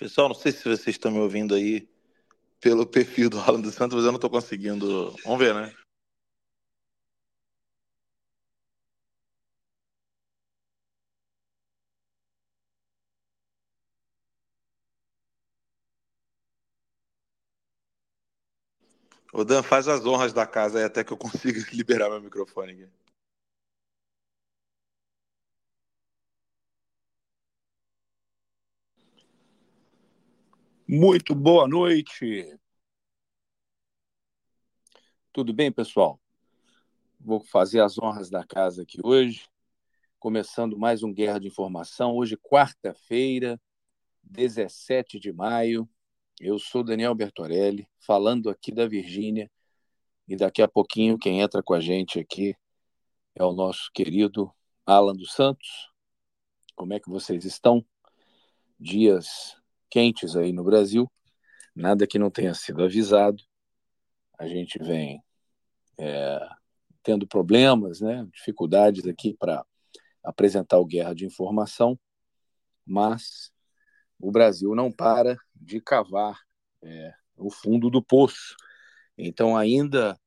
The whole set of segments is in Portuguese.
Pessoal, não sei se vocês estão me ouvindo aí pelo perfil do Alan dos Santos, mas eu não estou conseguindo. Vamos ver, né? O Dan faz as honras da casa aí até que eu consiga liberar meu microfone aqui. Muito boa noite. Tudo bem, pessoal? Vou fazer as honras da casa aqui hoje, começando mais um Guerra de Informação. Hoje, quarta-feira, 17 de maio. Eu sou Daniel Bertorelli, falando aqui da Virgínia. E daqui a pouquinho, quem entra com a gente aqui é o nosso querido Alan dos Santos. Como é que vocês estão? Dias quentes aí no Brasil, nada que não tenha sido avisado. A gente vem é, tendo problemas, né, dificuldades aqui para apresentar o Guerra de Informação, mas o Brasil não para de cavar é, o fundo do poço. Então, ainda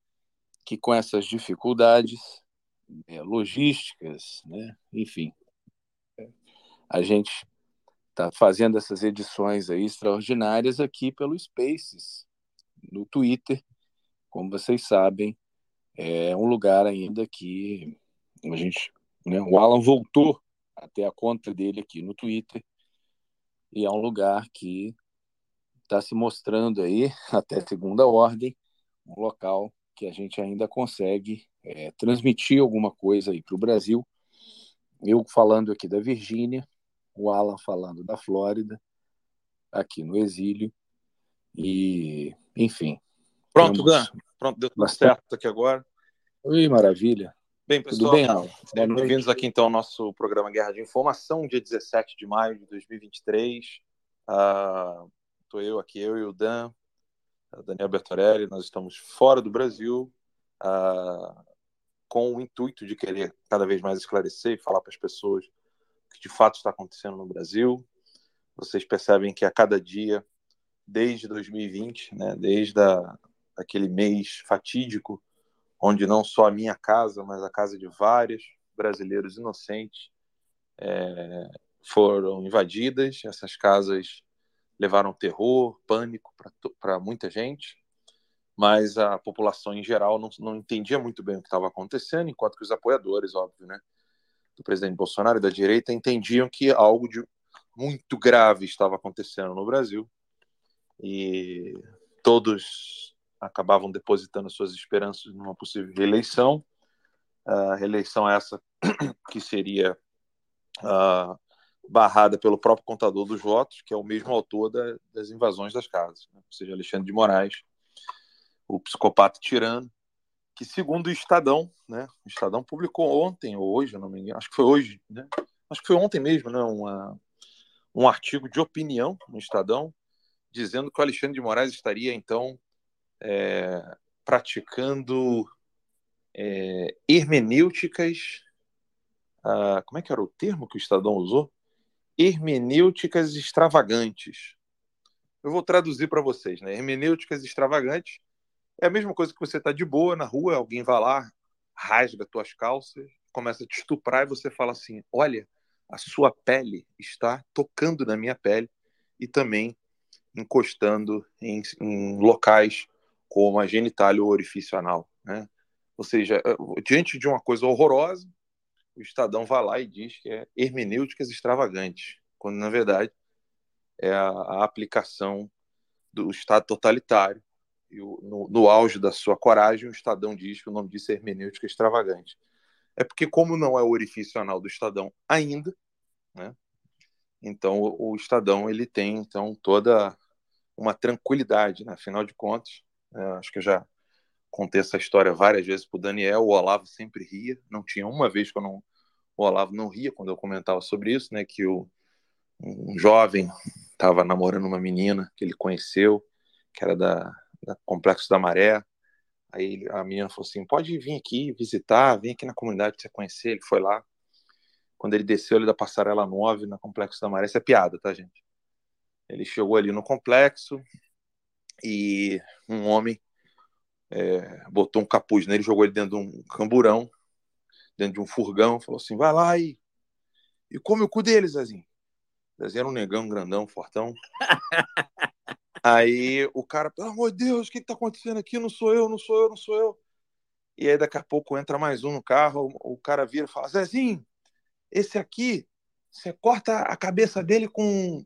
que com essas dificuldades é, logísticas, né, enfim, a gente está fazendo essas edições aí extraordinárias aqui pelo Spaces, no Twitter. Como vocês sabem, é um lugar ainda que a gente, né, o Alan voltou até a conta dele aqui no Twitter e é um lugar que está se mostrando aí até segunda ordem, um local que a gente ainda consegue é, transmitir alguma coisa aí para o Brasil. Eu falando aqui da Virgínia, o Alan falando da Flórida, aqui no exílio. E, enfim. Pronto, Dan. Pronto, deu tudo bastante... certo aqui agora. Oi, maravilha. Bem, pessoal, tudo bem, Alan? Bem-vindos aqui então ao nosso programa Guerra de Informação, dia 17 de maio de 2023. Estou uh, eu aqui, eu e o Dan, Daniel Bertorelli, nós estamos fora do Brasil, uh, com o intuito de querer cada vez mais esclarecer e falar para as pessoas que de fato está acontecendo no Brasil. Vocês percebem que a cada dia, desde 2020, né, desde a, aquele mês fatídico, onde não só a minha casa, mas a casa de vários brasileiros inocentes é, foram invadidas. Essas casas levaram terror, pânico para muita gente, mas a população em geral não, não entendia muito bem o que estava acontecendo, enquanto que os apoiadores, óbvio, né, do presidente Bolsonaro e da direita entendiam que algo de muito grave estava acontecendo no Brasil e todos acabavam depositando suas esperanças numa possível reeleição, uh, reeleição essa que seria uh, barrada pelo próprio contador dos votos, que é o mesmo autor da, das invasões das casas, né? ou seja, Alexandre de Moraes, o psicopata tirano, que segundo o Estadão, né, o Estadão publicou ontem ou hoje, não me engano, acho que foi hoje, né, acho que foi ontem mesmo, né, uma, um artigo de opinião no Estadão dizendo que o Alexandre de Moraes estaria então é, praticando é, hermenêuticas, ah, como é que era o termo que o Estadão usou? Hermenêuticas extravagantes. Eu vou traduzir para vocês, né? Hermenêuticas extravagantes é a mesma coisa que você tá de boa na rua, alguém vai lá, rasga tuas calças, começa a te estuprar e você fala assim: olha, a sua pele está tocando na minha pele e também encostando em, em locais como a genitália ou orifício anal. Né? Ou seja, eh, diante de uma coisa horrorosa, o Estadão vai lá e diz que é hermenêuticas extravagantes, quando na verdade é a, a aplicação do Estado totalitário o, no, no, auge da sua coragem, o Estadão diz que o nome disso é hermenêutica extravagante. É porque, como não é o orifício anal do Estadão ainda, né, então o, o Estadão ele tem então toda uma tranquilidade, né? afinal de contas, é, acho que eu já contei essa história várias vezes para o Daniel, o Olavo sempre ria, não tinha uma vez que eu não, o Olavo não ria quando eu comentava sobre isso, né, que o, um jovem estava namorando uma menina que ele conheceu, que era da, da Complexo da Maré. Aí a menina falou assim: pode vir aqui visitar, vem aqui na comunidade pra você conhecer. Ele foi lá. Quando ele desceu ele da passarela 9 na Complexo da Maré, isso é piada, tá, gente? Ele chegou ali no complexo e um homem é, botou um capuz nele, jogou ele dentro de um camburão, dentro de um furgão, falou assim: vai lá e, e come o cu dele, Zezinho. Zezinho era um negão, grandão, fortão. Aí o cara, pelo amor de Deus, o que está acontecendo aqui? Não sou eu, não sou eu, não sou eu. E aí daqui a pouco entra mais um no carro, o cara vira e fala: Zezinho, esse aqui, você corta a cabeça dele com,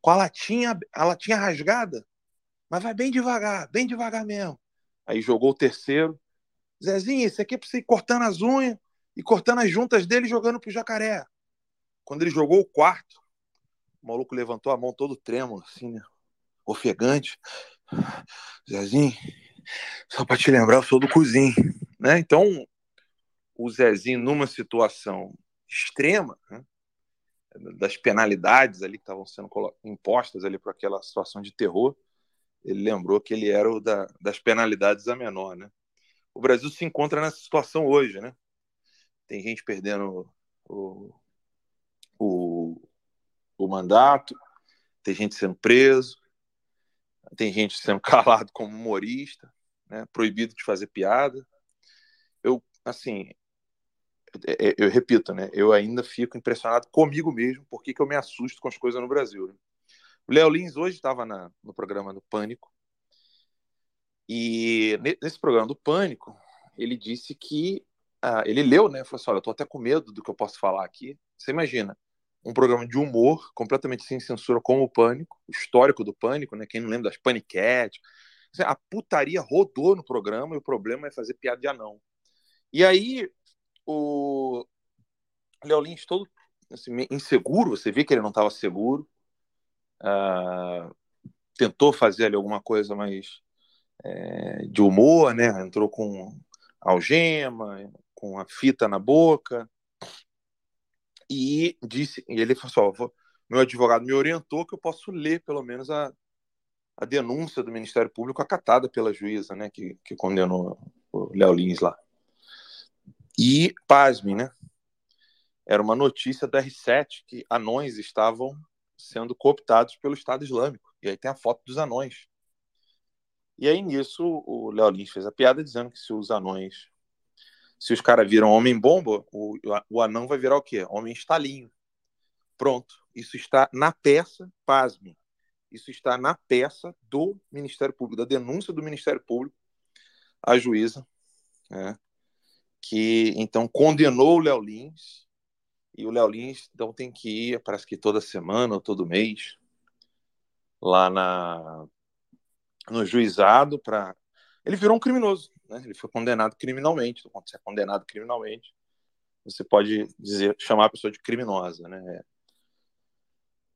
com a latinha, a latinha rasgada, mas vai bem devagar, bem devagar mesmo. Aí jogou o terceiro. Zezinho, esse aqui é pra você ir cortando as unhas e cortando as juntas dele jogando pro jacaré. Quando ele jogou o quarto, o maluco levantou a mão todo trêmulo, assim, né? Ofegante. Zezinho, só para te lembrar, eu sou do cozinho. Né? Então, o Zezinho, numa situação extrema, né? das penalidades ali que estavam sendo impostas ali para aquela situação de terror, ele lembrou que ele era o da, das penalidades a menor, né? O Brasil se encontra nessa situação hoje, né? Tem gente perdendo o, o, o mandato, tem gente sendo preso, tem gente sendo calado como humorista, né? proibido de fazer piada. Eu, assim, eu, eu, repito, né? Eu ainda fico impressionado comigo mesmo, porque que eu me assusto com as coisas no Brasil. Né? O Léo Lins hoje estava no programa do Pânico, e nesse programa do Pânico, ele disse que ah, ele leu, né? Falou assim: olha, eu tô até com medo do que eu posso falar aqui. Você imagina, um programa de humor, completamente sem censura, como o Pânico, histórico do Pânico, né? Quem não lembra das Paniquete. Assim, a putaria rodou no programa e o problema é fazer piada de anão. E aí, o Léo Lins todo assim, inseguro, você vê que ele não estava seguro, uh, tentou fazer ali alguma coisa mais é, de humor, né? Entrou com algema, com a fita na boca, e disse, e ele falou assim, meu advogado me orientou que eu posso ler pelo menos a, a denúncia do Ministério Público acatada pela juíza, né, que, que condenou o Léo Lins lá. E, pasme, né, era uma notícia da R7 que anões estavam sendo cooptados pelo Estado Islâmico. E aí tem a foto dos anões. E aí nisso o Léo Lins fez a piada dizendo que se os anões se os caras viram homem-bomba, o, o anão vai virar o quê? Homem-estalinho. Pronto. Isso está na peça, pasme. Isso está na peça do Ministério Público, da denúncia do Ministério Público à juíza, né, que então condenou o Léo Lins, e o Léo Lins então tem que ir, parece que toda semana ou todo mês, lá na, no juizado para. Ele virou um criminoso né? Ele foi condenado criminalmente. Então, quando você é condenado criminalmente, você pode dizer, chamar a pessoa de criminosa, né?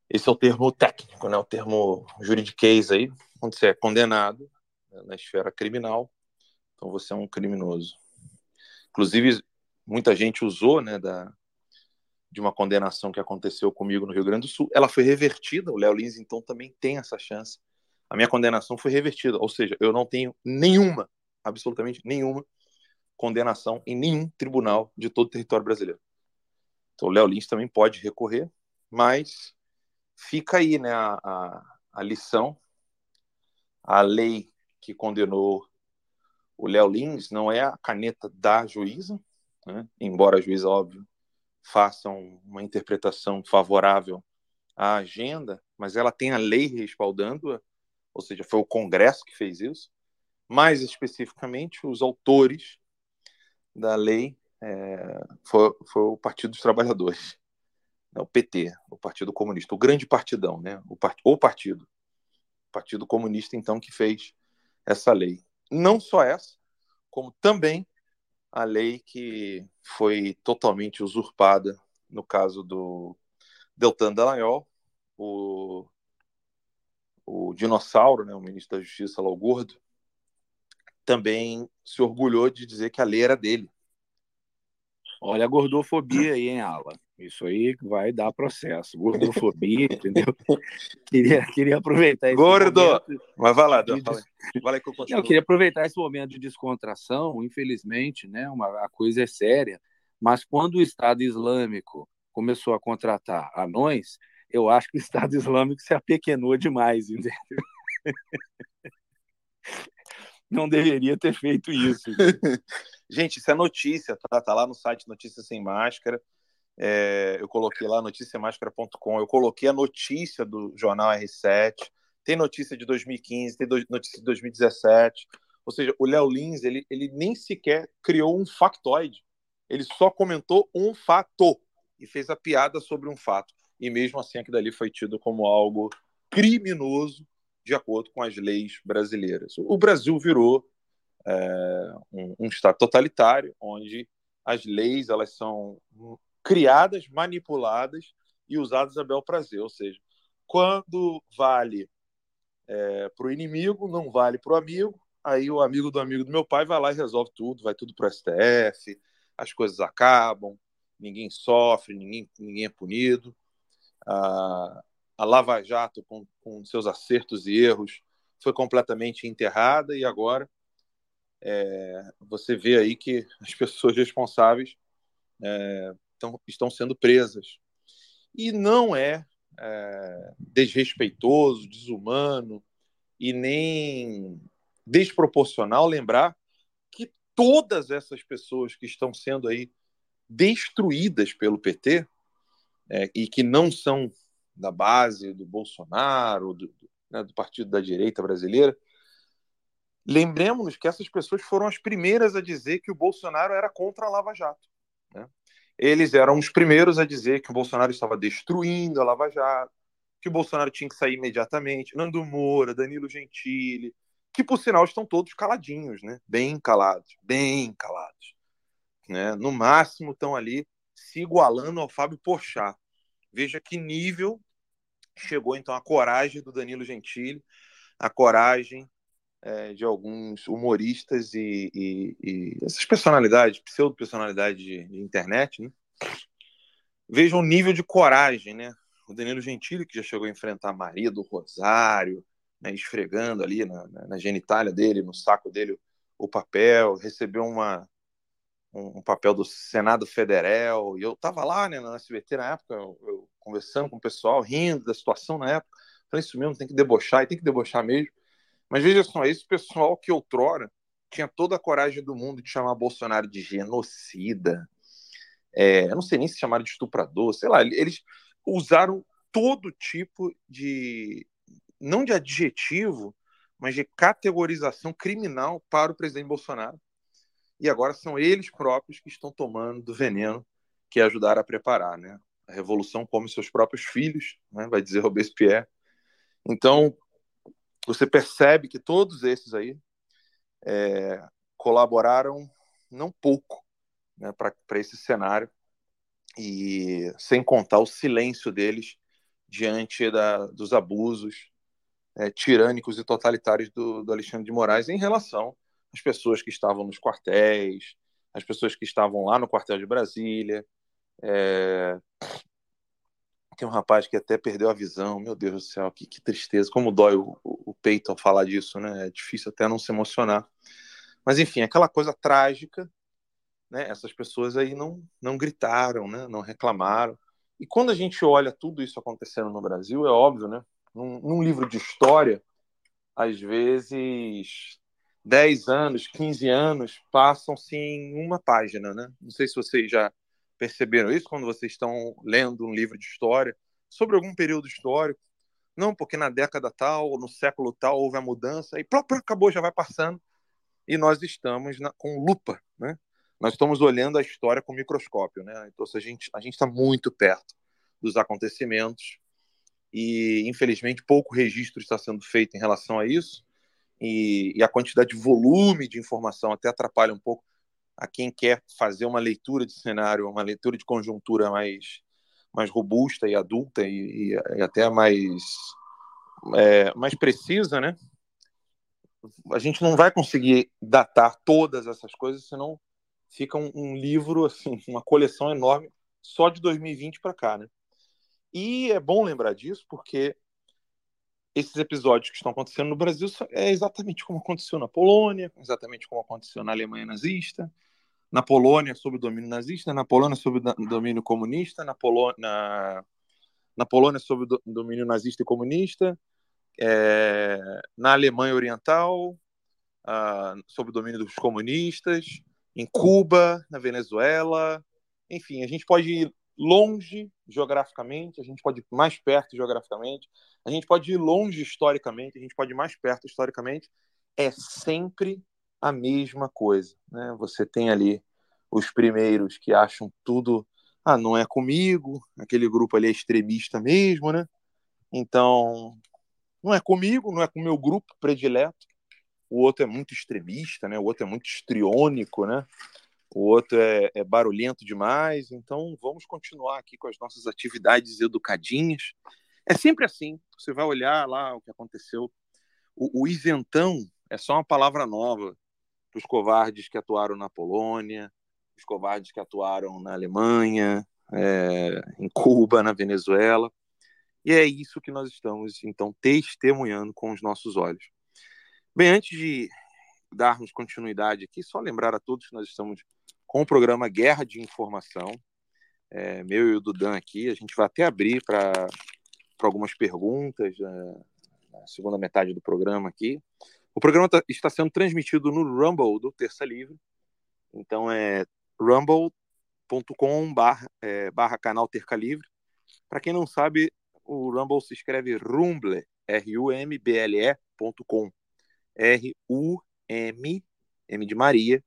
Esse é o termo técnico, né? O termo juridiquês aí, quando você é condenado né, na esfera criminal, então você é um criminoso. Inclusive, muita gente usou, né, da, de uma condenação que aconteceu comigo no Rio Grande do Sul. Ela foi revertida, o Léo Lins, então, também tem essa chance. A minha condenação foi revertida, ou seja, eu não tenho nenhuma absolutamente nenhuma condenação em nenhum tribunal de todo o território brasileiro. Então, o Léo Lins também pode recorrer, mas fica aí né, a, a, a lição. A lei que condenou o Léo Lins não é a caneta da juíza, né? embora a juíza, óbvio, faça uma interpretação favorável à agenda, mas ela tem a lei respaldando-a, ou seja, foi o Congresso que fez isso mais especificamente, os autores da lei é, foi, foi, o Partido dos Trabalhadores, né, o PT, o Partido Comunista, o grande partidão, né, o, part, o partido, o Partido Comunista, então, que fez essa lei. Não só essa, como também a lei que foi totalmente usurpada no caso do Deltan Dallagnol, o, o dinossauro, né, o ministro da Justiça lá, o gordo, também se orgulhou de dizer que a lei era dele. Olha a gordofobia aí, hein, Ala? Isso aí vai dar processo. Gordofobia, entendeu? Queria, queria aproveitar esse Gordo! Momento Mas vai lá, de... fala, fala que eu, eu queria aproveitar esse momento de descontração. Infelizmente, né, uma, a coisa é séria. Mas quando o Estado Islâmico começou a contratar anões, eu acho que o Estado Islâmico se apequenou demais, entendeu? Não deveria ter feito isso. Gente, isso é notícia, tá? Tá lá no site Notícias Sem Máscara. É, eu coloquei lá noticiamascara.com. Eu coloquei a notícia do jornal R7. Tem notícia de 2015, tem notícia de 2017. Ou seja, o Léo Lins, ele, ele nem sequer criou um factoide. Ele só comentou um fato e fez a piada sobre um fato. E mesmo assim, aquilo dali foi tido como algo criminoso de acordo com as leis brasileiras. O Brasil virou é, um, um, estado totalitário, onde as leis elas são criadas, manipuladas e usadas a bel prazer. Ou seja, quando vale é, para o inimigo, não vale para o amigo. Aí o amigo do amigo do meu pai vai lá e resolve tudo, vai tudo para o STF, as coisas acabam, ninguém sofre, ninguém, ninguém é punido. A, a Lava Jato, com, com seus acertos e erros, foi completamente enterrada e agora é, você vê aí que as pessoas responsáveis é, tão, estão sendo presas. E não é, é desrespeitoso, desumano e nem desproporcional lembrar que todas essas pessoas que estão sendo aí destruídas pelo PT é, e que não são da base do Bolsonaro, do, né, do partido da direita brasileira, lembremos-nos que essas pessoas foram as primeiras a dizer que o Bolsonaro era contra a Lava Jato. Né? Eles eram os primeiros a dizer que o Bolsonaro estava destruindo a Lava Jato, que o Bolsonaro tinha que sair imediatamente. Nando Moura, Danilo Gentili, que por sinal estão todos caladinhos, né? bem calados, bem calados. Né? No máximo estão ali se igualando ao Fábio Porchat. Veja que nível chegou então a coragem do Danilo Gentili, a coragem é, de alguns humoristas e, e, e essas personalidades, pseudo-personalidades de, de, internet, né? Vejam o nível de coragem, né? O Danilo Gentili, que já chegou a enfrentar Maria do Rosário, né, esfregando ali na, na, na, genitália dele, no saco dele, o papel, recebeu uma, um, um papel do Senado Federal, e eu estava lá né, na SBT na época, eu, eu, conversando com o pessoal, rindo da situação na época, falei, isso mesmo, tem que debochar, e tem que debochar mesmo, mas veja só, esse pessoal que outrora tinha toda a coragem do mundo de chamar Bolsonaro de genocida, é, eu não sei nem se chamaram de estuprador, sei lá, eles usaram todo tipo de, não de adjetivo, mas de categorização criminal para o presidente Bolsonaro. E agora são eles próprios que estão tomando do veneno que ajudaram a preparar, né? A revolução come seus próprios filhos, né? vai dizer Robespierre. Então, você percebe que todos esses aí é, colaboraram não pouco né, para esse cenário e sem contar o silêncio deles diante da, dos abusos é, tirânicos e totalitários do, do, Alexandre de Moraes em relação às pessoas que estavam nos quartéis, as pessoas que estavam lá no quartel de Brasília, é, tem um rapaz que até perdeu a visão, meu Deus do céu, que, que tristeza, como dói o, o, peito ao falar disso, né? É difícil até não se emocionar. Mas enfim, aquela coisa trágica, né? Essas pessoas aí não, não gritaram, né? Não reclamaram. E quando a gente olha tudo isso acontecendo no Brasil, é óbvio, né? Num, num livro de história, às vezes 10 anos, 15 anos passam-se em uma página, né? Não sei se vocês já perceberam isso quando vocês estão lendo um livro de história sobre algum período histórico? Não, porque na década tal, no século tal, houve a mudança, e próprio acabou, já vai passando, e nós estamos na, com lupa, né? Nós estamos olhando a história com microscópio, né? Então, a gente a está muito perto dos acontecimentos, e infelizmente pouco registro está sendo feito em relação a isso, e, e a quantidade de volume de informação até atrapalha um pouco a quem quer fazer uma leitura de cenário, uma leitura de conjuntura mais, mais robusta e adulta e, e, até mais, é, mais precisa, né? A gente não vai conseguir datar todas essas coisas, senão fica um, um livro, assim, uma coleção enorme só de 2020 para cá, né? E é bom lembrar disso porque esses episódios que estão acontecendo no Brasil é exatamente como aconteceu na Polônia, exatamente como aconteceu na Alemanha nazista, na Polônia sob o domínio nazista, na Polônia sob o domínio comunista, na, Polônia, na, na Polônia sob o domínio nazista e comunista, é, na Alemanha Oriental sob o domínio dos comunistas, em Cuba, na Venezuela, enfim, a gente pode ir longe geograficamente, a gente pode ir mais perto geograficamente, a gente pode ir longe historicamente, a gente pode ir mais perto historicamente, é sempre a mesma coisa. Né? Você tem ali os primeiros que acham tudo, ah, não é comigo, aquele grupo ali é extremista mesmo, né? Então, não é comigo, não é com o meu grupo predileto. O outro é muito extremista, né? O outro é muito estriônico, né? O outro é, é barulhento demais. Então, vamos continuar aqui com as nossas atividades educadinhas. É sempre assim. Você vai olhar lá o que aconteceu. O, o isentão é só uma palavra nova para os covardes que atuaram na Polônia, os covardes que atuaram na Alemanha, é, em Cuba, na Venezuela. E é isso que nós estamos, então, testemunhando com os nossos olhos. Bem, antes de darmos continuidade aqui, só lembrar a todos que nós estamos com o programa Guerra de Informação. É, meu e o Dudan aqui, a gente vai até abrir para algumas perguntas né, na segunda metade do programa aqui. O programa tá, está sendo transmitido no Rumble do Terça Livre. Então é rumble.com barra, é, barra canal Terça Livre. Para quem não sabe, o Rumble se escreve Rumble, R-U-M-B-L-E.com. R-U-M, M de Maria,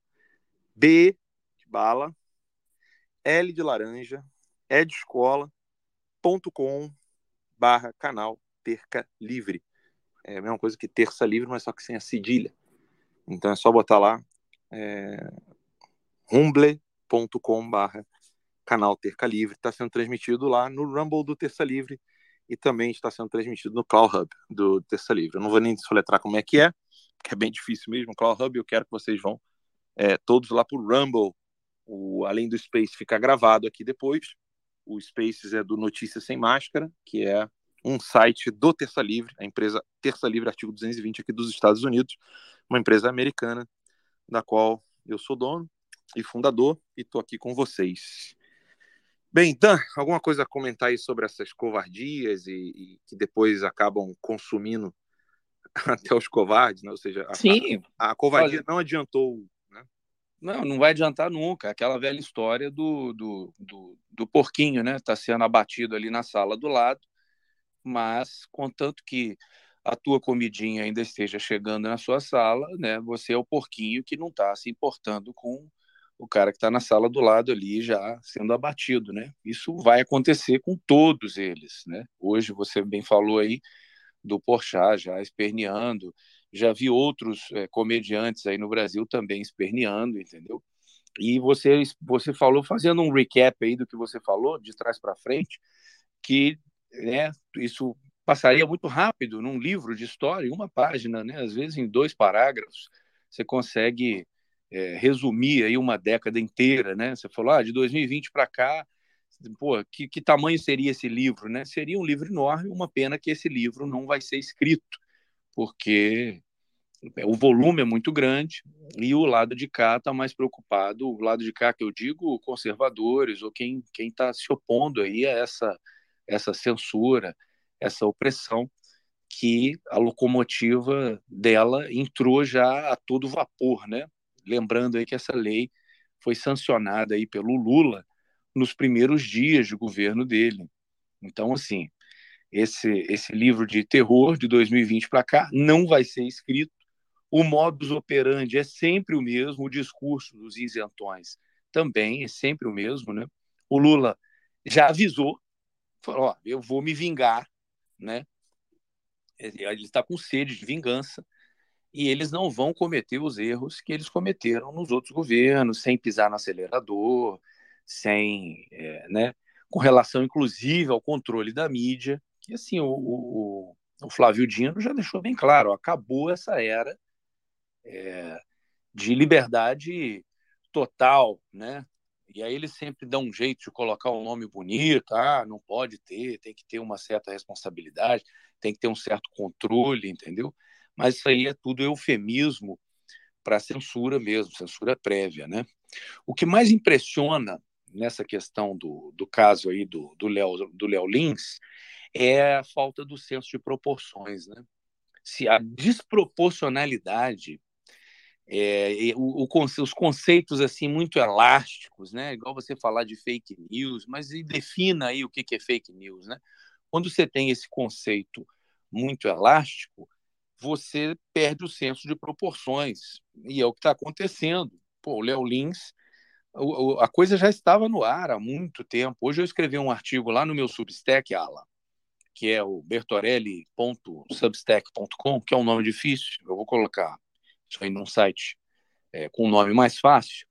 B de bala, L de laranja, E de escola, ponto com, barra canal Terca Livre. É a mesma coisa que terça livre, mas só que sem a cedilha. Então é só botar lá é, rumble.com barra canal Terca Livre. Está sendo transmitido lá no Rumble do Terça Livre e também está sendo transmitido no Cloud Hub do Terça Livre. Eu não vou nem soletrar como é que é, que é bem difícil mesmo. Cloud Hub, eu quero que vocês vão é, todos lá para o Rumble. O, além do Space ficar gravado aqui depois. O Spaces é do Notícias Sem Máscara, que é um site do Terça Livre, a empresa Terça Livre, artigo 220 aqui dos Estados Unidos, uma empresa americana, da qual eu sou dono e fundador, e estou aqui com vocês. Bem, Dan, alguma coisa a comentar aí sobre essas covardias e, e que depois acabam consumindo até os covardes, né? Ou seja, a, Sim. a, a covardia Olha... não adiantou né? Não, não vai adiantar nunca. Aquela velha história do, do, do, do porquinho, né? Está sendo abatido ali na sala do lado mas contanto que a tua comidinha ainda esteja chegando na sua sala, né? Você é o porquinho que não está se importando com o cara que está na sala do lado ali já sendo abatido, né? Isso vai acontecer com todos eles, né? Hoje você bem falou aí do Porchat já esperneando, já vi outros é, comediantes aí no Brasil também esperneando, entendeu? E você você falou fazendo um recap aí do que você falou de trás para frente, que né, isso passaria muito rápido num livro de história, em uma página, né, às vezes em dois parágrafos, você consegue é, resumir aí uma década inteira, né? Você falou, ah, de 2020 para cá, pô, que, que tamanho seria esse livro, né? Seria um livro enorme, uma pena que esse livro não vai ser escrito, porque o volume é muito grande e o lado de cá está mais preocupado, o lado de cá que eu digo, conservadores ou quem quem está se opondo aí a essa essa censura, essa opressão que a locomotiva dela entrou já a todo vapor, né? Lembrando aí que essa lei foi sancionada aí pelo Lula nos primeiros dias de governo dele. Então, assim, esse, esse livro de terror de 2020 para cá não vai ser escrito. O modus operandi é sempre o mesmo, o discurso dos isentões também é sempre o mesmo, né? O Lula já avisou falou: ó, eu vou me vingar, né? Ele está com sede de vingança e eles não vão cometer os erros que eles cometeram nos outros governos, sem pisar no acelerador, sem, é, né? Com relação, inclusive, ao controle da mídia. E assim, o, o, o Flávio Dino já deixou bem claro: ó, acabou essa era é, de liberdade total, né? E aí eles sempre dão um jeito de colocar um nome bonito, ah, não pode ter, tem que ter uma certa responsabilidade, tem que ter um certo controle, entendeu? Mas isso aí é tudo eufemismo para censura mesmo, censura prévia, né? O que mais impressiona nessa questão do, do caso aí do, do Léo do Léo Lins é a falta do senso de proporções, né? Se a desproporcionalidade é, o, o, os conceitos assim muito elásticos, né? Igual você falar de fake news, mas defina aí o que, que é fake news, né? Quando você tem esse conceito muito elástico, você perde o senso de proporções e é o que está acontecendo. Pô, o Léo Lins, a coisa já estava no ar há muito tempo. Hoje eu escrevi um artigo lá no meu Substack, Ala, que é o bertorelli.substack.com, que é um nome difícil. Eu vou colocar aí num site é, com um nome mais fácil,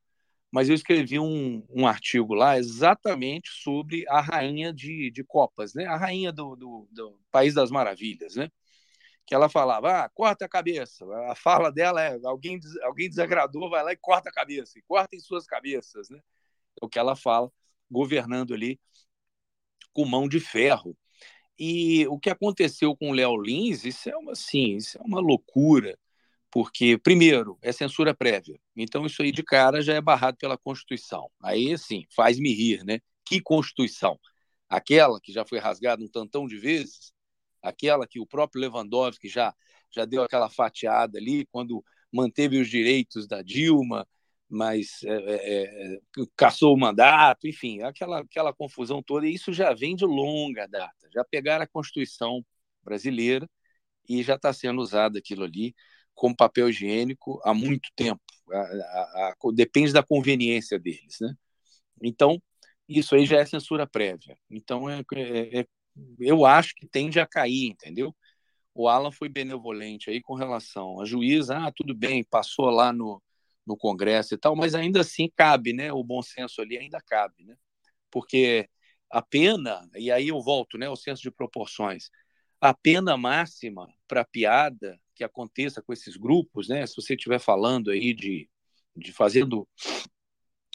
mas eu escrevi um, um artigo lá exatamente sobre a rainha de, de Copas, né? a rainha do, do, do País das Maravilhas, né? que ela falava, ah, corta a cabeça. A fala dela é, alguém, alguém desagradou, vai lá e corta a cabeça, e cortem suas cabeças, né? É o que ela fala, governando ali com mão de ferro. E o que aconteceu com o Léo Lins, isso é uma, assim, isso é uma loucura porque, primeiro, é censura prévia. Então, isso aí de cara já é barrado pela Constituição. Aí, assim, faz-me rir, né? Que Constituição? Aquela que já foi rasgada um tantão de vezes? Aquela que o próprio Lewandowski já, já deu aquela fatiada ali quando manteve os direitos da Dilma, mas é, é, é caçou o mandato, enfim, aquela, aquela confusão toda. E isso já vem de longa data. Já pegaram a Constituição brasileira e já está sendo usado aquilo ali como papel higiênico há muito tempo. A, a, a, depende da conveniência deles, né? Então, isso aí já é censura prévia. Então, é, é, é, eu acho que tende a cair, entendeu? O Alan foi benevolente aí com relação a juíza, ah, tudo bem, passou lá no, no Congresso e tal, mas ainda assim cabe, né? O bom senso ali ainda cabe, né? Porque a pena, e aí eu volto, né? O senso de proporções. A pena máxima para piada que aconteça com esses grupos, né? Se você estiver falando aí de, de fazendo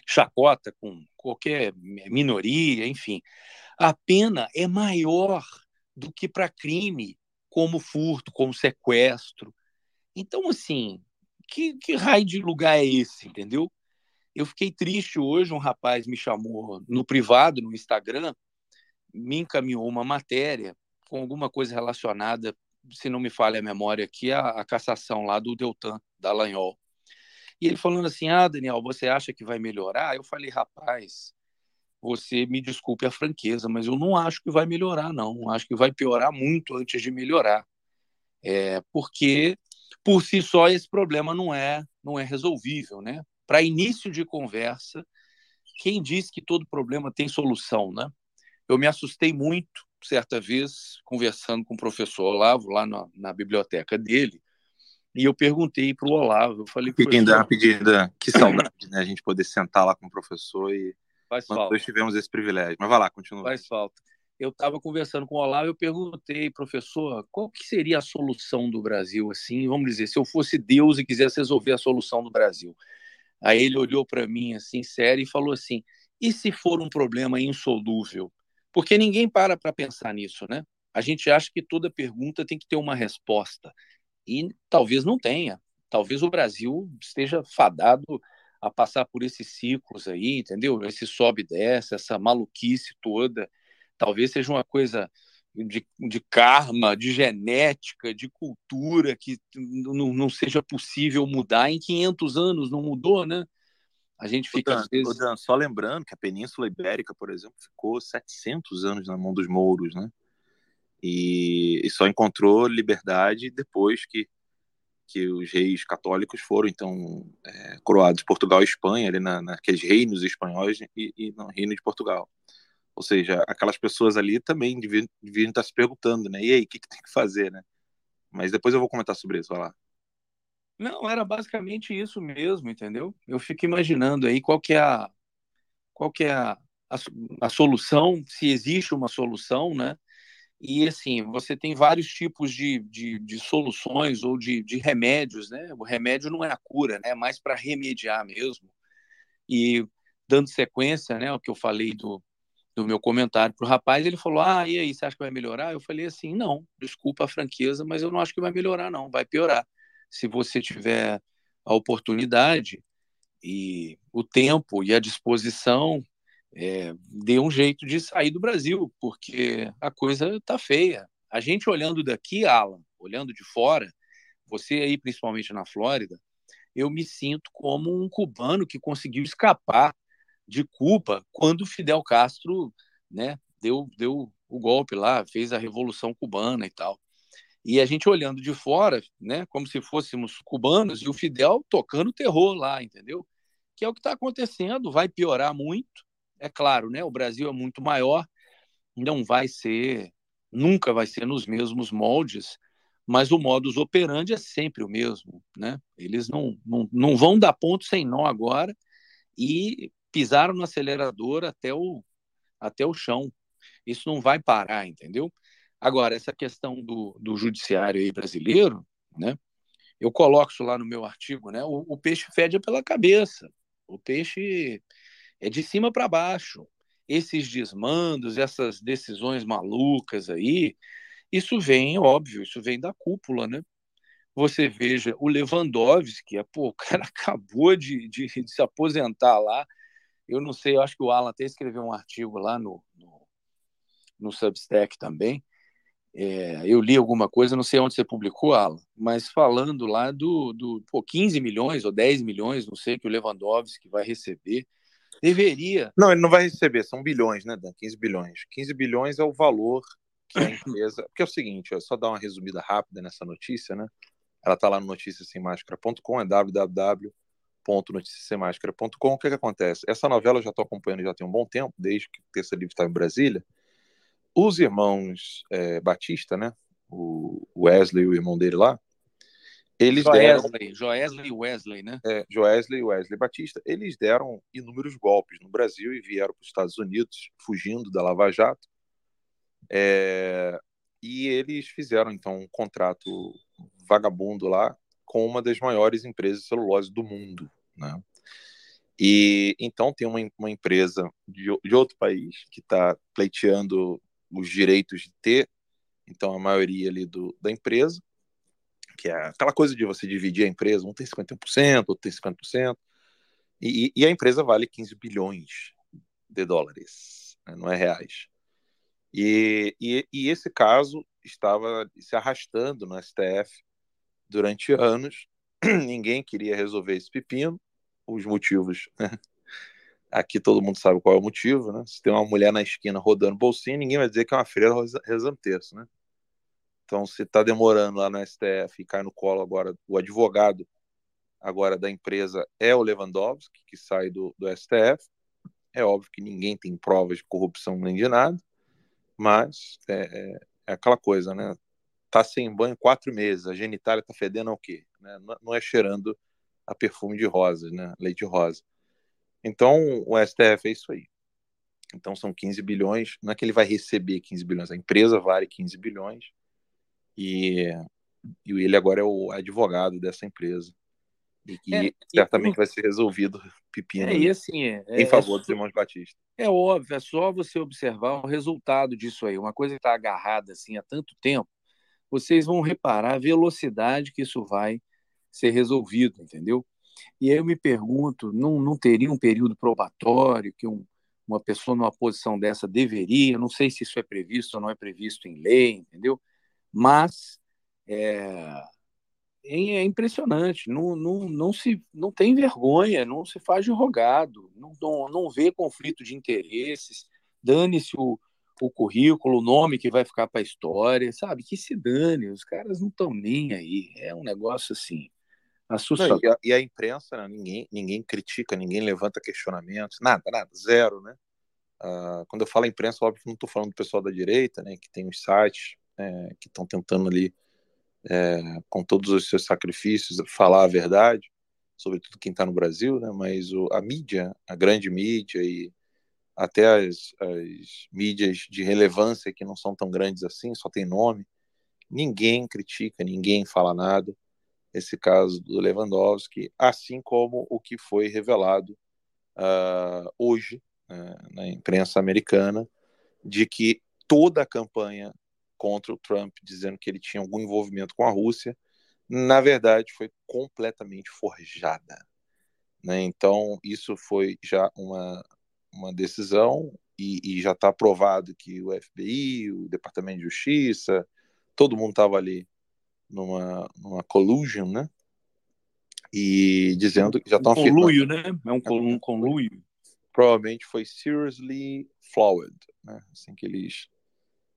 chacota com qualquer minoria, enfim, a pena é maior do que para crime como furto, como sequestro. Então, assim, que, que raio de lugar é esse, entendeu? Eu fiquei triste hoje, um rapaz me chamou no privado, no Instagram, me encaminhou uma matéria com alguma coisa relacionada se não me falha a memória aqui, a, a cassação lá do Deltan, da Lanhol. E ele falando assim: Ah, Daniel, você acha que vai melhorar? Eu falei: Rapaz, você me desculpe a franqueza, mas eu não acho que vai melhorar, não. Acho que vai piorar muito antes de melhorar. É, porque, por si só, esse problema não é, não é resolvível. Né? Para início de conversa, quem diz que todo problema tem solução? Né? Eu me assustei muito certa vez, conversando com o professor Olavo, lá na, na biblioteca dele, e eu perguntei para o Olavo, eu falei... Pedindo, pedida, que saudade, né? A gente poder sentar lá com o professor e... Faz falta. Nós tivemos esse privilégio. Mas vai lá, continua. Faz falta. Eu estava conversando com o Olavo, eu perguntei, professor, qual que seria a solução do Brasil, assim, vamos dizer, se eu fosse Deus e quisesse resolver a solução do Brasil. Aí ele olhou para mim, assim, sério, e falou assim, e se for um problema insolúvel? Porque ninguém para para pensar nisso, né? A gente acha que toda pergunta tem que ter uma resposta. E talvez não tenha. Talvez o Brasil esteja fadado a passar por esses ciclos aí, entendeu? Esse sobe e desce, essa maluquice toda. Talvez seja uma coisa de, de karma, de genética, de cultura que não, não seja possível mudar. Em 500 anos não mudou, né? A gente fica, Dan, às vezes... Dan, só lembrando que a Península Ibérica, por exemplo, ficou 700 anos na mão dos mouros, né? E, e só encontrou liberdade depois que, que os reis católicos foram, então, é, coroados Portugal e Espanha, ali na, naqueles reinos espanhóis e, e no reino de Portugal. Ou seja, aquelas pessoas ali também deviam, deviam estar se perguntando, né? E aí, o que, que tem que fazer, né? Mas depois eu vou comentar sobre isso, vai lá. Não, era basicamente isso mesmo, entendeu? Eu fico imaginando aí qual que é a, qual que é a, a, a solução, se existe uma solução, né? E assim, você tem vários tipos de, de, de soluções ou de, de, remédios, né? O remédio não é a cura, né? É mais para remediar mesmo. E dando sequência, né? O que eu falei do, do meu comentário para o rapaz, ele falou: Ah, e aí, você acha que vai melhorar? Eu falei assim: Não, desculpa a franqueza, mas eu não acho que vai melhorar, não, vai piorar se você tiver a oportunidade e o tempo e a disposição, é, dê um jeito de sair do Brasil, porque a coisa está feia. A gente olhando daqui, Alan, olhando de fora, você aí principalmente na Flórida, eu me sinto como um cubano que conseguiu escapar de Cuba quando Fidel Castro né, deu, deu o golpe lá, fez a Revolução Cubana e tal. E a gente olhando de fora, né, como se fôssemos cubanos, e o Fidel tocando terror lá, entendeu? Que é o que está acontecendo, vai piorar muito. É claro, né? O Brasil é muito maior, não vai ser, nunca vai ser nos mesmos moldes, mas o modus operandi é sempre o mesmo, né? Eles não, não, não vão dar ponto sem nó agora e pisaram no acelerador até o, até o chão. Isso não vai parar, entendeu? Agora, essa questão do, do judiciário brasileiro, né? Eu coloco isso lá no meu artigo, né? O, o peixe fede pela cabeça. O peixe é de cima para baixo. Esses desmandos, essas decisões malucas aí, isso vem, óbvio, isso vem da cúpula, né? Você veja o Lewandowski, pô, o cara acabou de, de, de se aposentar lá. Eu não sei, eu acho que o Alan até escreveu um artigo lá no, no, no Substack também. É, eu li alguma coisa, não sei onde você publicou, Alan, mas falando lá do, do pô, 15 milhões ou 10 milhões, não sei, que o Lewandowski vai receber. Deveria. Não, ele não vai receber, são bilhões, né, Dan? 15 bilhões. 15 bilhões é o valor que a empresa. Porque é o seguinte, ó, só dar uma resumida rápida nessa notícia, né? Ela está lá no noticiasemáscara.com, é www.noticiasemáscara.com. O que, que acontece? Essa novela eu já estou acompanhando já tem um bom tempo, desde que o Terça Livre estava em Brasília. Os irmãos é, Batista, né? O Wesley e o irmão dele lá, eles Joesley, deram. Joesley e Wesley, né? É, Joesley e Wesley Batista. Eles deram inúmeros golpes no Brasil e vieram para os Estados Unidos, fugindo da Lava Jato. É, e eles fizeram, então, um contrato vagabundo lá com uma das maiores empresas de celulose do mundo, né? E então tem uma, uma empresa de, de outro país que está pleiteando os direitos de ter, então a maioria ali do, da empresa, que é aquela coisa de você dividir a empresa, um tem 51%, outro tem 50%, e, e a empresa vale 15 bilhões de dólares, né, não é reais. E, e, e, esse caso estava se arrastando no STF durante anos, ninguém queria resolver esse pepino, os motivos. Né? Aqui todo mundo sabe qual é o motivo, né? Se tem uma mulher na esquina rodando bolsinha, ninguém vai dizer que é uma freira rezando terço, né? Então, se está demorando lá no STF e cai no colo agora, o advogado agora da empresa é o Lewandowski, que sai do, do STF. É óbvio que ninguém tem provas de corrupção nem de nada, mas é, é, é aquela coisa, né? Tá sem banho quatro meses, a genitália tá fedendo ao quê? Né? Não é cheirando a perfume de rosas, né? Leite rosa. Então, o STF é isso aí. Então, são 15 bilhões. Não é que ele vai receber 15 bilhões, a empresa vale 15 bilhões e, e ele agora é o advogado dessa empresa. E que é, certamente e, vai ser resolvido pepino é, assim, é, em favor é, dos irmãos Batista. É óbvio, é só você observar o resultado disso aí. Uma coisa que está agarrada assim há tanto tempo, vocês vão reparar a velocidade que isso vai ser resolvido, entendeu? E eu me pergunto, não, não teria um período probatório que um, uma pessoa numa posição dessa deveria? Não sei se isso é previsto ou não é previsto em lei, entendeu? mas é, é impressionante, não, não, não, se, não tem vergonha, não se faz de rogado, não, não, não vê conflito de interesses, dane-se o, o currículo, o nome que vai ficar para a história, sabe? Que se dane, os caras não estão nem aí, é um negócio assim. Assustador. Não, e, a, e, a, imprensa, né? ninguém, ninguém critica, ninguém levanta questionamentos, nada, nada, zero, né? Uh, quando eu falo imprensa, óbvio que não estou falando do pessoal da direita, né, que tem os sites é, que estão tentando ali, é, com todos os seus sacrifícios, falar a verdade, sobretudo quem está no Brasil, né? Mas o, a mídia, a grande mídia e até as, as mídias de relevância que não são tão grandes assim, só tem nome, ninguém critica, ninguém fala nada. Esse caso do Lewandowski, assim como o que foi revelado uh, hoje uh, na imprensa americana, de que toda a campanha contra o Trump, dizendo que ele tinha algum envolvimento com a Rússia, na verdade foi completamente forjada. Né? Então, isso foi já uma, uma decisão e, e já está provado que o FBI, o Departamento de Justiça, todo mundo estava ali numa, numa collusion, né? E dizendo que já estão um conluio, né? É um, um conluio. Provavelmente foi seriously flawed, né? Assim que eles,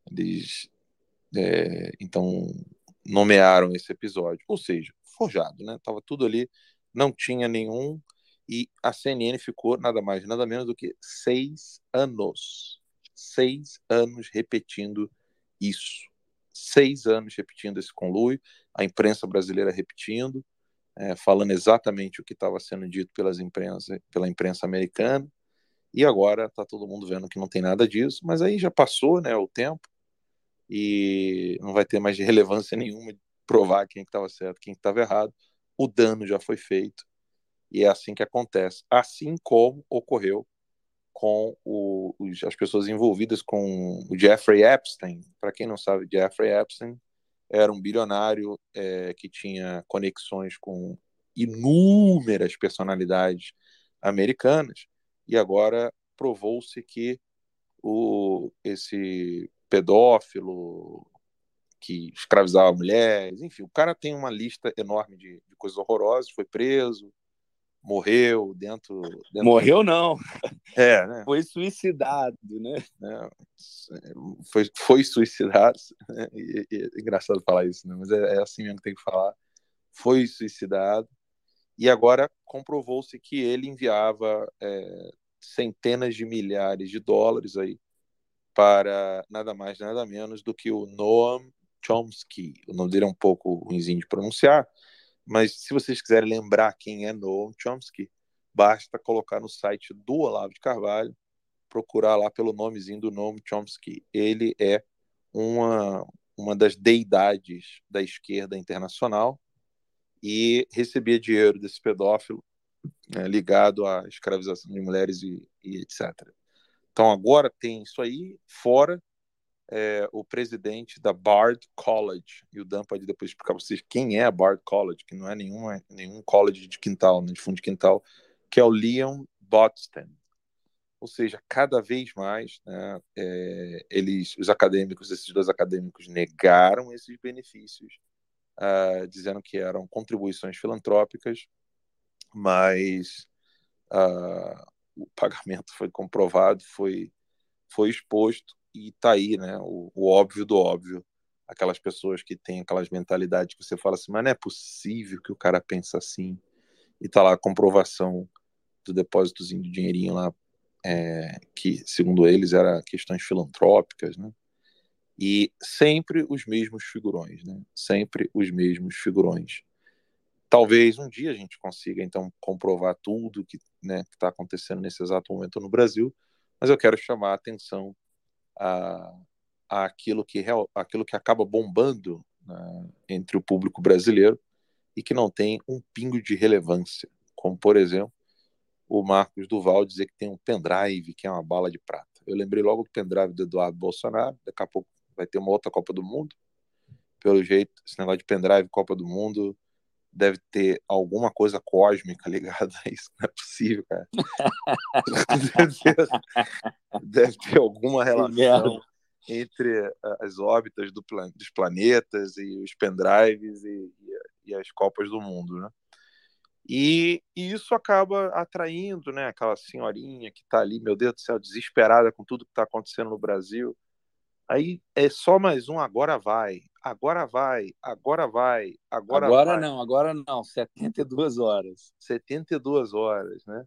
eles é, então nomearam esse episódio, ou seja, forjado, né? Tava tudo ali, não tinha nenhum e a CNN ficou nada mais, nada menos do que seis anos. Seis anos repetindo isso. Seis anos repetindo esse conluio, a imprensa brasileira repetindo, é, falando exatamente o que estava sendo dito pelas imprensa, pela imprensa americana. E agora está todo mundo vendo que não tem nada disso, mas aí já passou né, o tempo e não vai ter mais relevância nenhuma de provar quem estava certo, quem estava errado. O dano já foi feito e é assim que acontece. Assim como ocorreu com o, os, as pessoas envolvidas com o Jeffrey Epstein. Para quem não sabe, Jeffrey Epstein era um bilionário é, que tinha conexões com inúmeras personalidades americanas e agora provou-se que o, esse pedófilo que escravizava mulheres, enfim, o cara tem uma lista enorme de, de coisas horrorosas, foi preso, morreu dentro, dentro morreu não é né? foi suicidado né é, foi, foi suicidado né? e, e, é engraçado falar isso né? mas é, é, assim mesmo que tem que falar foi suicidado e agora comprovou-se que ele enviava é, centenas de milhares de dólares aí para nada mais nada menos do que o Noam Chomsky o nome dele é um pouco ruimzinho de pronunciar mas se vocês quiserem lembrar quem é Noam Chomsky, basta colocar no site do Olavo de Carvalho, procurar lá pelo nomezinho do Noam Chomsky. Ele é uma, uma das deidades da esquerda internacional e recebia dinheiro desse pedófilo né, ligado à escravização de mulheres e, e etc. Então agora tem isso aí, fora é, o presidente da Bard College, e o Dan pode depois explicar para vocês quem é a Bard College, que não é nenhum, é nenhum college de quintal, de fundo de quintal, que é o Leon Botstein. Ou seja, cada vez mais, né, é, eles, os acadêmicos, esses dois acadêmicos negaram esses benefícios, uh, dizendo que eram contribuições filantrópicas, mas uh, o pagamento foi comprovado, foi, foi exposto, e tá aí, né, o, o, óbvio do óbvio. Aquelas pessoas que têm aquelas mentalidades que você fala assim, mas não é possível que o cara pensa assim. E tá lá a comprovação do depósitozinho de dinheirinho lá, é, que, segundo eles, era questões filantrópicas, né? E sempre os mesmos figurões, né? Sempre os mesmos figurões. Talvez um dia a gente consiga, então, comprovar tudo que né, está acontecendo nesse exato momento no Brasil, mas eu quero chamar a atenção aquilo, que, aquilo que acaba bombando né, entre o público brasileiro e que não tem um pingo de relevância, como, por exemplo, o Marcos Duval dizer que tem um pendrive, que é uma bala de prata. Eu lembrei logo do pendrive do Eduardo Bolsonaro, daqui a pouco vai ter uma outra Copa do Mundo. Pelo jeito, esse negócio de pendrive, Copa do Mundo, deve ter alguma coisa cósmica ligada a isso. Não é possível, cara. deve, ter, alguma relação entre as órbitas do dos planetas e os pendrives e, e, e, as Copas do Mundo, né? E, e, isso acaba atraindo, né? Aquela senhorinha que está ali, meu Deus do céu, desesperada com tudo que está acontecendo no Brasil. Aí é só mais um, agora vai agora vai, agora vai, agora Agora vai. não, agora não, 72 horas. 72 horas, né?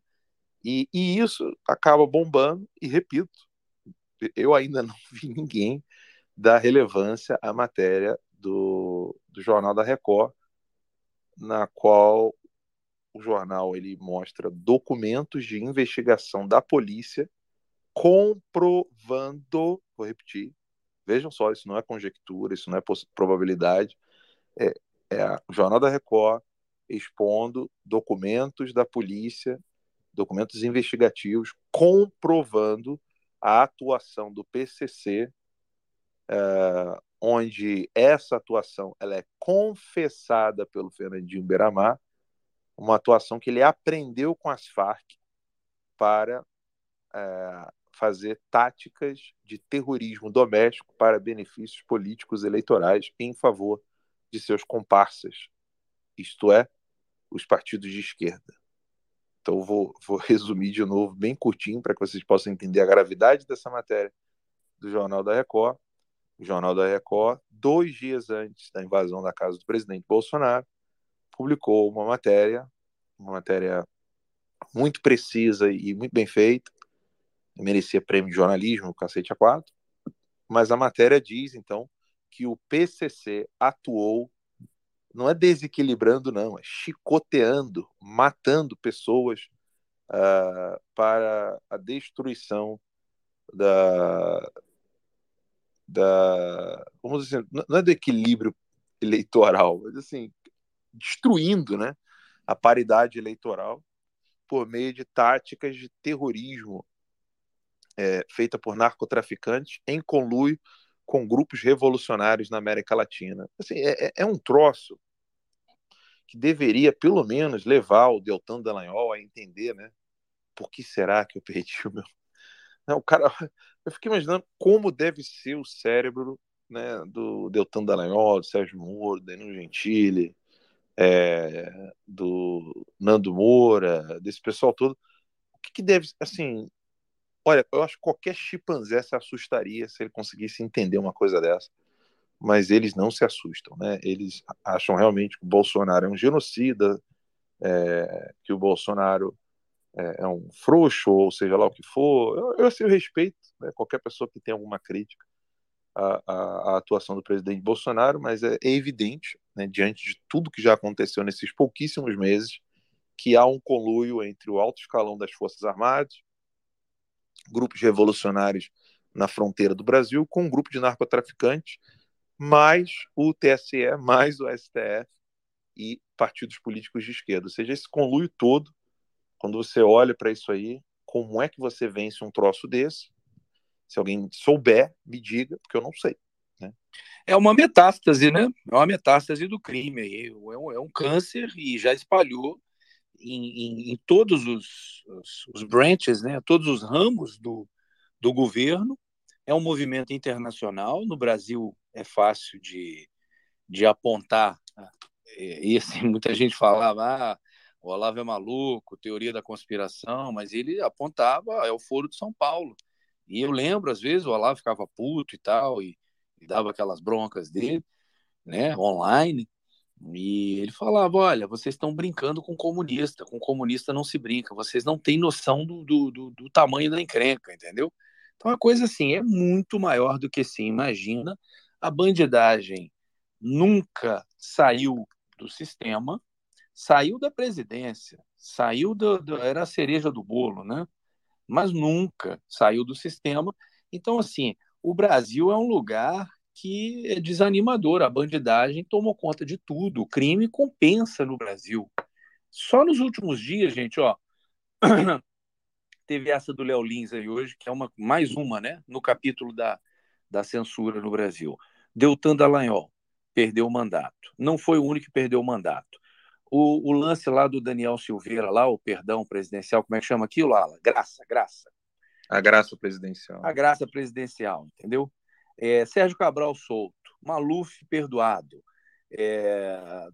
E, e isso acaba bombando, e repito, eu ainda não vi ninguém dar relevância à matéria do, do Jornal da Record, na qual o jornal ele mostra documentos de investigação da polícia comprovando, vou repetir, Vejam só, isso não é conjectura, isso não é probabilidade. É, é o Jornal da Record expondo documentos da polícia, documentos investigativos, comprovando a atuação do PCC, é, onde essa atuação ela é confessada pelo Fernandinho Beiramar, uma atuação que ele aprendeu com as Farc para é, fazer táticas de terrorismo doméstico para benefícios políticos eleitorais em favor de seus comparsas, isto é, os partidos de esquerda. Então, vou, vou resumir de novo, bem curtinho, para que vocês possam entender a gravidade dessa matéria do Jornal da Record. O Jornal da Record, dois dias antes da invasão da casa do presidente Bolsonaro, publicou uma matéria, uma matéria muito precisa e muito bem feita, merecia prêmio de jornalismo, cacete a quatro, mas a matéria diz, então, que o PCC atuou, não é desequilibrando, não, é chicoteando, matando pessoas uh, para a destruição da, da vamos dizer, não é do equilíbrio eleitoral, mas assim, destruindo né, a paridade eleitoral por meio de táticas de terrorismo é, feita por narcotraficantes em conluio com grupos revolucionários na América Latina. Assim, é, é, é um troço que deveria, pelo menos, levar o Deltan Dallagnol a entender, né? Por que será que eu perdi o meu... Não, o cara... Eu fiquei imaginando como deve ser o cérebro né, do Deltan Dallagnol, do Sérgio Moro, do Danilo Gentili, é, do Nando Moura, desse pessoal todo. O que, que deve... Assim, Olha, eu acho que qualquer chimpanzé se assustaria se ele conseguisse entender uma coisa dessa. Mas eles não se assustam, né? Eles acham realmente que o Bolsonaro é um genocida, é, que o Bolsonaro é, é, um frouxo, ou seja lá o que for. Eu, eu, assim, eu respeito né, qualquer pessoa que tenha alguma crítica à, à, à atuação do presidente Bolsonaro, mas é, é evidente, né, diante de tudo que já aconteceu nesses pouquíssimos meses, que há um conluio entre o alto escalão das Forças Armadas, grupos revolucionários na fronteira do Brasil com um grupo de narcotraficantes, mais o TSE, mais o STF e partidos políticos de esquerda. Ou seja, esse conluio todo, quando você olha para isso aí, como é que você vence um troço desse? Se alguém souber, me diga, porque eu não sei. Né? É uma metástase, né? É uma metástase do crime. É um, é um câncer e já espalhou em, em, em todos os, os, os, branches, né, todos os ramos do, do governo. É um movimento internacional. No Brasil é fácil de, de apontar. E assim, muita gente falava, ah, o Olavo é maluco, teoria da conspiração, mas ele apontava, é o Foro de São Paulo. E eu lembro, às vezes, o Olavo ficava puto e tal, e, e dava aquelas broncas dele, né, online. E ele falava: olha, vocês estão brincando com comunista, com comunista não se brinca, vocês não têm noção do, do, do, do tamanho da encrenca, entendeu? Então a coisa assim é muito maior do que se imagina. A bandidagem nunca saiu do sistema, saiu da presidência, saiu do, do, era a cereja do bolo, né? Mas nunca saiu do sistema. Então, assim, o Brasil é um lugar que é desanimador. A bandidagem tomou conta de tudo. O crime compensa no Brasil. Só nos últimos dias, gente, ó, teve essa do Léo Lins aí hoje, que é uma, mais uma, né, no capítulo da, da censura no Brasil. Deltan Dallagnol perdeu o mandato. Não foi o único que perdeu o mandato. O, o, lance lá do Daniel Silveira, lá, o perdão presidencial, como é que chama aquilo, Ala? Graça, graça. A graça presidencial. A graça presidencial, entendeu? É, Sérgio Cabral solto, Maluf perdoado, é,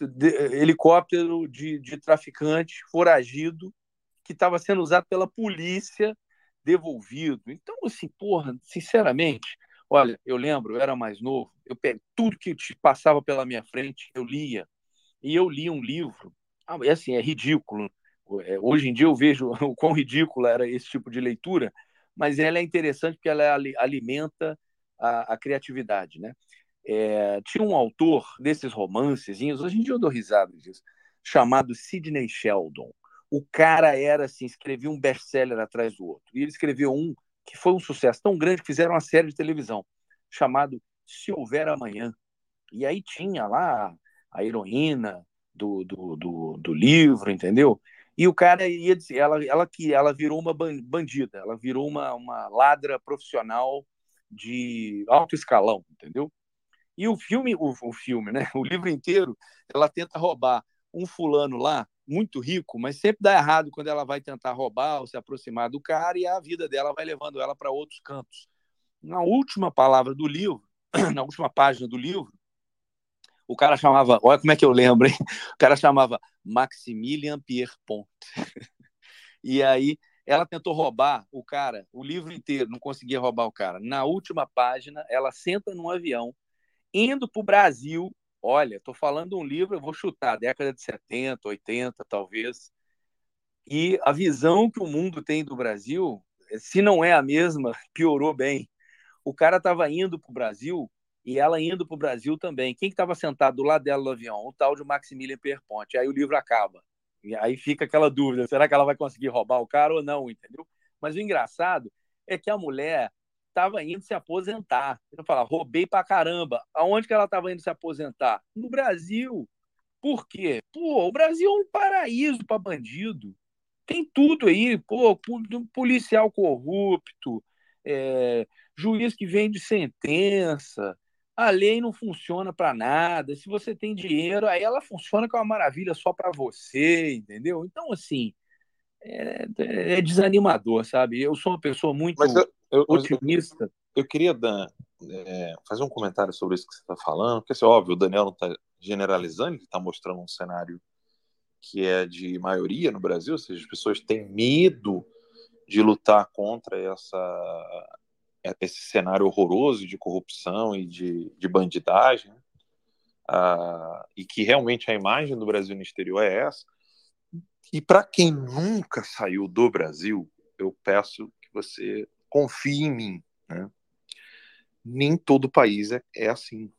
de, helicóptero de, de traficante foragido que estava sendo usado pela polícia devolvido. Então, assim, porra, sinceramente, olha, eu lembro, eu era mais novo, eu tudo que passava pela minha frente, eu lia. E eu li um livro, ah, é assim, é ridículo. É, hoje em dia eu vejo o quão ridículo era esse tipo de leitura, mas ela é interessante porque ela alimenta a, a criatividade, né? É, tinha um autor desses romancezinhos, hoje em dia eu dou risada disso, chamado Sidney Sheldon. O cara era assim, escrevia um best-seller atrás do outro. E ele escreveu um que foi um sucesso tão grande que fizeram uma série de televisão chamado Se Houver Amanhã. E aí tinha lá a heroína do, do, do, do livro, entendeu? E o cara ia dizer, ela, ela que ela virou uma bandida, ela virou uma, uma ladra profissional de alto escalão, entendeu? E o filme, o, o filme, né? O livro inteiro, ela tenta roubar um fulano lá muito rico, mas sempre dá errado quando ela vai tentar roubar ou se aproximar do cara e a vida dela vai levando ela para outros cantos. Na última palavra do livro, na última página do livro, o cara chamava, olha como é que eu lembro, hein? O cara chamava Maximilian Pierpont. e aí ela tentou roubar o cara, o livro inteiro, não conseguia roubar o cara. Na última página, ela senta num avião, indo para o Brasil. Olha, estou falando um livro, eu vou chutar, década de 70, 80, talvez. E a visão que o mundo tem do Brasil, se não é a mesma, piorou bem. O cara estava indo para o Brasil e ela indo para o Brasil também. Quem estava que sentado do lado dela no avião? O tal de Maximilian Pierpont. Aí o livro acaba. E aí fica aquela dúvida: será que ela vai conseguir roubar o cara ou não? Entendeu? Mas o engraçado é que a mulher estava indo se aposentar. Eu falo, roubei pra caramba. Aonde que ela estava indo se aposentar? No Brasil. Por quê? Pô, o Brasil é um paraíso para bandido. Tem tudo aí, pô, policial corrupto, é, juiz que vende sentença, a lei não funciona para nada. Se você tem dinheiro, aí ela funciona com uma maravilha só para você, entendeu? Então, assim, é, é, desanimador, sabe? Eu sou uma pessoa muito eu, eu, otimista. Eu, eu, queria, Dan, é, fazer um comentário sobre isso que você está falando, porque, assim, óbvio, o Daniel não está generalizando, ele está mostrando um cenário que é de maioria no Brasil, ou seja, as pessoas têm medo de lutar contra essa é, esse cenário horroroso de corrupção e de, de bandidagem, uh, e que realmente a imagem do Brasil no exterior é essa. E para quem nunca saiu do Brasil, eu peço que você confie em mim. Né? Nem todo país é, é assim.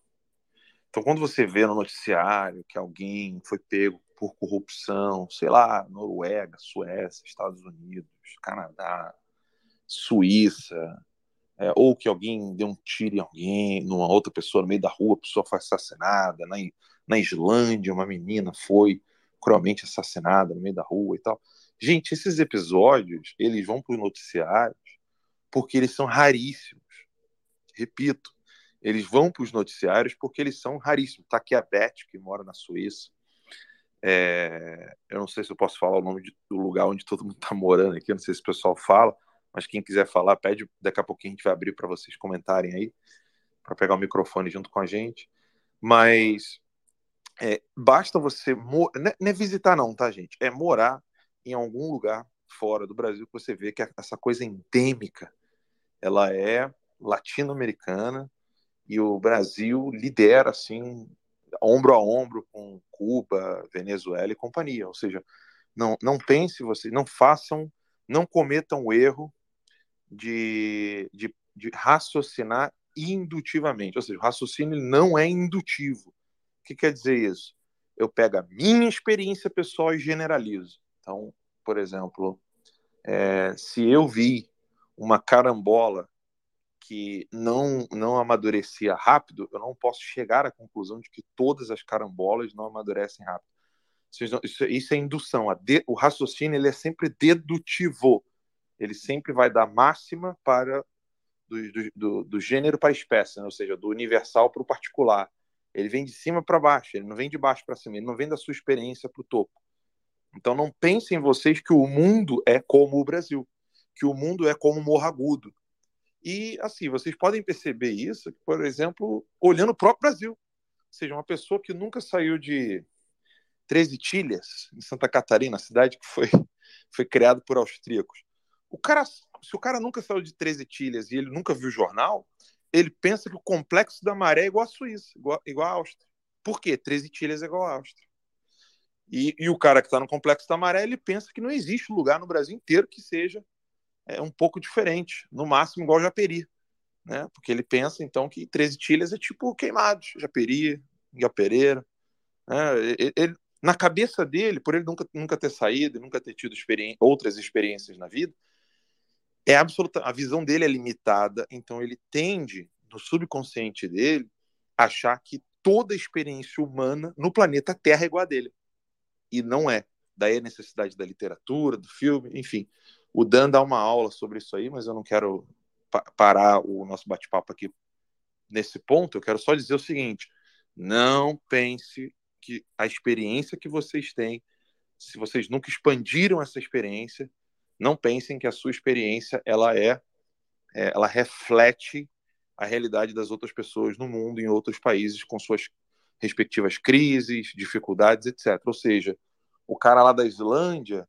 Então, quando você vê no noticiário que alguém foi pego por corrupção, sei lá, Noruega, Suécia, Estados Unidos, Canadá, Suíça, é, ou que alguém deu um tiro em alguém, numa outra pessoa no meio da rua, a pessoa foi assassinada. Na, na Islândia, uma menina foi cruelmente assassinada no meio da rua e tal. Gente, esses episódios, eles vão para os noticiários porque eles são raríssimos. Repito, eles vão para os noticiários porque eles são raríssimos. Está aqui a Beth, que mora na Suíça. É, eu não sei se eu posso falar o nome do lugar onde todo mundo está morando aqui, não sei se o pessoal fala, mas quem quiser falar, pede, daqui a pouquinho a gente vai abrir para vocês comentarem aí, para pegar o microfone junto com a gente. Mas é, basta você. Não é, não é visitar, não, tá, gente? É morar em algum lugar fora do Brasil que você vê que essa coisa endêmica ela é latino-americana e o Brasil lidera assim ombro a ombro com Cuba, Venezuela e companhia. Ou seja, não, não pense você, não façam, não cometam o erro de, de, de raciocinar indutivamente. Ou seja, o raciocínio não é indutivo. O que quer dizer isso? Eu pego a minha experiência pessoal e generalizo. Então, por exemplo, é, se eu vi uma carambola que não, não amadurecia rápido, eu não posso chegar à conclusão de que todas as carambolas não amadurecem rápido. Isso, isso é indução. De, o raciocínio ele é sempre dedutivo ele sempre vai dar máxima para do, do, do, gênero para a espécie, né? ou seja, do universal para o particular. Ele vem de cima para baixo, ele não vem de baixo para cima, ele não vem da sua experiência para o topo. Então não pensem vocês que o mundo é como o Brasil, que o mundo é como Morro Agudo. E assim, vocês podem perceber isso, por exemplo, olhando o próprio Brasil. Ou seja, uma pessoa que nunca saiu de 13 Tilhas, em Santa Catarina, cidade que foi, foi criada por austríacos. O cara, se o cara nunca saiu de 13 tilhas e ele nunca viu jornal, ele pensa que o complexo da maré é igual à Suíça, igual, igual à Áustria. Por quê? 13 tilhas é igual à Áustria. E, e o cara que está no complexo da maré, ele pensa que não existe lugar no Brasil inteiro que seja é, um pouco diferente, no máximo igual Japeri. Né? Porque ele pensa, então, que 13 tilhas é tipo queimados, Japeri, Ingapereira. Né? Ele, ele, na cabeça dele, por ele nunca, nunca ter saído, nunca ter tido outras experiências na vida, é absoluta, a visão dele é limitada, então ele tende, no subconsciente dele, achar que toda experiência humana no planeta Terra é igual a dele. E não é. Daí a necessidade da literatura, do filme, enfim. O Dan dá uma aula sobre isso aí, mas eu não quero pa parar o nosso bate-papo aqui nesse ponto. Eu quero só dizer o seguinte: não pense que a experiência que vocês têm se vocês nunca expandiram essa experiência, não pensem que a sua experiência ela é, é ela reflete a realidade das outras pessoas no mundo, em outros países, com suas respectivas crises, dificuldades, etc. Ou seja, o cara lá da Islândia,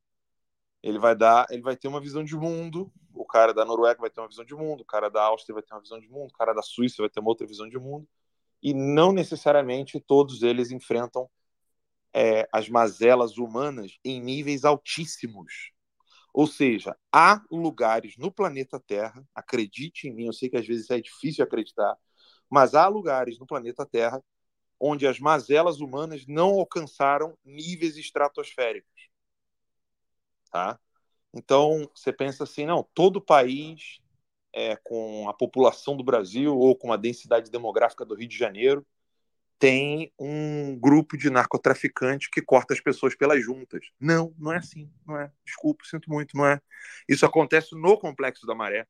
ele vai dar, ele vai ter uma visão de mundo, o cara da Noruega vai ter uma visão de mundo, o cara da Áustria vai ter uma visão de mundo, o cara da Suíça vai ter uma outra visão de mundo, e não necessariamente todos eles enfrentam é, as mazelas humanas em níveis altíssimos. Ou seja, há lugares no planeta Terra, acredite em mim, eu sei que às vezes é difícil acreditar, mas há lugares no planeta Terra onde as mazelas humanas não alcançaram níveis estratosféricos. Tá? Então, você pensa assim, não, todo país é, com a população do Brasil ou com a densidade demográfica do Rio de Janeiro tem um grupo de narcotraficantes que corta as pessoas pelas juntas. Não, não é assim, não é. Desculpa, sinto muito, não é. Isso acontece no Complexo da Maré,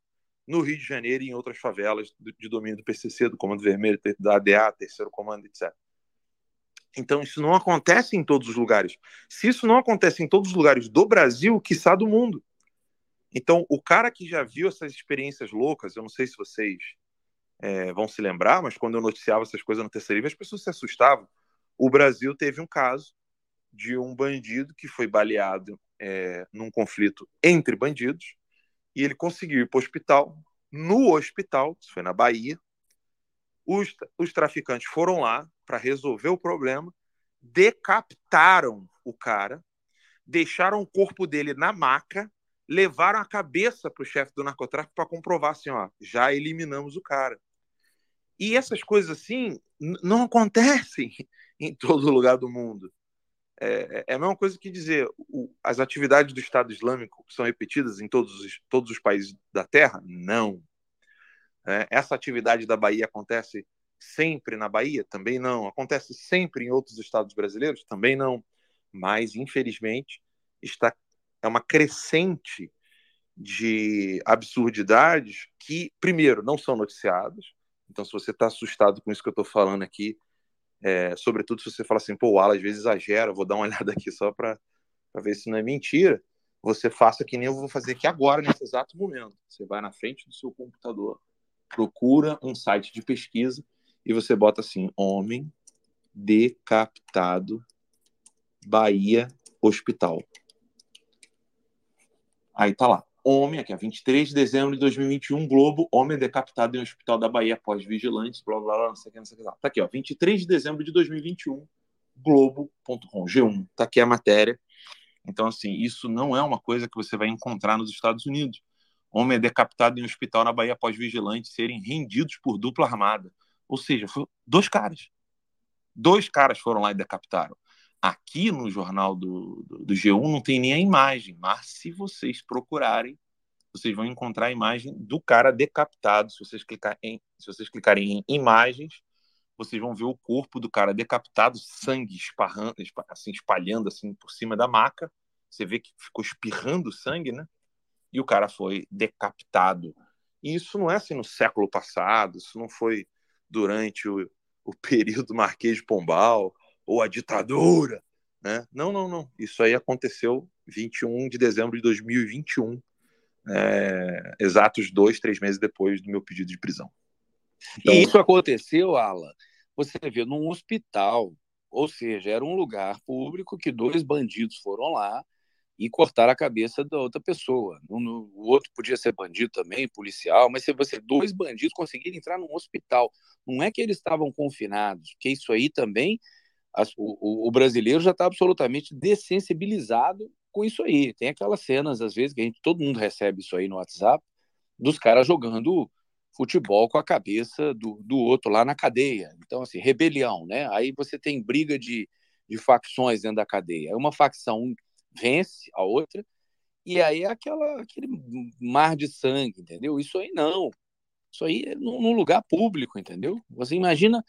no Rio de Janeiro e em outras favelas de domínio do PCC, do Comando Vermelho, da ADA, Terceiro Comando, etc. Então, isso não acontece em todos os lugares. Se isso não acontece em todos os lugares do Brasil, quiçá do mundo. Então, o cara que já viu essas experiências loucas, eu não sei se vocês é, vão se lembrar, mas quando eu noticiava essas coisas no terceiro nível, as pessoas se assustavam. O Brasil teve um caso de um bandido que foi baleado é, num conflito entre bandidos e ele conseguiu ir para o hospital. No hospital, isso foi na Bahia, os, os traficantes foram lá para resolver o problema, decapitaram o cara, deixaram o corpo dele na maca, levaram a cabeça para o chefe do narcotráfico para comprovar assim, ó, já eliminamos o cara. E essas coisas assim não acontecem em todo lugar do mundo. É, é, a mesma coisa que dizer o, as atividades do Estado Islâmico são repetidas em todos os, todos os países da Terra? Não. É, essa atividade da Bahia acontece sempre na Bahia? Também não. Acontece sempre em outros estados brasileiros? Também não. Mas, infelizmente, está é uma crescente de absurdidades que, primeiro, não são noticiadas, então, se você está assustado com isso que eu estou falando aqui, é, sobretudo se você fala assim, pô, o Alan às vezes exagera, vou dar uma olhada aqui só para ver se não é mentira, você faça que nem eu vou fazer aqui agora, nesse exato momento. Você vai na frente do seu computador, procura um site de pesquisa e você bota assim: Homem decapitado, Bahia Hospital. Aí tá lá homem, aqui, 23 de dezembro de 2021, Globo, homem decapitado em hospital da Bahia após vigilantes, blá, blá, blá, não sei o que, não sei o que lá. Tá aqui, ó, 23 de dezembro de 2021, Globo.com, G1, tá aqui a matéria. Então, assim, isso não é uma coisa que você vai encontrar nos Estados Unidos. Homem é decapitado em hospital na Bahia após vigilantes serem rendidos por dupla armada. Ou seja, dois caras. Dois caras foram lá e decapitaram. Aqui no jornal do, do, do, G1 não tem nem a imagem, mas se vocês procurarem, vocês vão encontrar a imagem do cara decapitado. Se vocês, clicar em, se vocês clicarem em imagens, vocês vão ver o corpo do cara decapitado, sangue esparrando, assim, espalhando assim por cima da maca. Você vê que ficou espirrando sangue, né? E o cara foi decapitado. E isso não é assim no século passado, isso não foi durante o, o período Marquês de Pombal, ou a ditadura. Né? Não, não, não. Isso aí aconteceu 21 de dezembro de 2021, é, exatos dois, três meses depois do meu pedido de prisão. Então, e isso aconteceu, Alan, você vê, num hospital, ou seja, era um lugar público que dois bandidos foram lá e cortaram a cabeça da outra pessoa. O outro podia ser bandido também, policial, mas se você dois bandidos conseguirem entrar num hospital, não é que eles estavam confinados, que isso aí também as, o, o, brasileiro já está absolutamente dessensibilizado com isso aí. Tem aquelas cenas, às vezes, que a gente, todo mundo recebe isso aí no WhatsApp, dos caras jogando futebol com a cabeça do, do outro lá na cadeia. Então, assim, rebelião, né? Aí você tem briga de, de facções dentro da cadeia. Uma facção vence a outra, e aí é aquela, aquele mar de sangue, entendeu? Isso aí não. Isso aí é num lugar público, entendeu? Você imagina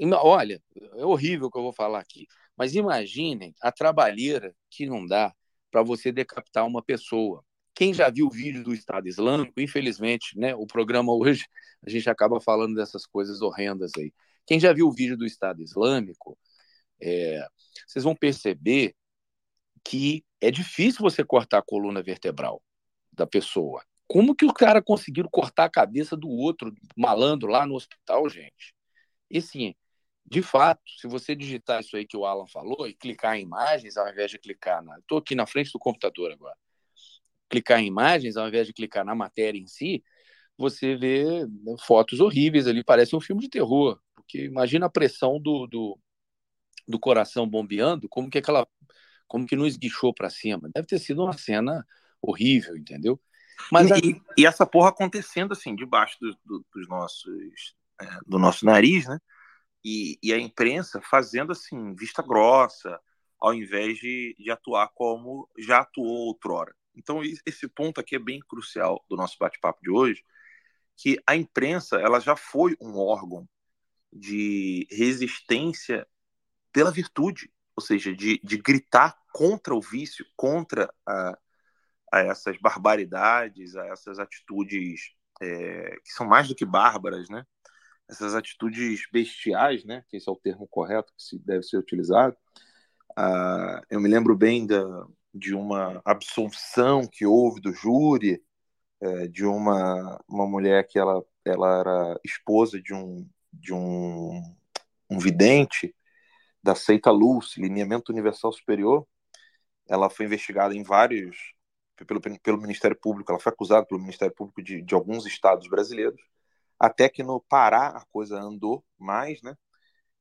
Olha, é horrível o que eu vou falar aqui, mas imaginem a trabalheira que não dá para você decapitar uma pessoa. Quem já viu o vídeo do Estado Islâmico, infelizmente, né, o programa hoje a gente acaba falando dessas coisas horrendas aí. Quem já viu o vídeo do Estado Islâmico, é, vocês vão perceber que é difícil você cortar a coluna vertebral da pessoa. Como que o cara conseguiu cortar a cabeça do outro malandro lá no hospital, gente? E sim, de fato, se você digitar isso aí que o Alan falou e clicar em imagens ao invés de clicar na. Estou aqui na frente do computador agora. Clicar em imagens ao invés de clicar na matéria em si, você vê né, fotos horríveis ali, parece um filme de terror. Porque imagina a pressão do, do, do coração bombeando, como que aquela. Como que não esguichou para cima. Deve ter sido uma cena horrível, entendeu? Mas e, aí... e essa porra acontecendo assim, debaixo do, do, dos nossos. É, do nosso nariz, né? E, e, a imprensa fazendo assim, vista grossa, ao invés de, de atuar como já atuou outrora. Então, esse ponto aqui é bem crucial do nosso bate-papo de hoje, que a imprensa ela já foi um órgão de resistência pela virtude, ou seja, de, de gritar contra o vício, contra a, a essas barbaridades, a essas atitudes é, que são mais do que bárbaras, né? Essas atitudes bestiais, né? Que esse é o termo correto que se deve ser utilizado. Ah, eu me lembro bem da, de uma absolução que houve do júri é, de uma, uma mulher que ela, ela era esposa de um, de um, um vidente da seita Luz, Lineamento Universal Superior. Ela foi investigada em vários, pelo, pelo Ministério Público, ela foi acusada pelo Ministério Público de, de alguns estados brasileiros, até que no Pará a coisa andou mais, né?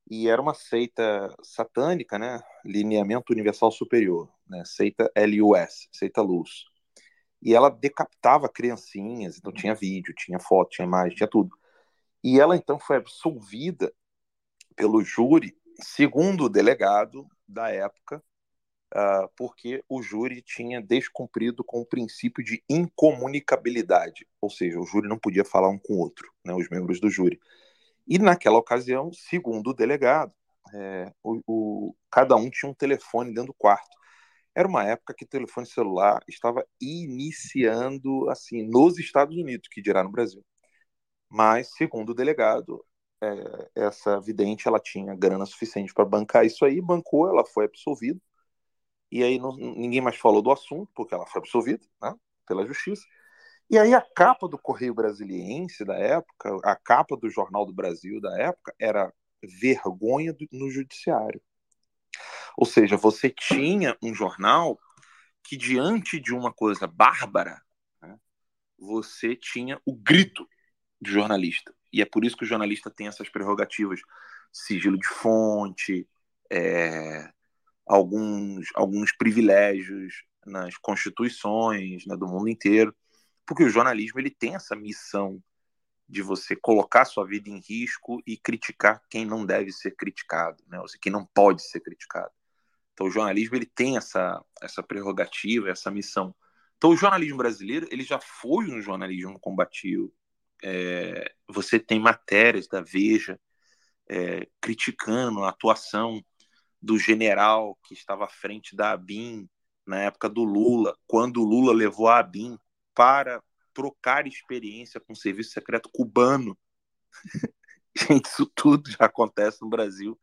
E era uma seita satânica, né? Lineamento Universal Superior, né? Seita LUS, seita Luz e ela decapitava criancinhas, então tinha vídeo, tinha foto, tinha imagem, tinha tudo. E ela então foi absolvida pelo júri, segundo o delegado da época, uh, porque o júri tinha descumprido com o princípio de incomunicabilidade, ou seja, o júri não podia falar um com o outro, né, os membros do júri. E naquela ocasião, segundo o delegado, é, o, o, cada um tinha um telefone dentro do quarto. Era uma época que o telefone celular estava iniciando assim nos Estados Unidos, que dirá no Brasil. Mas, segundo o delegado, é, essa vidente ela tinha grana suficiente para bancar isso aí, bancou, ela foi absolvida. E aí não, ninguém mais falou do assunto, porque ela foi absolvida né, pela justiça. E aí a capa do Correio Brasiliense da época, a capa do Jornal do Brasil da época, era vergonha do, no judiciário. Ou seja, você tinha um jornal que, diante de uma coisa bárbara, né, você tinha o grito de jornalista. E é por isso que o jornalista tem essas prerrogativas: sigilo de fonte, é, alguns, alguns privilégios nas constituições né, do mundo inteiro. Porque o jornalismo ele tem essa missão de você colocar sua vida em risco e criticar quem não deve ser criticado, né? ou seja, quem não pode ser criticado. Então o jornalismo ele tem essa, essa prerrogativa, essa missão. Então o jornalismo brasileiro ele já foi um jornalismo combativo. É, você tem matérias da Veja é, criticando a atuação do general que estava à frente da ABIN na época do Lula, quando o Lula levou a ABIN para trocar experiência com o serviço secreto cubano. Gente, isso tudo já acontece no Brasil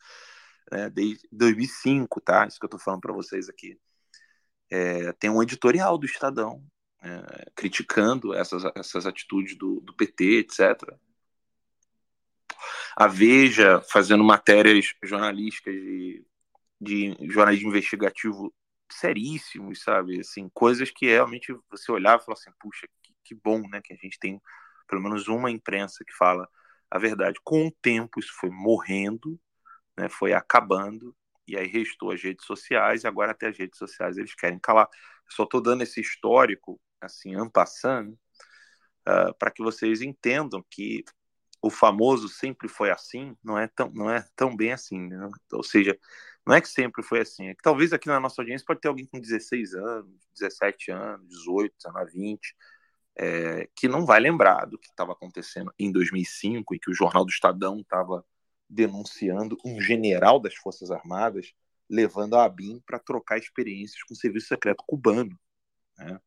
né, desde 2005, tá? Isso que eu estou falando para vocês aqui. É, tem um editorial do Estadão é, criticando essas, essas atitudes do, do PT, etc. A Veja fazendo matérias jornalísticas de, de jornalismo investigativo seríssimos, sabe? Assim, coisas que realmente você olhava e falava assim, puxa, que, que bom, né? Que a gente tem pelo menos uma imprensa que fala a verdade. Com o tempo, isso foi morrendo, né, foi acabando, e aí restou as redes sociais, e agora até as redes sociais eles querem calar. Eu só estou dando esse histórico, assim, ampassando, uh, ah, para que vocês entendam que o famoso sempre foi assim, não é tão, não é tão bem assim, né? ou seja, não é que sempre foi assim, é que talvez aqui na nossa audiência pode ter alguém com 16 anos, 17 anos, 18, 19, 20, é, que não vai lembrar do que estava acontecendo em 2005 e que o Jornal do Estadão estava denunciando um general das Forças Armadas levando a ABIN para trocar experiências com o serviço secreto cubano. Né?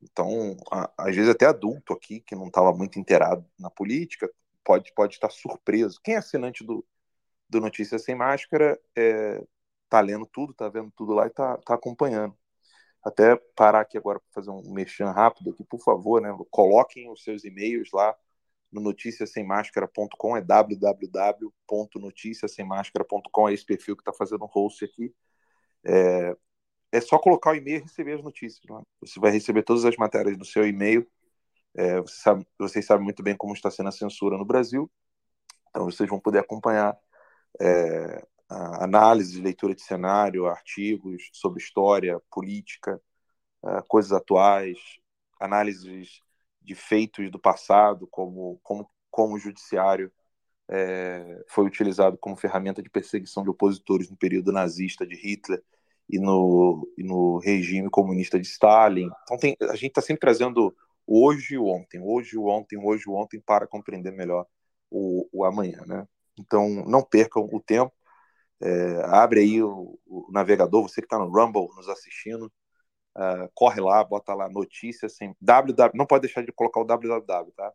Então, a, às vezes até adulto aqui, que não estava muito inteirado na política, pode, pode estar surpreso. Quem é assinante do, do Notícias Sem Máscara é, tá lendo tudo, está vendo tudo lá e está tá acompanhando. Até parar aqui agora para fazer um mexão rápido aqui, por favor, né? Coloquem os seus e-mails lá no noticiasemmáscara.com, é www.noticiasemmáscara.com, é esse perfil que está fazendo o host aqui. É, é só colocar o e-mail e receber as notícias. Né? Você vai receber todas as matérias no seu e-mail. É, você sabe, vocês sabem muito bem como está sendo a censura no Brasil, então vocês vão poder acompanhar é, análise, leitura de cenário, artigos sobre história, política, é, coisas atuais, análises de feitos do passado, como, como, como o judiciário é, foi utilizado como ferramenta de perseguição de opositores no período nazista de Hitler e no, e no regime comunista de Stalin. Então tem, a gente está sempre trazendo hoje e ontem, hoje e ontem, hoje e ontem para compreender melhor o, o amanhã, né? Então não percam o tempo. É, abre aí o, o, navegador, você que está no Rumble nos assistindo, Uh, corre lá, bota lá notícias sem www, não pode deixar de colocar o www, tá?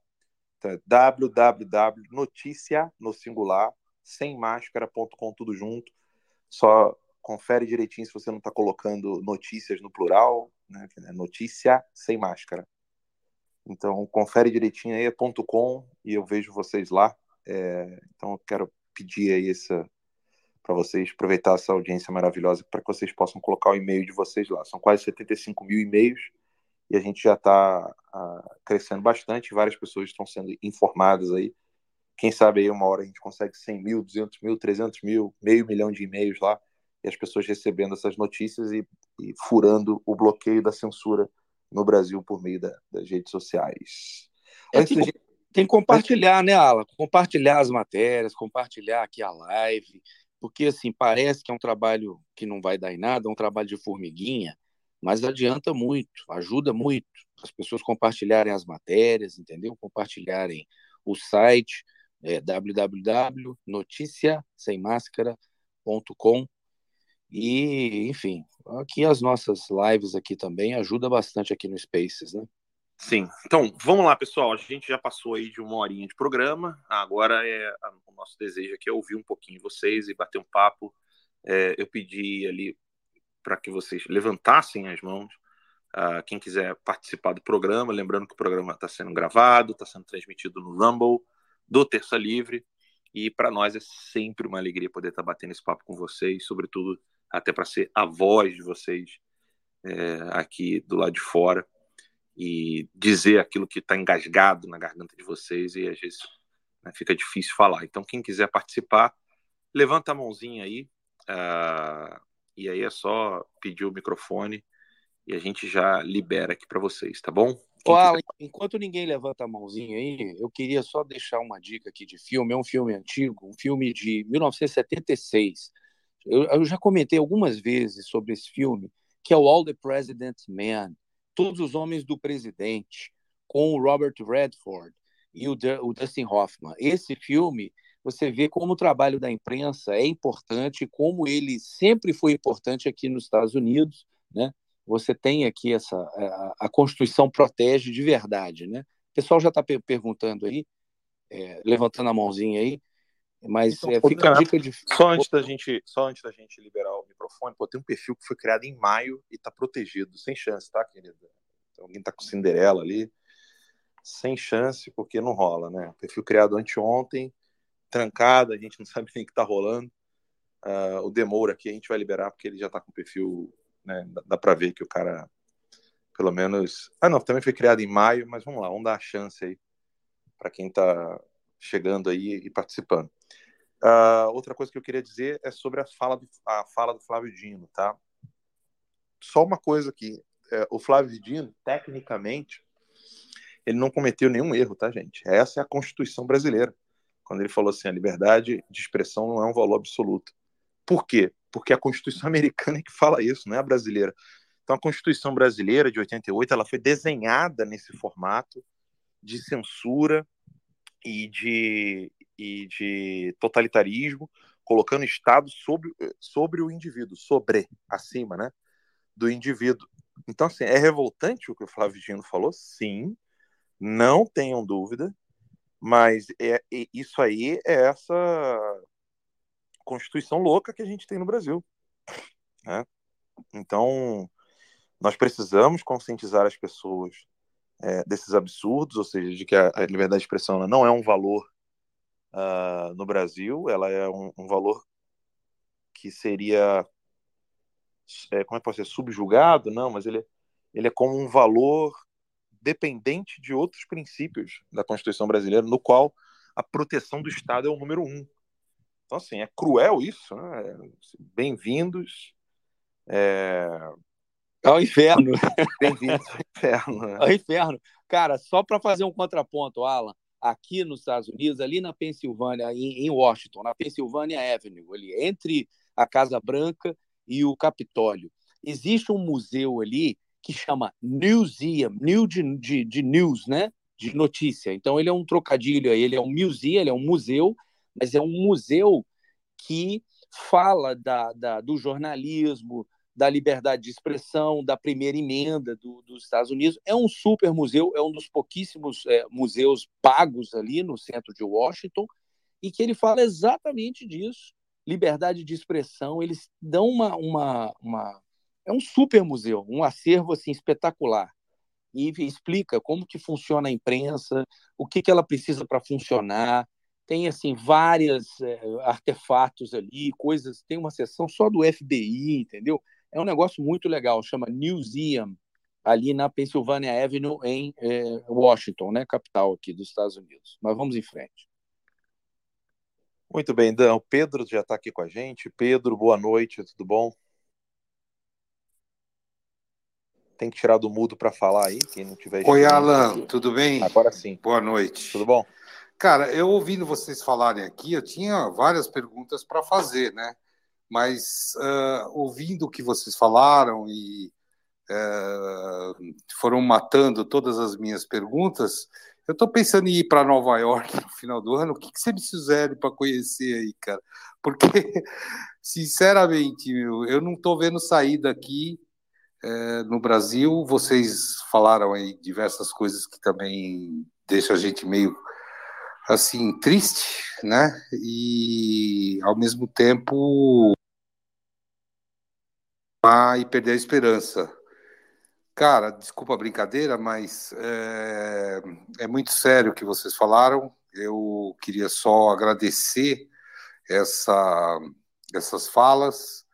Então é www notícia no singular sem máscara.com tudo junto. Só confere direitinho se você não está colocando notícias no plural, né? Notícia sem máscara. Então confere direitinho aí é .com e eu vejo vocês lá. É, então eu quero pedir aí essa para vocês aproveitar essa audiência maravilhosa para que vocês possam colocar o e-mail de vocês lá. São quase 75 mil e-mails e a gente já está ah, crescendo bastante. Várias pessoas estão sendo informadas aí. Quem sabe aí uma hora a gente consegue 100 mil, 200 mil, 300 mil, meio milhão de e-mails lá e as pessoas recebendo essas notícias e, e furando o bloqueio da censura no Brasil por meio da, das redes sociais. É, tem, gente... tem que compartilhar, né, Ala? Compartilhar as matérias, compartilhar aqui a live porque assim parece que é um trabalho que não vai dar em nada, é um trabalho de formiguinha, mas adianta muito, ajuda muito as pessoas compartilharem as matérias, entendeu? Compartilharem o site é, www.noticiasemmascara.com e, enfim, aqui as nossas lives aqui também ajuda bastante aqui no Spaces, né? Sim. Então, vamos lá, pessoal. A gente já passou aí de uma horinha de programa. Agora é o nosso desejo aqui é ouvir um pouquinho vocês e bater um papo. É, eu pedi ali para que vocês levantassem as mãos. Uh, quem quiser participar do programa, lembrando que o programa está sendo gravado, está sendo transmitido no Rumble do Terça Livre. E para nós é sempre uma alegria poder estar tá batendo esse papo com vocês, sobretudo até para ser a voz de vocês é, aqui do lado de fora e dizer aquilo que está engasgado na garganta de vocês e às vezes né, fica difícil falar. Então, quem quiser participar, levanta a mãozinha aí uh, e aí é só pedir o microfone e a gente já libera aqui para vocês, tá bom? Ô, Alan, enquanto ninguém levanta a mãozinha aí, eu queria só deixar uma dica aqui de filme. É um filme antigo, um filme de 1976. Eu, eu já comentei algumas vezes sobre esse filme, que é o All the President's Men Todos os Homens do Presidente, com o Robert Redford e o, o Dustin Hoffman. Esse filme, você vê como o trabalho da imprensa é importante, como ele sempre foi importante aqui nos Estados Unidos, né? Você tem aqui essa a, a Constituição protege de verdade, né? O pessoal já está perguntando aí, é, levantando a mãozinha aí, mas então, é, fica a dica de. Só antes da gente, só antes da gente liberar o microfone, pô, tem um perfil que foi criado em maio e está protegido, sem chance, tá, querida? Então, alguém está com Cinderela ali, sem chance, porque não rola, né? Perfil criado anteontem, trancado, a gente não sabe nem o que está rolando. Uh, o Demoura aqui a gente vai liberar porque ele já está com perfil, né? Dá, dá para ver que o cara, pelo menos. Ah, não, também foi criado em maio, mas vamos lá, vamos dar a chance aí para quem está chegando aí e participando. Uh, outra coisa que eu queria dizer é sobre a fala do, a fala do Flávio Dino, tá? Só uma coisa aqui. É, o Flávio Dino, tecnicamente, ele não cometeu nenhum erro, tá, gente? Essa é a Constituição brasileira. Quando ele falou assim, a liberdade de expressão não é um valor absoluto. Por quê? Porque a Constituição americana é que fala isso, não é a brasileira. Então, a Constituição brasileira de 88, ela foi desenhada nesse formato de censura e de, e de totalitarismo, colocando o Estado sobre, sobre o indivíduo, sobre, acima, né, do indivíduo. Então, assim, é revoltante o que o Flávio Dino falou, sim, não tenham dúvida, mas é, é, isso aí é essa Constituição louca que a gente tem no Brasil. Né? Então, nós precisamos conscientizar as pessoas é, desses absurdos, ou seja, de que a, a liberdade de expressão não é um valor uh, no Brasil, ela é um, um valor que seria, é, como é que pode ser, subjugado? Não, mas ele, ele é como um valor dependente de outros princípios da Constituição brasileira, no qual a proteção do Estado é o número um. Então, assim, é cruel isso, né? Bem-vindos. É... Ao inferno. Bem-vindos ao inferno. Né? Ao inferno. Cara, só para fazer um contraponto, Alan, aqui nos Estados Unidos, ali na Pensilvânia, em, em Washington, na Pennsylvania Avenue, ali entre a Casa Branca e o Capitólio, existe um museu ali que chama Newseum, new de, de, de news, né? De notícia. Então ele é um trocadilho, ele é um museum, ele é um museu, mas é um museu que fala da, da, do jornalismo, da liberdade de expressão, da primeira emenda do, dos Estados Unidos. É um super museu, é um dos pouquíssimos é, museus pagos ali no centro de Washington, e que ele fala exatamente disso. Liberdade de expressão, eles dão uma, uma, uma é um super museu, um acervo assim espetacular e explica como que funciona a imprensa, o que, que ela precisa para funcionar. Tem assim vários é, artefatos ali, coisas. Tem uma seção só do FBI, entendeu? É um negócio muito legal, chama Newseum, ali na Pennsylvania Avenue, em é, Washington, né, capital aqui dos Estados Unidos. Mas vamos em frente. Muito bem, Dan. O Pedro já está aqui com a gente. Pedro, boa noite, tudo bom? Tem que tirar do mudo para falar aí, quem não tiver. Oi, Alan, tudo bem? Agora sim. Boa noite. Tudo bom? Cara, eu ouvindo vocês falarem aqui, eu tinha várias perguntas para fazer, né? Mas uh, ouvindo o que vocês falaram e uh, foram matando todas as minhas perguntas, eu estou pensando em ir para Nova York no final do ano. O que, que você me sugere para conhecer aí, cara? Porque, sinceramente, eu não estou vendo saída aqui é, no Brasil. Vocês falaram aí diversas coisas que também deixam a gente meio assim triste, né? E ao mesmo tempo e perder a esperança. Cara, desculpa a brincadeira, mas é, é, muito sério o que vocês falaram. Eu queria só agradecer essa, essas falas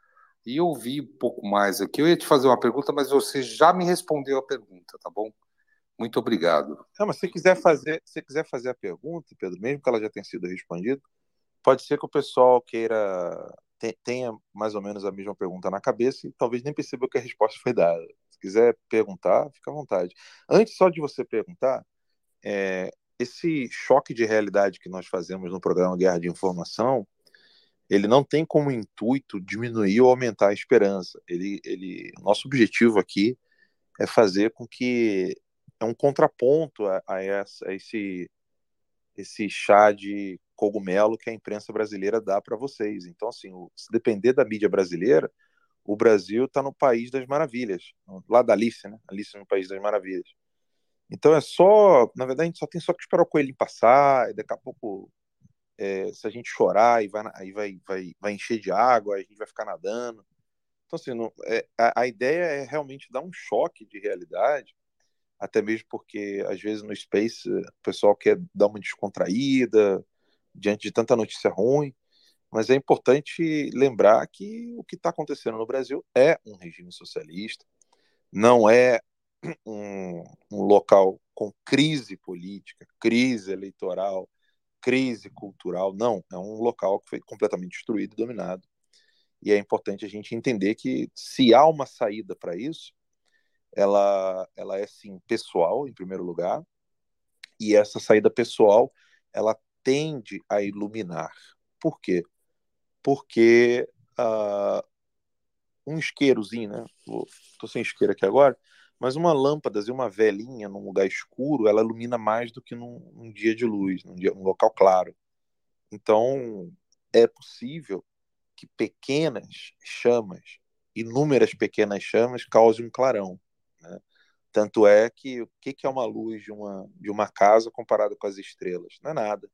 e ouvir um pouco mais aqui. Eu ia te fazer uma pergunta, mas você já me respondeu a pergunta, tá bom? Muito obrigado. Não, mas se quiser fazer, se quiser fazer a pergunta, Pedro, mesmo que ela já tenha sido respondida, pode ser que o pessoal queira tenha mais ou menos a mesma pergunta na cabeça e talvez nem perceba que a resposta foi dada. Se quiser perguntar, fica à vontade. Antes só de você perguntar, é, esse choque de realidade que nós fazemos no programa Guerra de Informação, ele não tem como intuito diminuir ou aumentar a esperança. Ele, ele, nosso objetivo aqui é fazer com que é um contraponto a, a, essa, a esse esse chá de cogumelo que a imprensa brasileira dá para vocês. Então, assim, se depender da mídia brasileira, o Brasil está no país das maravilhas, lá da Alice, né? Alice no país das maravilhas. Então é só, na verdade, a gente só tem só que esperar o coelhinho passar, e daqui a pouco, é, se a gente chorar, aí, vai, aí vai, vai, vai encher de água, a gente vai ficar nadando. Então, assim, não, é, a, a ideia é realmente dar um choque de realidade até mesmo porque às vezes no Space o pessoal quer dar uma descontraída diante de tanta notícia ruim, mas é importante lembrar que o que está acontecendo no Brasil é um regime socialista, não é um, um local com crise política, crise eleitoral, crise cultural, não, é um local que foi completamente destruído e dominado. E é importante a gente entender que se há uma saída para isso, ela, ela é sim pessoal, em primeiro lugar, e essa saída pessoal ela tende a iluminar. Por quê? Porque uh, um isqueirozinho, né? Estou sem isqueiro aqui agora, mas uma lâmpada e uma velinha num lugar escuro, ela ilumina mais do que num, num dia de luz, num, dia, num local claro. Então, é possível que pequenas chamas, inúmeras pequenas chamas, causem um clarão. Né? Tanto é que o que é uma luz de uma, de uma casa comparada com as estrelas? Não é nada.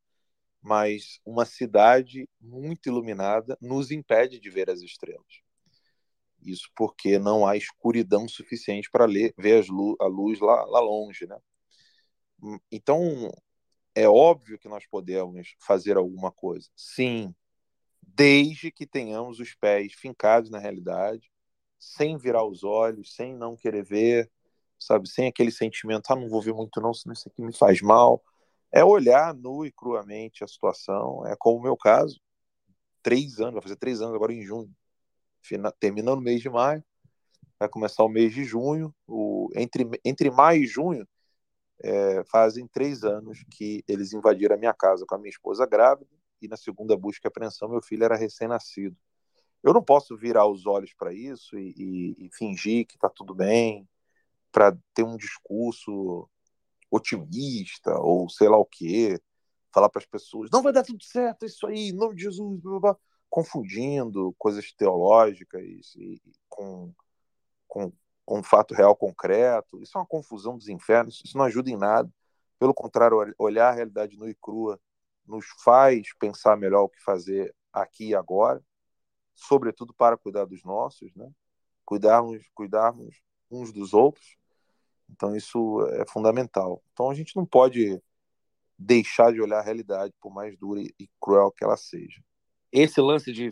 Mas uma cidade muito iluminada nos impede de ver as estrelas. Isso porque não há escuridão suficiente para ver lu a luz lá, lá longe, né? Hum, então, é óbvio que nós podemos fazer alguma coisa. Sim, desde que tenhamos os pés fincados na realidade, sem virar os olhos, sem não querer ver, sabe, sem aquele sentimento, ah, não vou ver muito não, senão isso aqui me faz mal. É olhar nu e cruamente a situação, é como o meu caso, três anos, vai fazer três anos agora em junho, terminando o mês de maio, vai começar o mês de junho, o, entre, entre maio e junho, é, fazem três anos que eles invadiram a minha casa com a minha esposa grávida, e na segunda busca e apreensão meu filho era recém-nascido. Eu não posso virar os olhos para isso e, e, e, fingir que está tudo bem, para ter um discurso otimista ou sei lá o quê, falar para as pessoas, não vai dar tudo certo, é isso aí, em nome de Jesus, blá, blá, confundindo coisas teológicas e, com, com, com um fato real concreto. Isso é uma confusão dos infernos, isso não ajuda em nada. Pelo contrário, olhar a realidade nua e crua nos faz pensar melhor o que fazer aqui e agora, sobretudo para cuidar dos nossos, né? Cuidarmos, cuidarmos uns dos outros. Então isso é fundamental. Então a gente não pode deixar de olhar a realidade, por mais dura e cruel que ela seja. Esse lance de,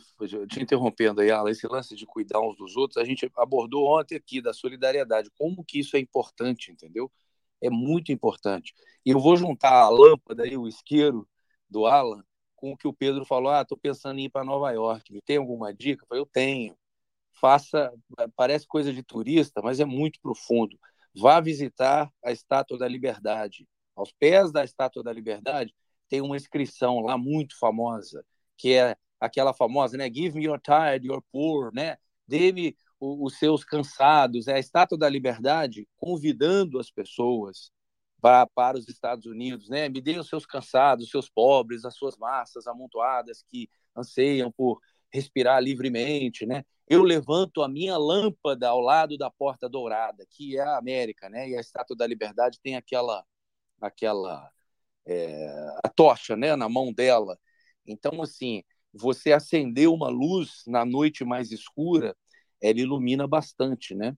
te interrompendo aí, Alan, esse lance de cuidar uns dos outros, a gente abordou ontem aqui da solidariedade, como que isso é importante, entendeu? É muito importante. E eu vou juntar a lâmpada e o isqueiro do Alan com o que o Pedro falou: ah, estou pensando em ir para Nova York. Tem alguma dica? Eu, falei, eu tenho. Faça, parece coisa de turista, mas é muito profundo. Vá visitar a Estátua da Liberdade. Aos pés da Estátua da Liberdade tem uma inscrição lá muito famosa, que é aquela famosa, né? Give me your tired, your poor, né? Dê-me os seus cansados. É a Estátua da Liberdade convidando as pessoas para, para os Estados Unidos, né? Me deem os seus cansados, os seus pobres, as suas massas amontoadas que anseiam por respirar livremente, né? Eu levanto a minha lâmpada ao lado da Porta Dourada, que é a América, né? E a Estátua da Liberdade tem aquela, aquela é, a tocha, né? Na mão dela. Então, assim, você acender uma luz na noite mais escura, ela ilumina bastante, né?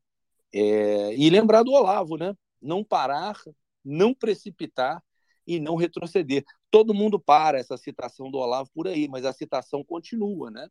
É, e lembrar do Olavo, né? Não parar não precipitar e não retroceder. Todo mundo para essa citação do Olavo por aí, mas a citação continua, né?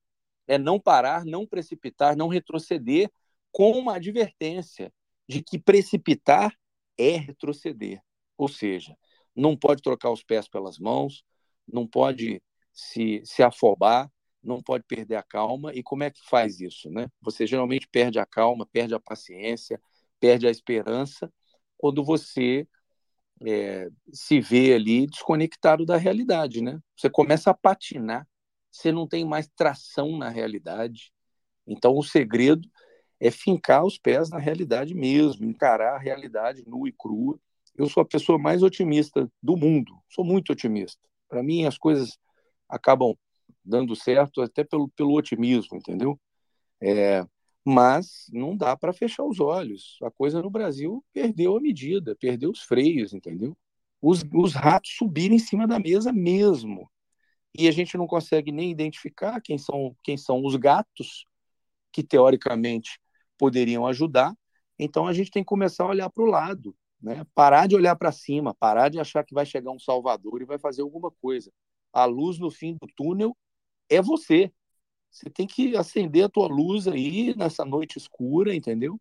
É não parar, não precipitar, não retroceder, com uma advertência de que precipitar é retroceder. Ou seja, não pode trocar os pés pelas mãos, não pode se, se afobar, não pode perder a calma. E como é que faz isso? Né? Você geralmente perde a calma, perde a paciência, perde a esperança quando você é, se vê ali desconectado da realidade, né? Você começa a patinar, você não tem mais tração na realidade. Então, o segredo é fincar os pés na realidade mesmo, encarar a realidade nua e crua. Eu sou a pessoa mais otimista do mundo, sou muito otimista. Para mim, as coisas acabam dando certo até pelo, pelo otimismo, entendeu? É, mas não dá para fechar os olhos. A coisa no Brasil perdeu a medida, perdeu os freios, entendeu? Os, os ratos subiram em cima da mesa mesmo. E a gente não consegue nem identificar quem são, quem são os gatos que teoricamente poderiam ajudar. Então a gente tem que começar a olhar para o lado, né? parar de olhar para cima, parar de achar que vai chegar um salvador e vai fazer alguma coisa. A luz no fim do túnel é você, você tem que acender a tua luz aí nessa noite escura, entendeu?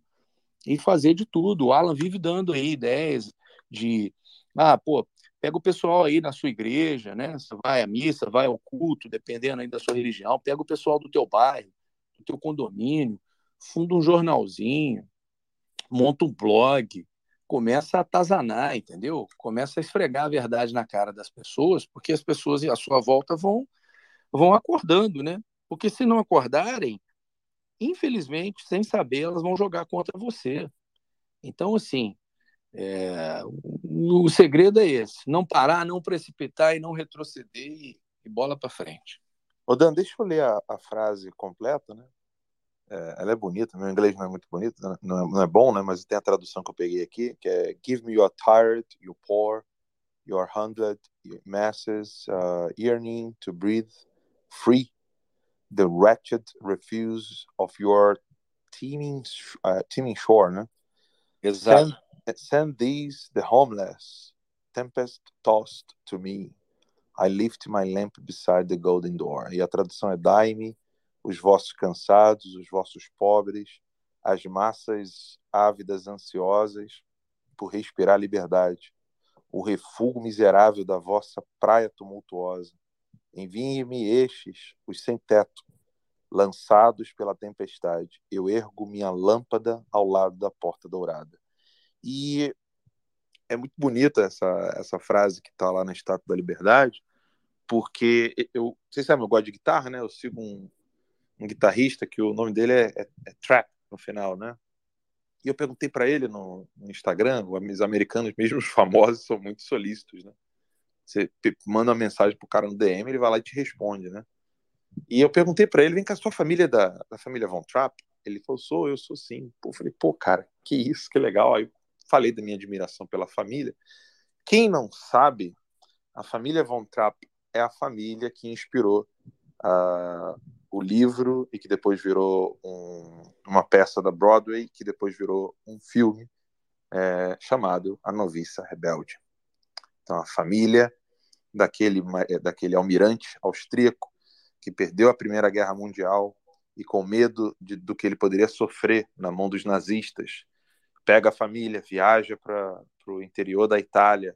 E fazer de tudo. O Alan vive dando aí ideias de, ah, pô, pega o pessoal aí na sua igreja, né? Você vai à missa, vai ao culto, dependendo aí da sua religião, pega o pessoal do teu bairro, do teu condomínio, funda um jornalzinho, monta um blog, começa a atazanar, entendeu? Começa a esfregar a verdade na cara das pessoas, porque as pessoas à sua volta vão vão acordando, né? Porque se não acordarem, infelizmente, sem saber, elas vão jogar contra você. Então, assim, é, o, segredo é esse: não parar, não precipitar e não retroceder e, e bola para frente. Ô Dan, deixa eu ler a, a frase completa, né? É, ela é bonita, meu inglês não é muito bonito, né? não é, não é, bom, né? Mas tem a tradução que eu peguei aqui, que é Give me your tired, your poor, your hundred your masses, uh, yearning to breathe free the wretched refuse of your teeming, uh, teeming shore, né? Exato. Send, send these, the homeless, tempest tossed to me. I lift my lamp beside the golden door. E a tradução é: Dai-me os vossos cansados, os vossos pobres, as massas ávidas, ansiosas por respirar liberdade, o refúgio miserável da vossa praia tumultuosa. Envie-me estes, os sem teto, lançados pela tempestade. Eu ergo minha lâmpada ao lado da porta dourada. E é muito bonita essa, essa frase que está lá na Estátua da Liberdade, porque eu, vocês sabem, eu gosto de guitarra, né? Eu sigo um, um guitarrista que o nome dele é, é, é Trap no final, né? E eu perguntei para ele no, no, Instagram, os americanos, mesmo os famosos, são muito solícitos, né? Você manda uma mensagem pro cara no DM, ele vai lá e te responde, né? E eu perguntei para ele, vem cá, sua família da, da família Von Trapp? Ele falou, sou, eu sou sim. Pô, eu falei, pô, cara, que isso, que legal. Aí falei da minha admiração pela família. Quem não sabe, a família Von Trapp é a família que inspirou uh, o livro e que depois virou um, uma peça da Broadway, que depois virou um filme é, chamado A Noviça Rebelde. Então, a família daquele, daquele almirante austríaco que perdeu a Primeira Guerra Mundial e com medo de, do que ele poderia sofrer na mão dos nazistas, pega a família, viaja para o interior da Itália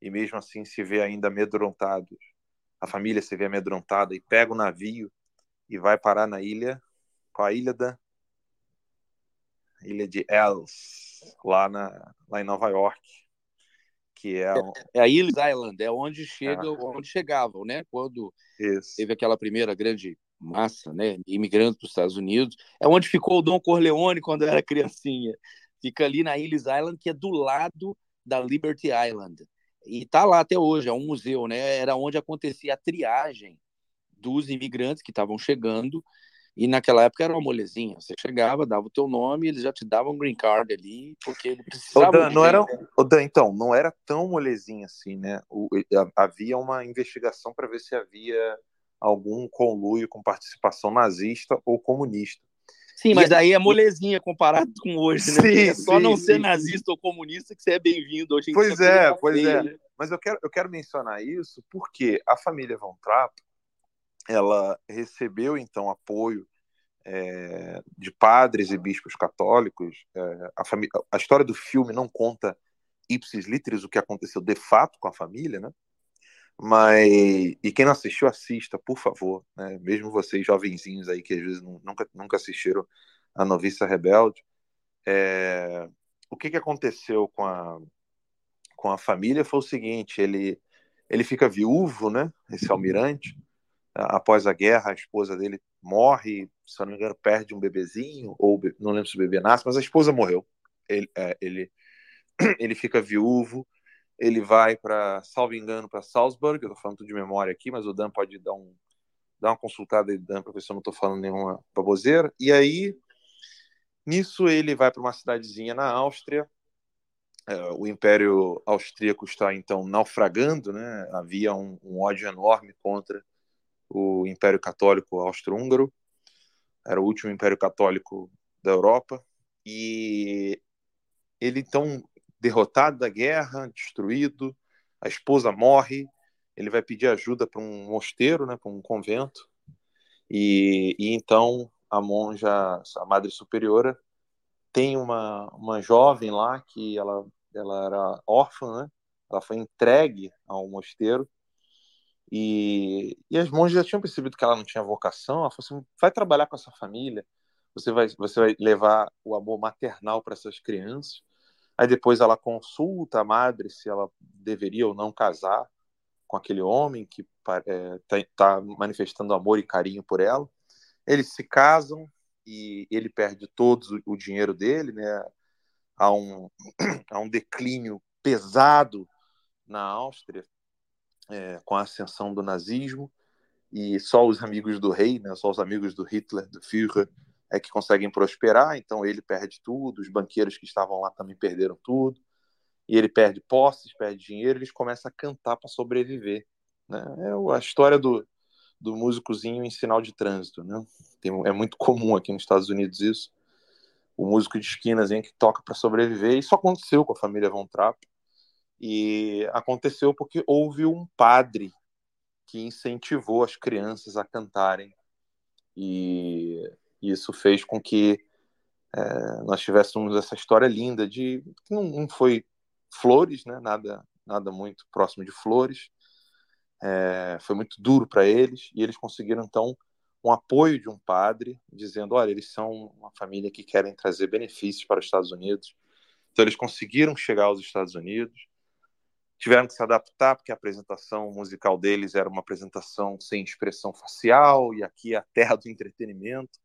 e mesmo assim se vê ainda amedrontado. A família se vê amedrontada e pega o navio e vai parar na ilha, com a ilha da ilha de Els, lá, na, lá em Nova York, que é, é, é a Ellis Island, é onde chega, é. onde chegavam, né? Quando Isso. teve aquela primeira grande massa, né, imigrantes para os Estados Unidos, é onde ficou o Dom Corleone quando era criancinha. Fica ali na Ellis Island, que é do lado da Liberty Island. E tá lá até hoje, é um museu, né? Era onde acontecia a triagem dos imigrantes que estavam chegando. E naquela época era uma molezinha. Você chegava, dava o teu nome, eles já te davam um green card ali, porque ele precisava. Dan, não era, Dan, então, não era tão molezinha assim, né? O, havia uma investigação para ver se havia algum conluio com participação nazista ou comunista. Sim, mas aí é molezinha comparado com hoje, né? Sim, é só sim, não sim, ser nazista ou comunista que você é bem-vindo hoje em. Pois é, pois é. Né? Mas eu quero, eu quero mencionar isso porque a família Von Trapp ela recebeu então apoio é, de padres e bispos católicos. É, a, família, a história do filme não conta ipsis literis o que aconteceu de fato com a família, né? Mas e quem não assistiu assista, por favor, né? Mesmo vocês jovenzinhos aí que às vezes nunca nunca assistiram a Noviça Rebelde, é, o que que aconteceu com a com a família foi o seguinte, ele ele fica viúvo, né? Esse almirante após a guerra, a esposa dele morre, se eu não me engano, perde um bebezinho, ou não lembro se o bebê nasce, mas a esposa morreu. Ele, é, ele, ele fica viúvo, ele vai para, salvo engano, para Salzburg, eu estou falando tudo de memória aqui, mas o Dan pode dar, um, dar uma consultada aí, Dan, para ver se eu não estou falando nenhuma baboseira. E aí, nisso, ele vai para uma cidadezinha na Áustria, é, o Império Austríaco está então naufragando, né? havia um, um ódio enorme contra o Império Católico Austro-Húngaro, era o último Império Católico da Europa, e ele então derrotado da guerra, destruído, a esposa morre, ele vai pedir ajuda para um mosteiro, né, para um convento, e, e então a monja, a Madre Superiora, tem uma, uma jovem lá que ela, ela era órfã, né? ela foi entregue ao mosteiro e, e as monjas já tinham percebido que ela não tinha vocação. Ela falou assim: vai trabalhar com essa família, você vai, você vai levar o amor maternal para essas crianças. Aí depois ela consulta a madre se ela deveria ou não casar com aquele homem que está é, tá manifestando amor e carinho por ela. Eles se casam e ele perde todo o dinheiro dele, né? Há um, há um declínio pesado na Áustria é, com a ascensão do nazismo e só os amigos do rei, né, só os amigos do Hitler, do Führer, é que conseguem prosperar. Então ele perde tudo, os banqueiros que estavam lá também perderam tudo, e ele perde posses, perde dinheiro. Eles começam a cantar para sobreviver. Né? É a história do, do músicozinho em sinal de trânsito. Né? Tem, é muito comum aqui nos Estados Unidos isso. o músico de esquinas que toca para sobreviver. Isso aconteceu com a família Von Trapp. E aconteceu porque houve um padre que incentivou as crianças a cantarem. E isso fez com que é, nós tivéssemos essa história linda de não, não, foi flores, né? Nada, nada muito próximo de flores. É, foi muito duro para eles e eles conseguiram então um apoio de um padre dizendo, olha, eles são uma família que querem trazer benefícios para os Estados Unidos. Então eles conseguiram chegar aos Estados Unidos, tiveram que se adaptar porque a apresentação musical deles era uma apresentação sem expressão facial e aqui é a terra do entretenimento.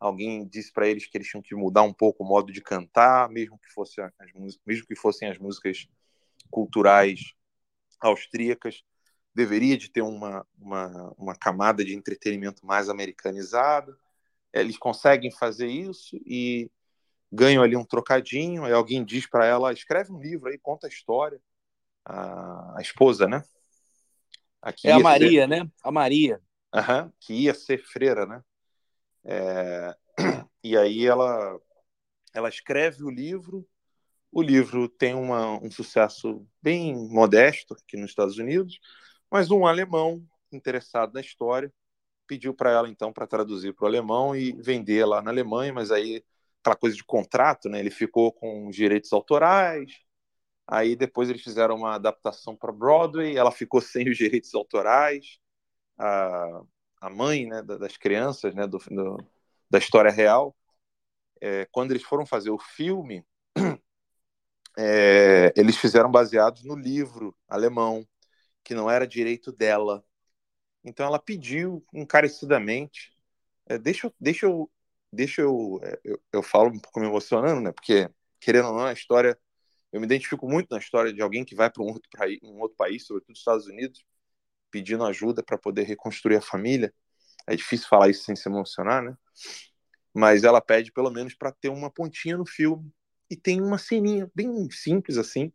Alguém disse para eles que eles tinham que mudar um pouco o modo de cantar, mesmo que fosse as mesmo que fossem as músicas culturais austríacas deveria de ter uma, uma, uma camada de entretenimento mais americanizada. Eles conseguem fazer isso e ganham ali um trocadinho. Aí alguém diz para ela: escreve um livro aí, conta a história. A, a esposa, né? Aqui é a Maria, ser... né? A Maria. Uhum, que ia ser freira, né? É... E aí ela, ela escreve o livro. O livro tem uma, um sucesso bem modesto aqui nos Estados Unidos, mas um alemão interessado na história pediu para ela então para traduzir para o alemão e vender lá na Alemanha, mas aí aquela coisa de contrato, né? Ele ficou com os direitos autorais. Aí depois eles fizeram uma adaptação para Broadway, ela ficou sem os direitos autorais. A, a mãe, né, das crianças, né, do, do da história real, é, quando eles foram fazer o filme, é, eles fizeram baseados no livro alemão que não era direito dela. Então ela pediu encarecidamente, é, deixa, deixa eu, deixa eu, é, eu, eu falo um pouco me emocionando, né? Porque querendo ou não, a história, eu me identifico muito na história de alguém que vai para um outro um outro país, sobretudo os Estados Unidos, pedindo ajuda para poder reconstruir a família. É difícil falar isso sem se emocionar, né? Mas ela pede pelo menos para ter uma pontinha no filme e tem uma ceninha bem simples assim,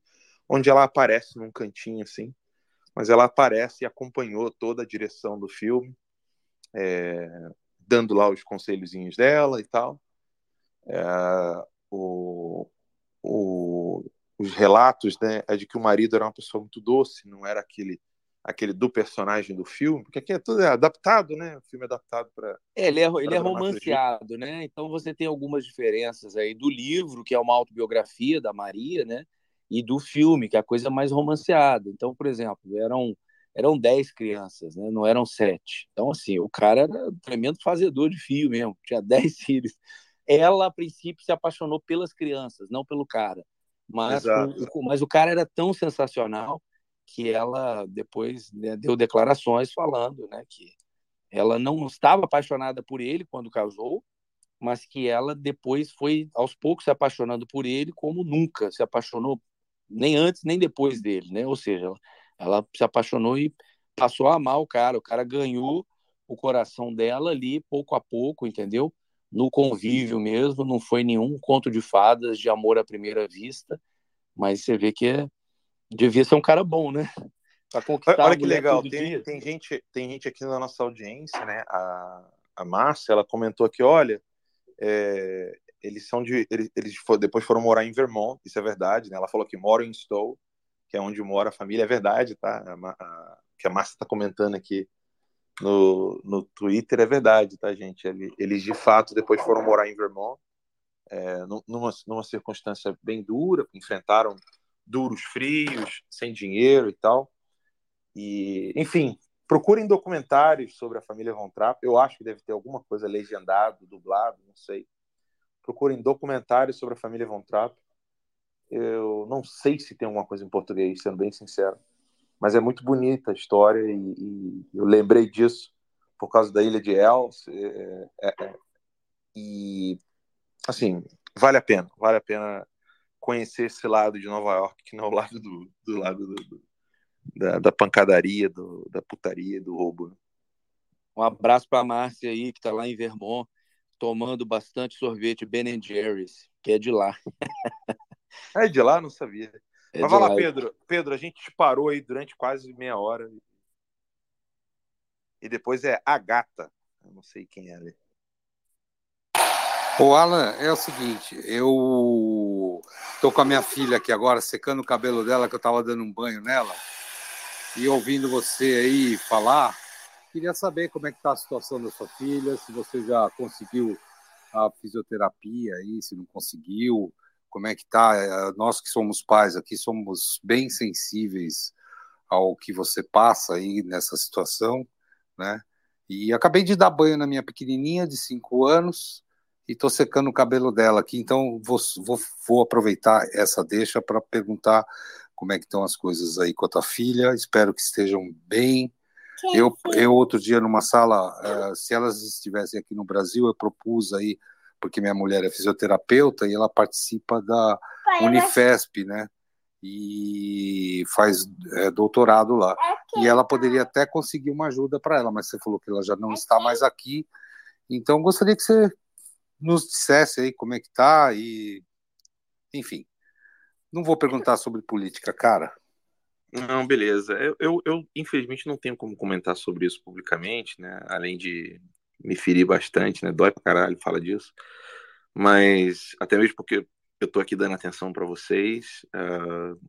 onde ela aparece num cantinho assim mas ela aparece e acompanhou toda a direção do filme, é, dando lá os conselhozinhos dela e tal. É, o, o, os relatos né, é de que o marido era uma pessoa muito doce, não era aquele aquele do personagem do filme, porque aqui é tudo é adaptado, né? O filme é adaptado para. É, ele é, ele é romanceado, né? Então você tem algumas diferenças aí do livro, que é uma autobiografia da Maria, né? e do filme, que é a coisa mais romanceada. Então, por exemplo, eram eram dez crianças, né? não eram sete. Então, assim, o cara era um tremendo fazedor de filho mesmo, tinha dez filhos. Ela, a princípio, se apaixonou pelas crianças, não pelo cara. Mas, o, mas o cara era tão sensacional que ela depois né, deu declarações falando né, que ela não estava apaixonada por ele quando casou, mas que ela depois foi aos poucos se apaixonando por ele como nunca se apaixonou nem antes nem depois dele, né? Ou seja, ela se apaixonou e passou a amar o cara. O cara ganhou o coração dela ali, pouco a pouco, entendeu? No convívio mesmo, não foi nenhum conto de fadas de amor à primeira vista, mas você vê que é, devia ser um cara bom, né? Pra conquistar Olha que legal, tem, tem, gente, tem gente aqui na nossa audiência, né? A, a Márcia, ela comentou aqui, olha, é, eles são de eles, eles for, depois foram morar em Vermont, isso é verdade, né? Ela falou que moram em Stowe, que é onde mora a família, é verdade, tá? A, a, que a Márcia está comentando aqui no, no Twitter é verdade, tá, gente? Eles de fato depois foram morar em Vermont, é, numa, numa circunstância bem dura, enfrentaram duros frios, sem dinheiro e tal. E, enfim, procurem documentários sobre a família Von Trapp. Eu acho que deve ter alguma coisa legendado, dublado, não sei procurem documentários sobre a família Von Trapp. Eu não sei se tem alguma coisa em português, sendo bem sincero, mas é muito bonita a história e, e eu lembrei disso por causa da Ilha de Els. É, é, é, e, assim, vale a pena, vale a pena conhecer esse lado de Nova York, que não é o lado do, do lado do, do, da, da, pancadaria, do, da putaria, do roubo. Um abraço para a Márcia aí, que está lá em Vermont tomando bastante sorvete Ben Jerry's, que é de lá. é de lá? Não sabia. É Mas vai lá, lá, Pedro. Pedro, a gente parou aí durante quase meia hora. E depois é a gata. Eu não sei quem é ali. O Alan, é o seguinte, eu tô com a minha filha aqui agora, secando o cabelo dela, que eu tava dando um banho nela, e ouvindo você aí falar, queria saber como é que tá a situação da sua filha, se você já conseguiu a fisioterapia aí, se não conseguiu, como é que tá? É, nós que somos pais aqui somos bem sensíveis ao que você passa aí nessa situação, né? E acabei de dar banho na minha pequenininha de cinco anos, e estou secando o cabelo dela aqui, então vou, vou, vou aproveitar essa deixa para perguntar como é que estão as coisas aí com a tua filha, espero que estejam bem. Eu, eu outro dia numa sala, uh, se elas estivessem aqui no Brasil, eu propus aí, porque minha mulher é fisioterapeuta e ela participa da Pai, Unifesp, né? E faz é, doutorado lá. E ela poderia até conseguir uma ajuda para ela, mas você falou que ela já não está mais aqui. Então gostaria que você nos dissesse aí como é que tá e enfim. Não vou perguntar sobre política, cara. Não, beleza. Eu, eu, eu, infelizmente não tenho como comentar sobre isso publicamente, né? Além de me ferir bastante, né? Dói pra caralho falar disso. Mas até mesmo porque eu tô aqui dando atenção para vocês uh,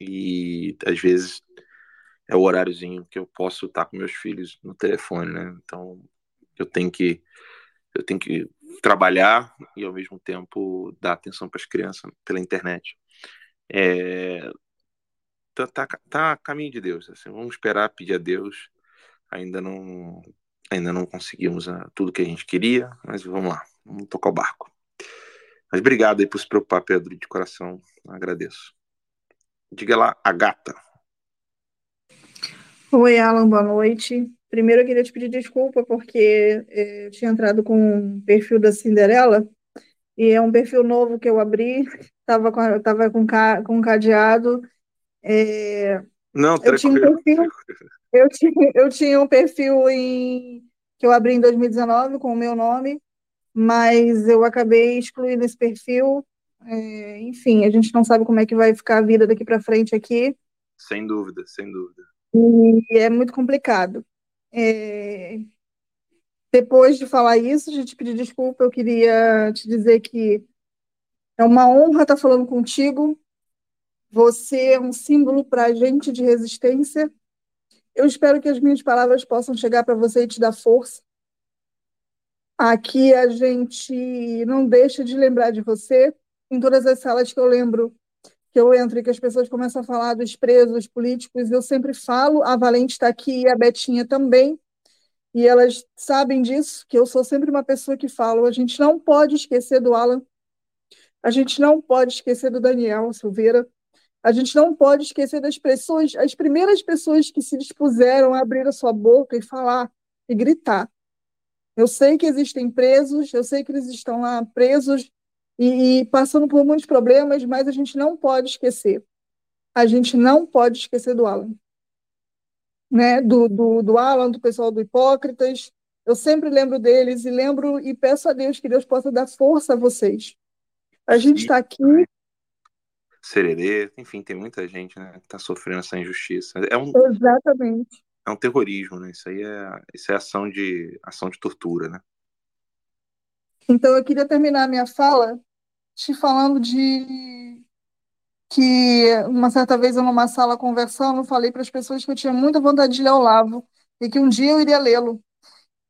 e às vezes é o horáriozinho que eu posso estar com meus filhos no telefone, né? Então eu tenho que eu tenho que trabalhar e ao mesmo tempo dar atenção para as crianças pela internet. É, tá, tá, tá a caminho de Deus. Assim, vamos esperar, pedir a Deus. Ainda não, ainda não conseguimos a, ah, tudo que a gente queria, mas vamos lá, vamos tocar o barco. Mas obrigado aí por se preocupar, Pedro, de coração, agradeço. Diga lá, a gata. Oi, Alan, boa noite. Primeiro eu queria te pedir desculpa porque eh, eu tinha entrado com o perfil da Cinderela e é um perfil novo que eu abri, estava com, tava com, com cadeado. É, Não, eu tinha um perfil, eu tinha, eu tinha um perfil em, que eu abri em 2019 com o meu nome, mas eu acabei excluindo esse perfil. É, enfim, a gente não sabe como é que vai ficar a vida daqui para frente aqui. Sem dúvida, sem dúvida. E é muito complicado. É... Depois de falar isso, de te pedir desculpa, eu queria te dizer que é uma honra estar falando contigo. Você é um símbolo para a gente de resistência. Eu espero que as minhas palavras possam chegar para você e te dar força. Aqui a gente não deixa de lembrar de você. Em todas as salas que eu lembro que eu entro e que as pessoas começam a falar dos presos políticos, eu sempre falo, a Valente está aqui e a Betinha também, e elas sabem disso, que eu sou sempre uma pessoa que falo, a gente não pode esquecer do Alan, a gente não pode esquecer do Daniel Silveira, a gente não pode esquecer das pessoas, as primeiras pessoas que se dispuseram a abrir a sua boca e falar e gritar. Eu sei que existem presos, eu sei que eles estão lá presos e, e passando por muitos problemas, mas a gente não pode esquecer. A gente não pode esquecer do Alan. Né? Do, do, do Alan, do pessoal do Hipócritas. Eu sempre lembro deles e lembro e peço a Deus que Deus possa dar força a vocês. A gente está aqui. Sererê, enfim, tem muita gente né, que está sofrendo essa injustiça. É um, Exatamente. É um terrorismo, né? Isso aí é, isso é ação de ação de tortura, né? Então eu queria terminar a minha fala te falando de que uma certa vez eu numa sala conversando, falei para as pessoas que eu tinha muita vontade de ler Olavo e que um dia eu iria lê-lo.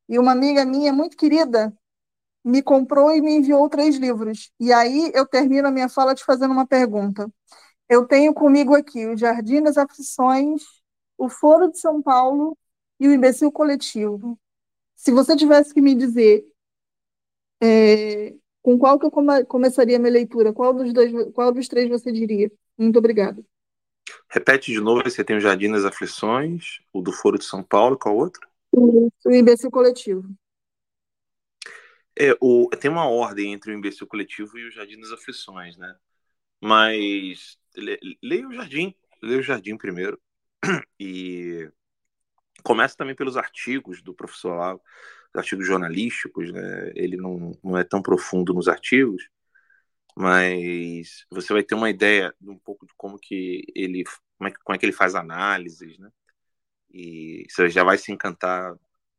E uma amiga minha muito querida me comprou e me enviou três livros. E aí eu termino a minha fala te fazendo uma pergunta. Eu tenho comigo aqui o Jardim das Aflições, o Foro de São Paulo e o Imbecil Coletivo. Se você tivesse que me dizer é, com qual que eu come começaria a minha leitura? Qual dos, dois, qual dos três você diria? Muito obrigada. Repete de novo, você tem o Jardim das Aflições, o do Foro de São Paulo, qual outro? O, Imbecil Coletivo. É, o, tem uma ordem entre o Imbecil Coletivo e o Jardim das Aflições, né? Mas leia o Jardim, leia o Jardim primeiro. E começa também pelos artigos do professor Lavo artigos jornalísticos, né? ele não, não é tão profundo nos artigos, mas você vai ter uma ideia de um pouco de como que ele, como é, como é que ele faz análises, né? E você já vai se encantar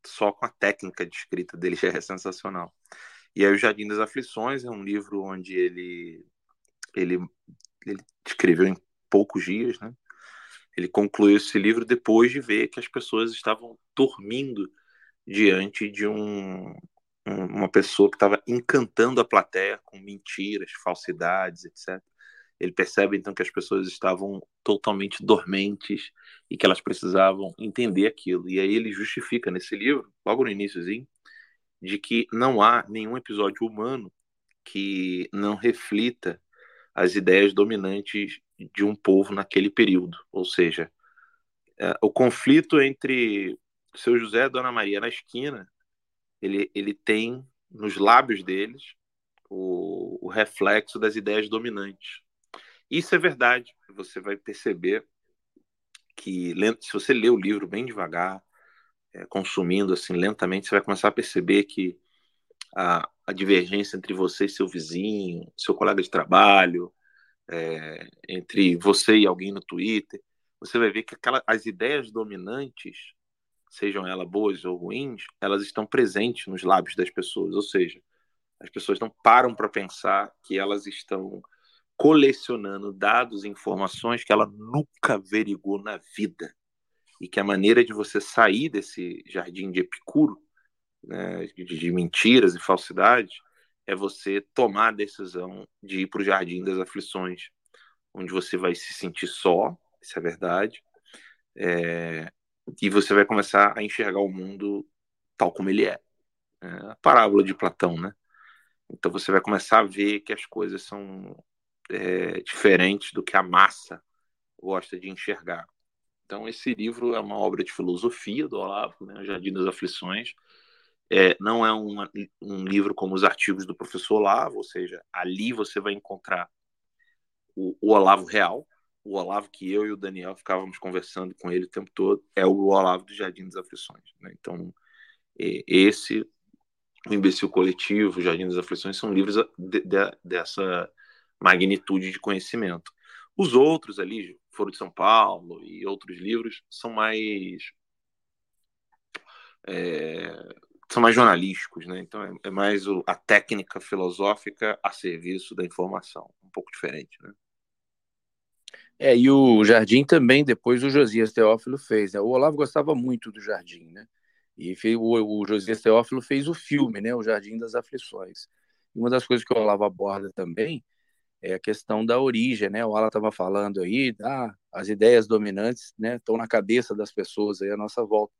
só com a técnica de escrita dele, já é sensacional. E aí, O Jardim das Aflições é um livro onde ele, ele, ele escreveu em poucos dias, né? Ele concluiu esse livro depois de ver que as pessoas estavam dormindo diante de um, uma pessoa que estava encantando a plateia com mentiras, falsidades, etc. Ele percebe então que as pessoas estavam totalmente dormentes e que elas precisavam entender aquilo. E aí ele justifica nesse livro, logo no iníciozinho, de que não há nenhum episódio humano que não reflita as ideias dominantes de um povo naquele período. Ou seja, é, o conflito entre seu José e Dona Maria na esquina, ele, ele tem nos lábios deles o, o reflexo das ideias dominantes. Isso é verdade. Você vai perceber que, se você lê o livro bem devagar, é, consumindo assim lentamente, você vai começar a perceber que a, a divergência entre você e seu vizinho, seu colega de trabalho, é, entre você e alguém no Twitter, você vai ver que aquela, as ideias dominantes, sejam elas boas ou ruins, elas estão presentes nos lábios das pessoas. Ou seja, as pessoas não param para pensar que elas estão colecionando dados e informações que ela nunca averigou na vida. E que a maneira de você sair desse jardim de Epicuro, né, de, mentiras e falsidades, é você tomar a decisão de ir para o jardim das aflições, onde você vai se sentir só, isso é verdade, é, e você vai começar a enxergar o mundo tal como ele é. é. A parábola de Platão, né? Então você vai começar a ver que as coisas são é, diferentes do que a massa gosta de enxergar. Então esse livro é uma obra de filosofia do Olavo, né? O Jardim das Aflições. É, não é uma, um livro como os artigos do professor Olavo, ou seja, ali você vai encontrar o, o Olavo real, o Olavo que eu e o Daniel ficávamos conversando com ele o tempo todo, é o Olavo do Jardim das Aflições. Né? Então, esse, o Imbecil Coletivo, o Jardim das Aflições, são livros de, de, dessa magnitude de conhecimento. Os outros ali, Foro de São Paulo e outros livros, são mais. É, são mais jornalísticos, né? Então é, é mais o, a técnica filosófica a serviço da informação, um pouco diferente, né? É, e o Jardim também, depois o Josias Teófilo fez. Né? O Olavo gostava muito do Jardim, né? E fez, o, o Josias Teófilo fez o filme, né? O Jardim das Aflições. E uma das coisas que o Olavo aborda também é a questão da origem, né? O Ala estava falando aí, ah, as ideias dominantes, né, estão na cabeça das pessoas aí à nossa volta.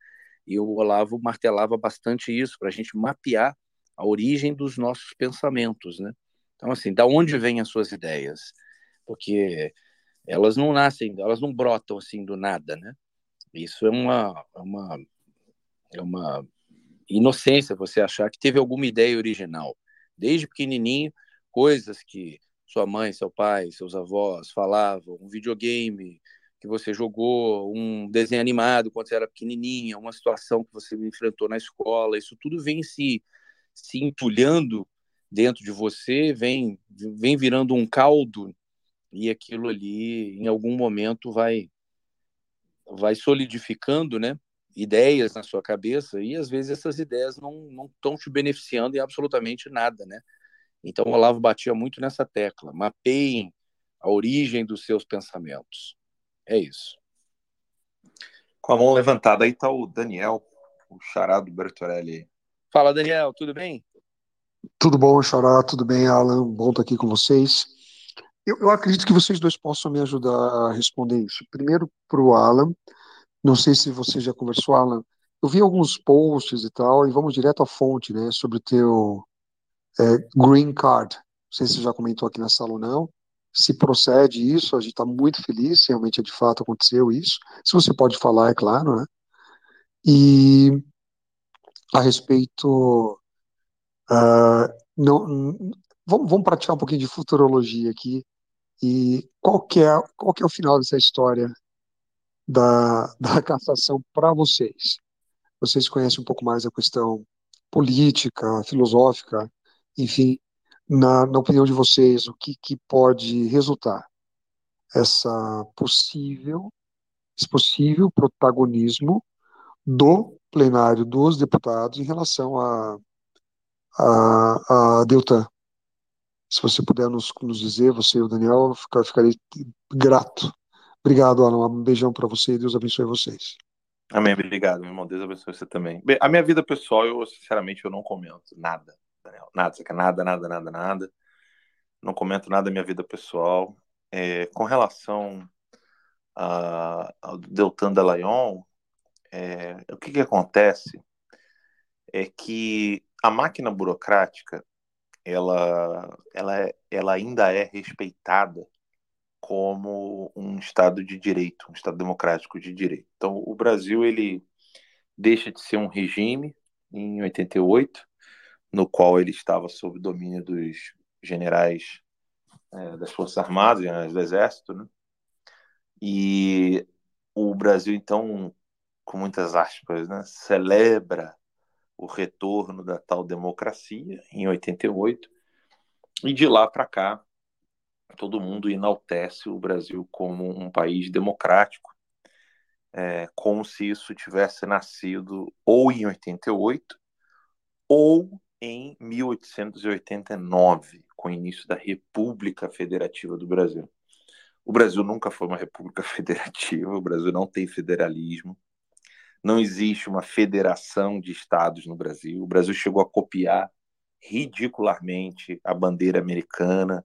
E o Olavo martelava bastante isso para a gente mapear a origem dos nossos pensamentos, né? Então, assim, da onde vêm as suas ideias? Porque elas não nascem, elas não brotam assim do nada, né? Isso é uma, é uma, é uma inocência você achar que teve alguma ideia original. Desde pequenininho, coisas que sua mãe, seu pai, seus avós falavam, um videogame que você jogou, um desenho animado quando você era pequenininha, uma situação que você enfrentou na escola, isso tudo vem se, se entulhando dentro de você, vem, vem virando um caldo e aquilo ali em algum momento vai vai solidificando, né? Ideias na sua cabeça e às vezes essas ideias não não estão te beneficiando em absolutamente nada, né? Então o Olavo batia muito nessa tecla: mapeiem a origem dos seus pensamentos. É isso. Com a mão levantada aí está o Daniel, o charado Bertorelli. Fala, Daniel, tudo bem? Tudo bom, Xará, tudo bem, Alan? Bom estar aqui com vocês. Eu, eu acredito que vocês dois possam me ajudar a responder isso. Primeiro para o Alan, não sei se você já conversou, Alan. Eu vi alguns posts e tal, e vamos direto à fonte, né, sobre o teu é, green card. Não sei se você já comentou aqui na sala ou não. Se procede isso, a gente está muito feliz, se realmente de fato aconteceu isso. Se você pode falar, é claro, né? E a respeito. Uh, não, vamos, vamos praticar um pouquinho de futurologia aqui. E qual que é, qual que é o final dessa história da, da cassação para vocês? Vocês conhecem um pouco mais a questão política, filosófica, enfim, na, na opinião de vocês, o que, que pode resultar essa possível, esse possível protagonismo do plenário dos deputados em relação a a, a Deltan. Se você puder nos, nos dizer, você e o Daniel, eu ficarei grato. Obrigado, Alan. Um beijão para você e Deus abençoe vocês. Amém, obrigado, meu irmão. Deus abençoe você também. Bem, a minha vida pessoal, eu sinceramente eu não comento nada, Daniel. Nada, nada, nada, nada, nada. Não comento nada da minha vida pessoal. É, com relação ao Deltan Delayon, é, o que, que acontece é que a máquina burocrática ela, ela, ela ainda é respeitada como um Estado de direito, um Estado democrático de direito. Então, o Brasil ele deixa de ser um regime em 88, no qual ele estava sob domínio dos generais é, das Forças Armadas, generais do Exército, né? E o Brasil, então, com muitas aspas, né, celebra o retorno da tal democracia em 88, e de lá para cá todo mundo enaltece o Brasil como um país democrático, é, como se isso tivesse nascido ou em 88 ou em 1889, com o início da República Federativa do Brasil. O Brasil nunca foi uma república federativa, o Brasil não tem federalismo, não existe uma federação de estados no Brasil. O Brasil chegou a copiar ridicularmente a bandeira americana,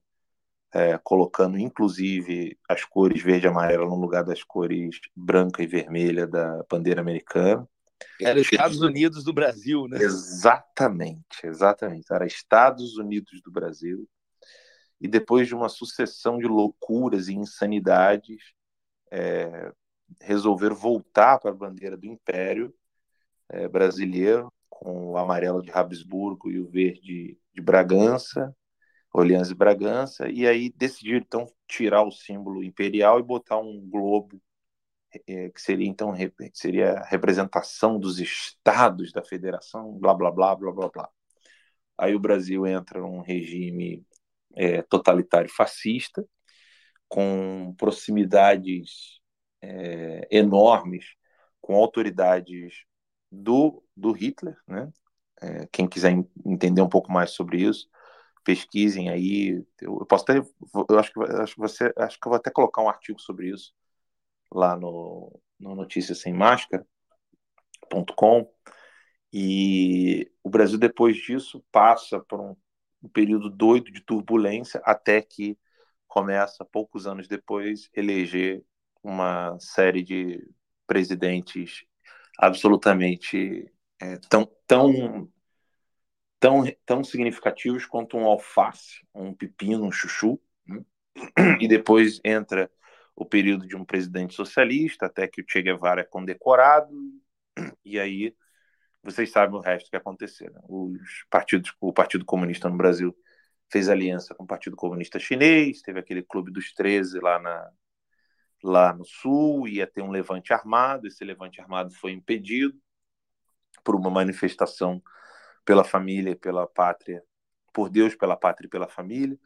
é, colocando inclusive as cores verde e amarela no lugar das cores branca e vermelha da bandeira americana. Era Estados Unidos do Brasil, né? Exatamente, exatamente. Era Estados Unidos do Brasil. E depois de uma sucessão de loucuras e insanidades, é, resolveram voltar para a bandeira do Império é, brasileiro, com o amarelo de Habsburgo e o verde de Bragança, Orleans e Bragança, e aí decidiram então tirar o símbolo imperial e botar um globo é, que seria então seria a representação dos estados da federação, blá blá blá blá blá blá. Aí o Brasil entra num regime é, totalitário fascista, com proximidades é, enormes com autoridades do, do Hitler, né? É, quem quiser entender um pouco mais sobre isso, pesquisem aí. Eu, eu posso até, eu acho que, acho que você, acho que eu vou até colocar um artigo sobre isso lá no, no Notícias Sem Máscara.com. E o Brasil, depois disso, passa por um, um período doido de turbulência até que começa, poucos anos depois, eleger uma série de presidentes absolutamente é, tão, tão, tão, tão significativos quanto um alface, um pepino, um chuchu. Né? E depois entra o período de um presidente socialista, até que o Che Guevara é condecorado, e aí vocês sabem o resto que aconteceu. Né? Os partidos, o Partido Comunista no Brasil fez aliança com o Partido Comunista Chinês, teve aquele Clube dos 13 lá na, lá no sul, ia ter um levante armado, esse levante armado foi impedido por uma manifestação pela família, pela pátria, por Deus, pela pátria e pela família.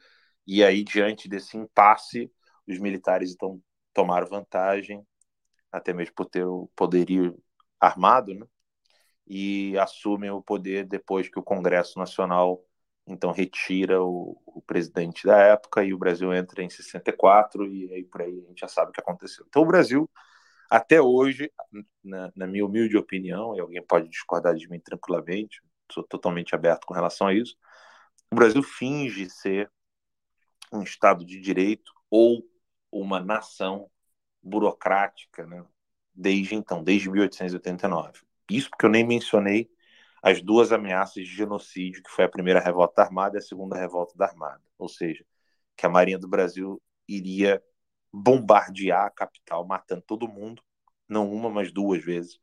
E aí, diante desse impasse, os militares então tomaram vantagem, até mesmo por ter o poderio armado, né? e assumem o poder depois que o Congresso Nacional então retira o, o, presidente da época e o Brasil entra em 64 e aí por aí a gente já sabe o que aconteceu. Então o Brasil até hoje, na, na minha humilde opinião, e alguém pode discordar de mim tranquilamente, sou totalmente aberto com relação a isso, o Brasil finge ser um Estado de direito ou uma nação burocrática, né? desde então, desde 1889. Isso porque eu nem mencionei as duas ameaças de genocídio, que foi a primeira revolta armada e a segunda revolta da Armada. Ou seja, que a Marinha do Brasil iria bombardear a capital, matando todo mundo, não uma, mas duas vezes.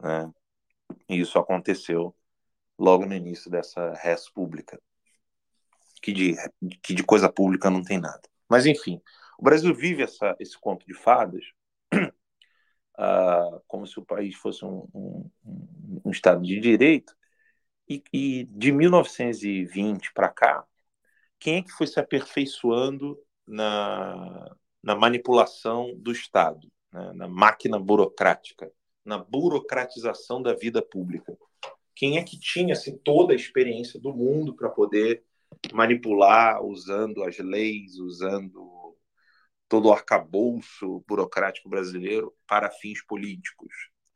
Né? E isso aconteceu logo no início dessa res pública, que de, que de coisa pública não tem nada. Mas, enfim, o Brasil vive essa, esse conto de fadas uh, como se o país fosse um, um, um Estado de direito. E, e de 1920 para cá, quem é que foi se aperfeiçoando na, na manipulação do Estado, né? na máquina burocrática, na burocratização da vida pública? quem é que tinha assim, toda a experiência do mundo para poder manipular usando as leis, usando todo o arcabouço burocrático brasileiro para fins políticos.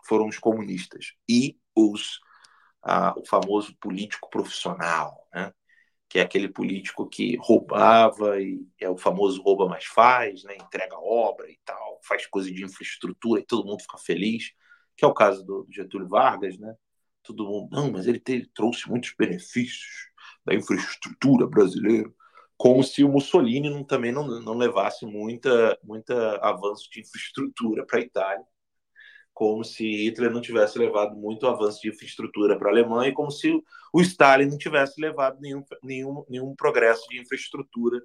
Foram os comunistas e os ah, o famoso político profissional, né? que é aquele político que roubava e é o famoso rouba mais faz, né? entrega obra e tal, faz coisa de infraestrutura e todo mundo fica feliz, que é o caso do Getúlio Vargas, né? Todo mundo, não, mas ele teve, trouxe muitos benefícios da infraestrutura brasileira, como se o Mussolini não, também não, não levasse muita, muita avanço de infraestrutura para a Itália, como se Hitler não tivesse levado muito avanço de infraestrutura para a Alemanha, e como se o Stalin não tivesse levado nenhum, nenhum, nenhum progresso de infraestrutura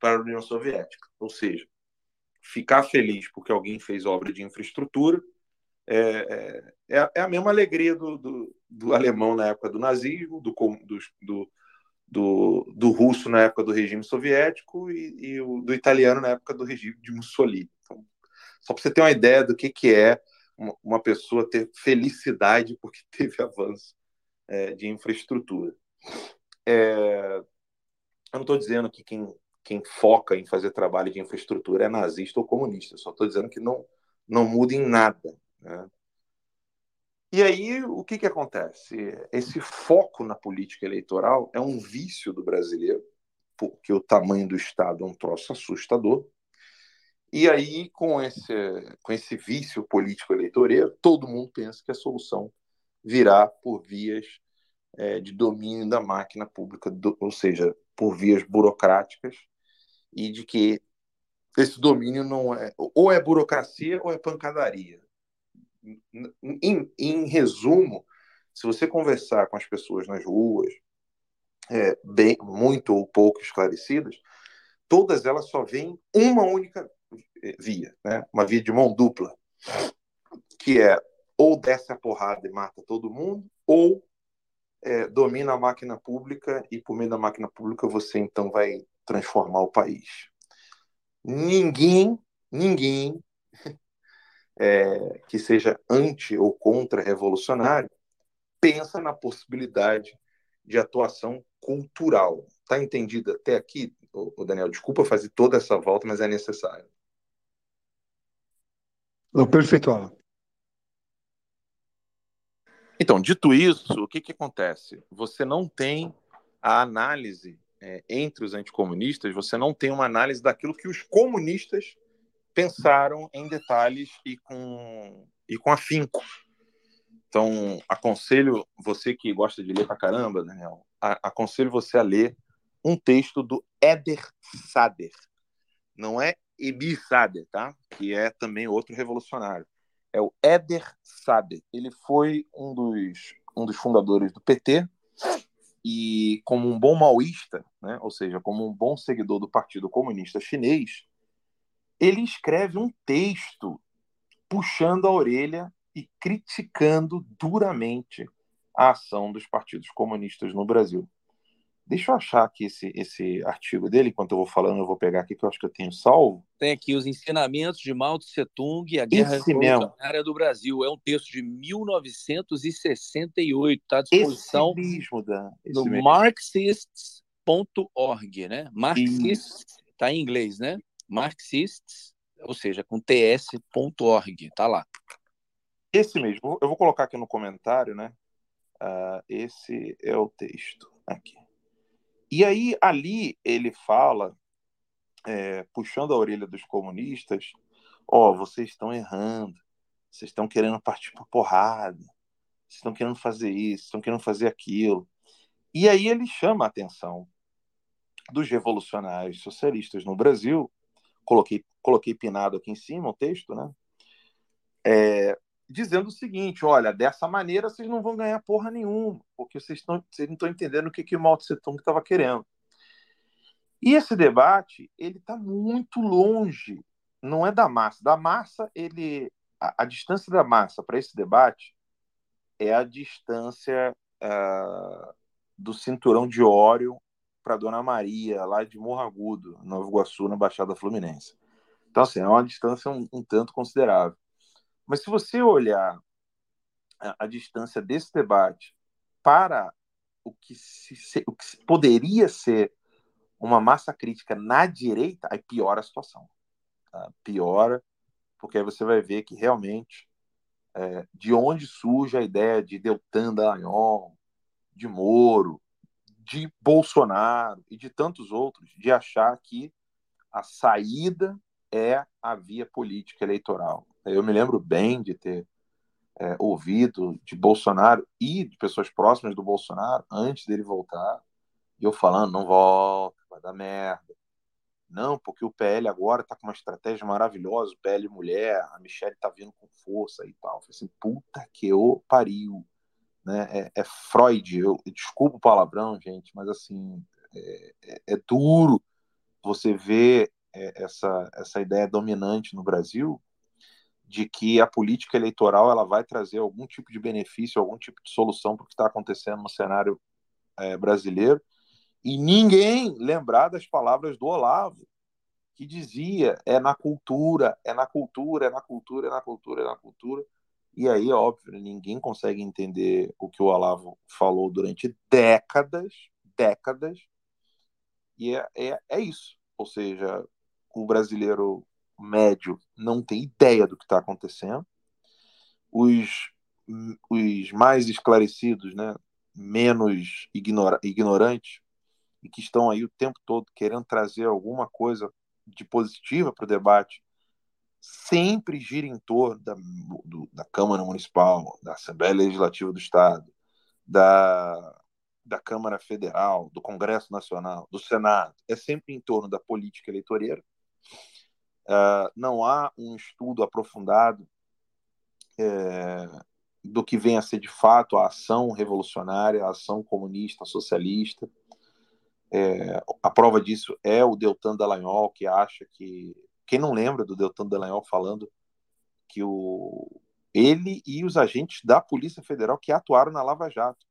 para a União Soviética. Ou seja, ficar feliz porque alguém fez obra de infraestrutura é, é, é a mesma alegria do, do, do, alemão na época do nazismo, do, do, do, do russo na época do regime soviético e, e o, do italiano na época do regime de Mussolini. Então, só para você ter uma ideia do que, que é uma, pessoa ter felicidade porque teve avanço é, de infraestrutura. É, eu não estou dizendo que quem, quem foca em fazer trabalho de infraestrutura é nazista ou comunista, só estou dizendo que não, não muda em nada. Né? E aí, o que, que acontece? Esse foco na política eleitoral é um vício do brasileiro, porque o tamanho do Estado é um troço assustador. E aí, com esse, com esse vício político eleitoreiro, todo mundo pensa que a solução virá por vias é, de domínio da máquina pública, do, ou seja, por vias burocráticas, e de que esse domínio não é ou é burocracia ou é pancadaria em, em resumo, se você conversar com as pessoas nas ruas, é, bem, muito ou pouco esclarecidas, todas elas só veem uma única via, né? uma via de mão dupla, que é ou desce a porrada e mata todo mundo, ou é, domina a máquina pública e por meio da máquina pública você então vai transformar o país. Ninguém, ninguém é, que seja anti ou contra-revolucionário, pensa na possibilidade de atuação cultural. Está entendido até aqui, o Daniel? Desculpa fazer toda essa volta, mas é necessário. Não, perfeito, Alan. Então, dito isso, o que, que acontece? Você não tem a análise é, entre os anticomunistas, você não tem uma análise daquilo que os comunistas pensaram em detalhes e com, e com afinco. Então, aconselho você que gosta de ler pra caramba, Daniel, a, aconselho você a ler um texto do Eder Sader. Não é Emir Sader, tá? Que é também outro revolucionário. É o Eder Sader. Ele foi um dos, um dos fundadores do PT e, como um bom maoísta, né? ou seja, como um bom seguidor do Partido Comunista Chinês, ele escreve um texto puxando a orelha e criticando duramente a ação dos partidos comunistas no Brasil. Deixa eu achar aqui esse, esse artigo dele, enquanto eu vou falando, eu vou pegar aqui, que eu acho que eu tenho salvo. Tem aqui os ensinamentos de Mao Tse Tung e a Guerra esse Revolucionária do Brasil. É um texto de 1968, está à disposição esse mesmo, Dan. No marxists.org, né? Marxists, está em inglês, né? Marxists, ou seja, com ts.org, tá lá. Esse mesmo, eu vou colocar aqui no comentário, né? Uh, esse é o texto aqui. E aí, ali, ele fala, é, puxando a orelha dos comunistas: Ó, oh, vocês estão errando, vocês estão querendo partir para porrada, vocês estão querendo fazer isso, estão querendo fazer aquilo. E aí ele chama a atenção dos revolucionários socialistas no Brasil coloquei, coloquei pinado aqui em cima o texto, né? É, dizendo o seguinte: olha, dessa maneira vocês não vão ganhar porra nenhuma, porque vocês, estão, vocês não estão entendendo o que, que o Mao Tse Tung estava querendo. E esse debate ele está muito longe, não é da massa. Da massa, ele a, a distância da massa para esse debate é a distância uh, do cinturão de óleo para Dona Maria, lá de Morro Agudo, Nova Iguaçu, na Baixada Fluminense. Então, assim, é uma distância um, um tanto considerável. Mas se você olhar a, a, distância desse debate para o que, se, o que poderia ser uma massa crítica na direita, aí piora a situação. Tá? Piora, porque aí você vai ver que realmente é, de onde surge a ideia de Deltan Dallagnol, de Moro, de Bolsonaro e de tantos outros, de achar que a saída é a via política eleitoral. Eu me lembro bem de ter é, ouvido de Bolsonaro e de pessoas próximas do Bolsonaro antes dele voltar, eu falando, não volta, vai dar merda. Não, porque o PL agora está com uma estratégia maravilhosa, o PL mulher, a Michelle está vindo com força e tal. Eu falei assim, puta que eu pariu. Né? É, é Freud, eu, desculpa o palavrão, gente, mas assim, é, é, é duro você ver é, essa, essa ideia dominante no Brasil de que a política eleitoral ela vai trazer algum tipo de benefício, algum tipo de solução para o que está acontecendo no cenário é, brasileiro, e ninguém lembrar das palavras do Olavo, que dizia é na cultura, é na cultura, é na cultura, é na cultura, é na cultura. E aí, óbvio, ninguém consegue entender o que o Olavo falou durante décadas, décadas, e é, é, é isso. Ou seja, o brasileiro médio não tem ideia do que está acontecendo. Os, os mais esclarecidos, né, menos ignora, ignorantes, e que estão aí o tempo todo querendo trazer alguma coisa de positiva para o debate, sempre gira em torno da, do, da Câmara Municipal, da Assembleia Legislativa do Estado, da, da Câmara Federal, do Congresso Nacional, do Senado. É sempre em torno da política eleitoreira. Uh, não há um estudo aprofundado é, do que vem a ser de fato a ação revolucionária, a ação comunista, socialista, é, a prova disso é o Deltan Dallagnol, que acha que. Quem não lembra do Deltan Dallagnol falando que o, ele e os agentes da Polícia Federal que atuaram na Lava Jato,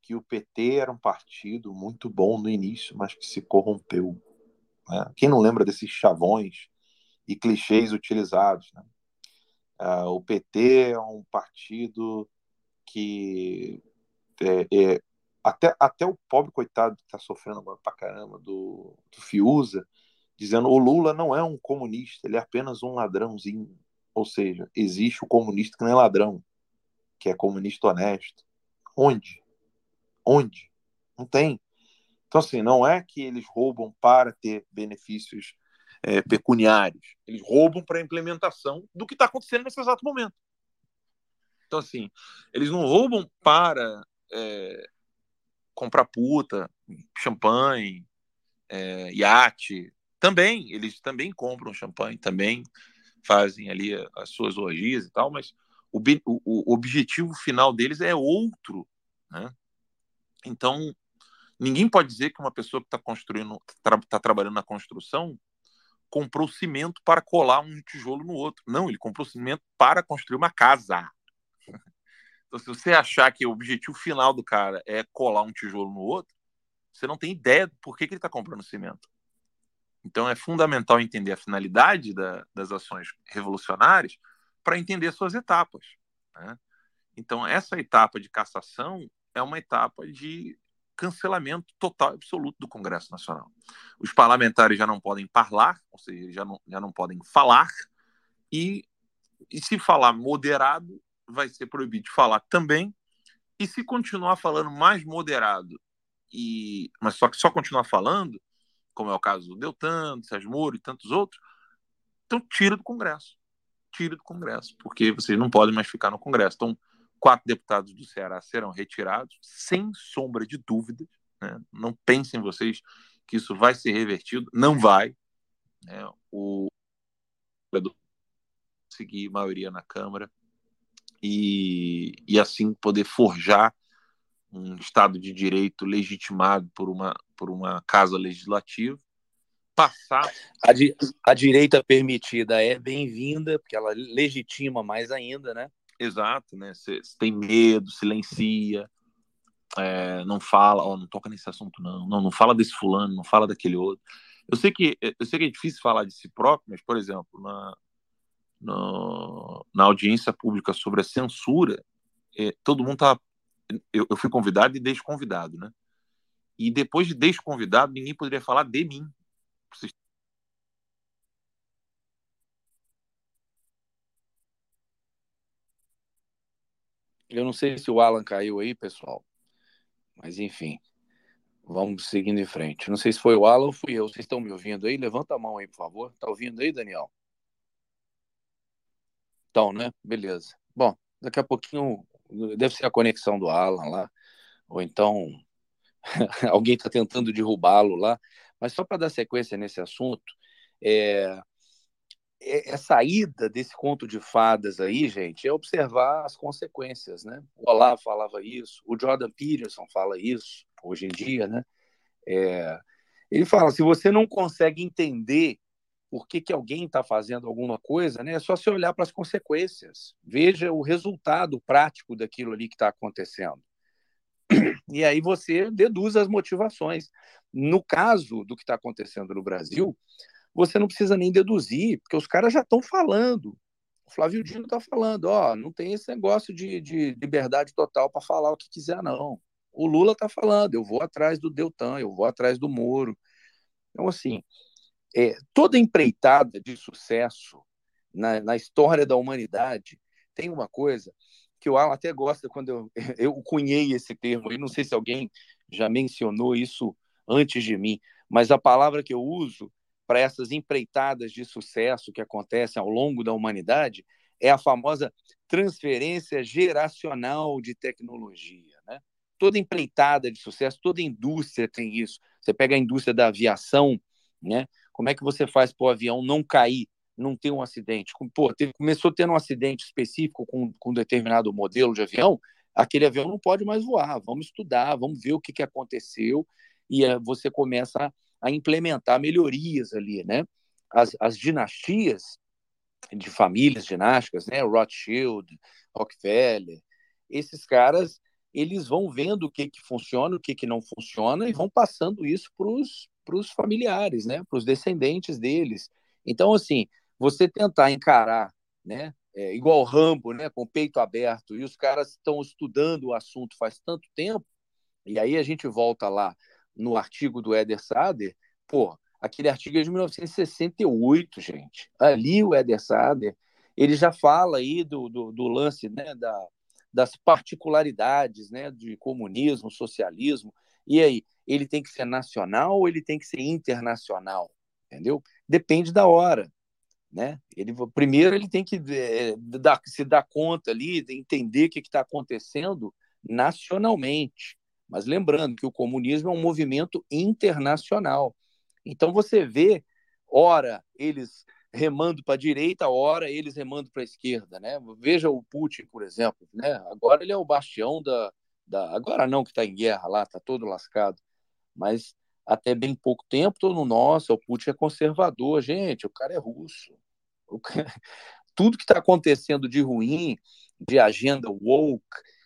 que o PT era um partido muito bom no início, mas que se corrompeu. Né? Quem não lembra desses chavões e clichês utilizados? Né? Uh, o PT é um partido que é, é, até, até o pobre coitado que está sofrendo agora pra caramba do, do Fiuza, dizendo o Lula não é um comunista, ele é apenas um ladrãozinho. Ou seja, existe o comunista que não é ladrão, que é comunista honesto. Onde? Onde? Não tem. Então, assim, não é que eles roubam para ter benefícios é, pecuniários. Eles roubam para a implementação do que está acontecendo nesse exato momento. Então, assim, eles não roubam para é, comprar puta, champanhe, é, iate. Também, eles também compram champanhe, também fazem ali as suas orgias e tal, mas o, o, objetivo final deles é outro, né? Então, ninguém pode dizer que uma pessoa que está construindo, está tra trabalhando na construção, comprou cimento para colar um tijolo no outro. Não, ele comprou cimento para construir uma casa. Então, se você achar que o objetivo final do cara é colar um tijolo no outro, você não tem ideia do porquê que ele está comprando cimento. Então, é fundamental entender a finalidade da, das ações revolucionárias para entender suas etapas. Né? Então, essa etapa de cassação é uma etapa de cancelamento total e absoluto do Congresso Nacional. Os parlamentares já não podem falar, ou seja, já não, já não podem falar, e, e se falar moderado, vai ser proibido de falar também. E se continuar falando mais moderado, e mas só que só continuar falando, como é o caso do Deltan, do Sérgio Moro e tantos outros, então tira do Congresso. Tira do Congresso, porque vocês não podem mais ficar no Congresso. Então, quatro deputados do Ceará serão retirados, sem sombra de dúvidas. Né? Não pensem vocês que isso vai ser revertido. Não vai. Né? O seguir maioria na Câmara e, e assim poder forjar um Estado de Direito legitimado por uma, por uma casa legislativa, passar. A, di a direita permitida é bem-vinda, porque ela legitima mais ainda, né? Exato, né? Você tem medo, silencia, é, não fala, ó, não toca nesse assunto, não, não, não fala desse fulano, não fala daquele outro. Eu sei que eu sei que é difícil falar de si próprio, mas, por exemplo, na, no, na audiência pública sobre a censura, é, todo mundo está eu, eu fui convidado e desconvidado, né? E depois de desconvidado, ninguém poderia falar de mim. Eu não sei se o Alan caiu aí, pessoal, mas enfim, vamos seguindo em frente. Não sei se foi o Alan ou fui eu. Vocês estão me ouvindo aí? Levanta a mão aí, por favor. Tá ouvindo aí, Daniel? Então, né? Beleza. Bom, daqui a pouquinho deve ser a conexão do Alan lá, ou então alguém está tentando derrubá-lo lá. Mas só para dar sequência nesse assunto, é, é, essa ida desse conto de fadas aí, gente, é observar as consequências, né? O Olavo falava isso, o Jordan Peterson fala isso hoje em dia, né? É, ele fala, se você não consegue entender por que, que alguém está fazendo alguma coisa, né? É só se olhar para as consequências. Veja o resultado prático daquilo ali que está acontecendo. E aí você deduz as motivações. No caso do que está acontecendo no Brasil, você não precisa nem deduzir, porque os caras já estão falando. O Flávio Dino está falando, ó, não tem esse negócio de, de liberdade total para falar o que quiser, não. O Lula está falando, eu vou atrás do Deltan, eu vou atrás do Moro. Então, assim, é, toda empreitada de sucesso na, na, história da humanidade tem uma coisa que o Alan até gosta quando eu, eu cunhei esse termo, e não sei se alguém já mencionou isso antes de mim, mas a palavra que eu uso para essas empreitadas de sucesso que acontecem ao longo da humanidade é a famosa transferência geracional de tecnologia. Né? Toda empreitada de sucesso, toda indústria tem isso. Você pega a indústria da aviação, né? Como é que você faz para o avião não cair, não ter um acidente? Pô, teve, começou tendo um acidente específico com, com um determinado modelo de avião, aquele avião não pode mais voar. Vamos estudar, vamos ver o que, que aconteceu e é, você começa a, a, implementar melhorias ali, né? As, as dinastias de famílias dinásticas, né? Rothschild, Rockefeller, esses caras eles vão vendo o que, que funciona, o que, que não funciona e vão passando isso para os para os familiares, né, para os descendentes deles. Então, assim, você tentar encarar, né, é, igual Rambo, né, com o peito aberto, e os caras estão estudando o assunto faz tanto tempo, e aí a gente volta lá no artigo do Eder Sader, pô, aquele artigo é de 1968, gente. Ali o Eder Sader, ele já fala aí do, do, do lance, né, da, das particularidades, né, de comunismo, socialismo, e aí, ele tem que ser nacional ou ele tem que ser internacional? Entendeu? Depende da hora. Né? Ele, primeiro, ele tem que é, dar, se dar conta ali, entender o que está acontecendo nacionalmente. Mas lembrando que o comunismo é um movimento internacional. Então você vê, ora, eles remando para a direita, ora eles remando para a esquerda, né? Veja o Putin, por exemplo, né? Agora ele é o bastião da, da agora não que está em guerra lá, está todo lascado, mas até bem pouco tempo, todo mundo, nossa, o Putin é conservador, gente, o cara é russo. Cara... Tudo que está acontecendo de ruim, de agenda woke,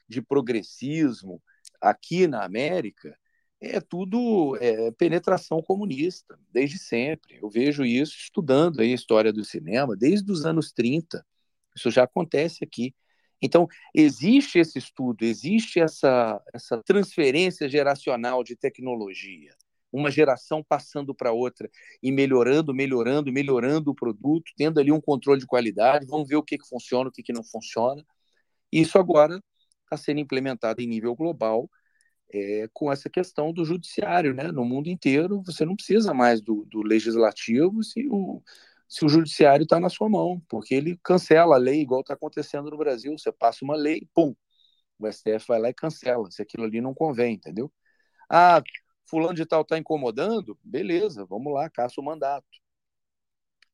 de progressismo aqui na América, é tudo é, penetração comunista, desde sempre. Eu vejo isso estudando a história do cinema desde os anos 30. Isso já acontece aqui. Então, existe esse estudo, existe essa, essa transferência geracional de tecnologia, uma geração passando para outra e melhorando, melhorando, melhorando o produto, tendo ali um controle de qualidade, vamos ver o que, que funciona, o que, que não funciona. Isso agora está sendo implementado em nível global é, com essa questão do judiciário, né? No mundo inteiro, você não precisa mais do, do legislativo se o, se o judiciário está na sua mão, porque ele cancela a lei, igual está acontecendo no Brasil. Você passa uma lei, pum, o STF vai lá e cancela, se aquilo ali não convém, entendeu? Ah, fulano de tal está incomodando, beleza, vamos lá, caça o mandato.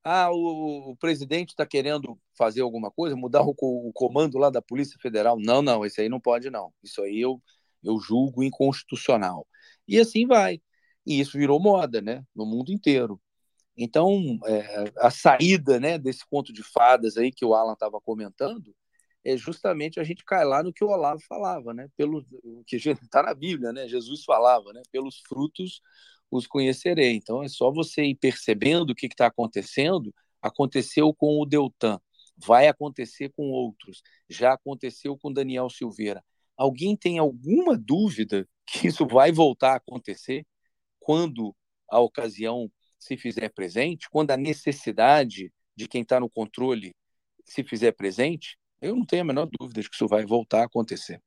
Ah, o, o presidente está querendo fazer alguma coisa, mudar o, o, comando lá da Polícia Federal. Não, não, esse aí não pode, não. Isso aí eu, eu julgo inconstitucional. E assim vai. E isso virou moda, né? No mundo inteiro. Então, é, a saída né, desse conto de fadas aí que o Alan estava comentando é justamente a gente cair lá no que o Olavo falava, né? Pelo que está na Bíblia, né? Jesus falava, né? Pelos frutos os conhecerei. Então é só você ir percebendo o que está acontecendo. Aconteceu com o Deltan, vai acontecer com outros. Já aconteceu com Daniel Silveira. Alguém tem alguma dúvida que isso vai voltar a acontecer quando a ocasião se fizer presente, quando a necessidade de quem está no controle se fizer presente? Eu não tenho a menor dúvida de que isso vai voltar a acontecer.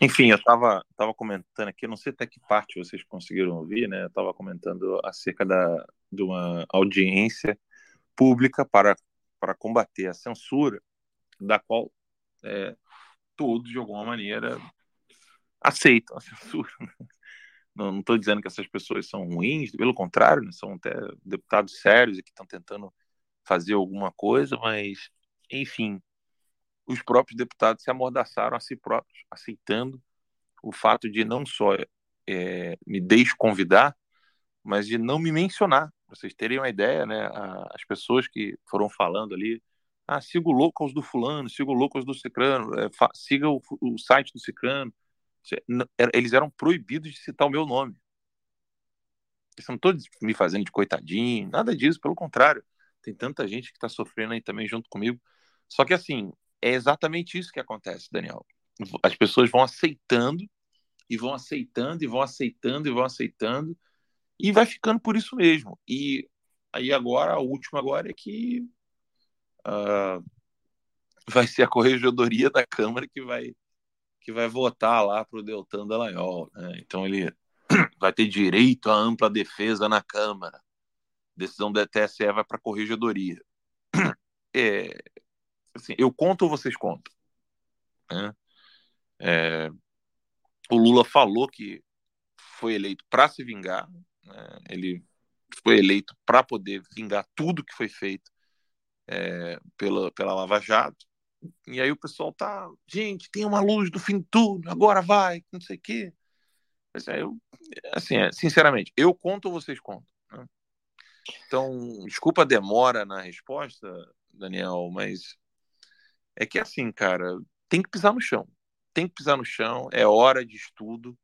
Enfim, eu estava tava comentando aqui, não sei até que parte vocês conseguiram ouvir, né? Eu estava comentando acerca da, de uma audiência pública para, para combater a censura, da qual é, todos, de alguma maneira, aceitam a censura. Não estou dizendo que essas pessoas são ruins, pelo contrário, né? são até deputados sérios e que estão tentando fazer alguma coisa, mas, enfim, os próprios deputados se amordaçaram a si próprios, aceitando o fato de não só é, me desconvidar, mas de não me mencionar. Pra vocês terem uma ideia, né? As pessoas que foram falando ali, ah, siga o Locals do fulano, siga o Locals do Cicrano, é, siga o, o, site do Cicrano. Eles eram proibidos de citar o meu nome. Eu não estou me fazendo de coitadinho, nada disso, pelo contrário. Tem tanta gente que está sofrendo aí também junto comigo. Só que assim, é exatamente isso que acontece, Daniel. As pessoas vão aceitando e vão aceitando e vão aceitando e vão aceitando e vai ficando por isso mesmo. E aí agora, a última agora é que uh, vai ser a corregedoria da Câmara que vai que vai votar lá para o Deltan Dallagnol. Né? Então ele vai ter direito à ampla defesa na Câmara. Decisão da TSE vai para a corregedoria. É, assim, eu conto ou vocês contam? Né? É, o Lula falou que foi eleito para se vingar, né? ele foi eleito para poder vingar tudo que foi feito é, pela, pela Lava Jato. E aí o pessoal tá, gente, tem uma luz do fim de tudo, agora vai, não sei o quê. Mas, é, eu, assim, é, sinceramente, eu conto ou vocês contam? Né? Então, desculpa a demora na resposta, Daniel, mas é que assim, cara, tem que pisar no chão. Tem que pisar no chão, é hora de estudo,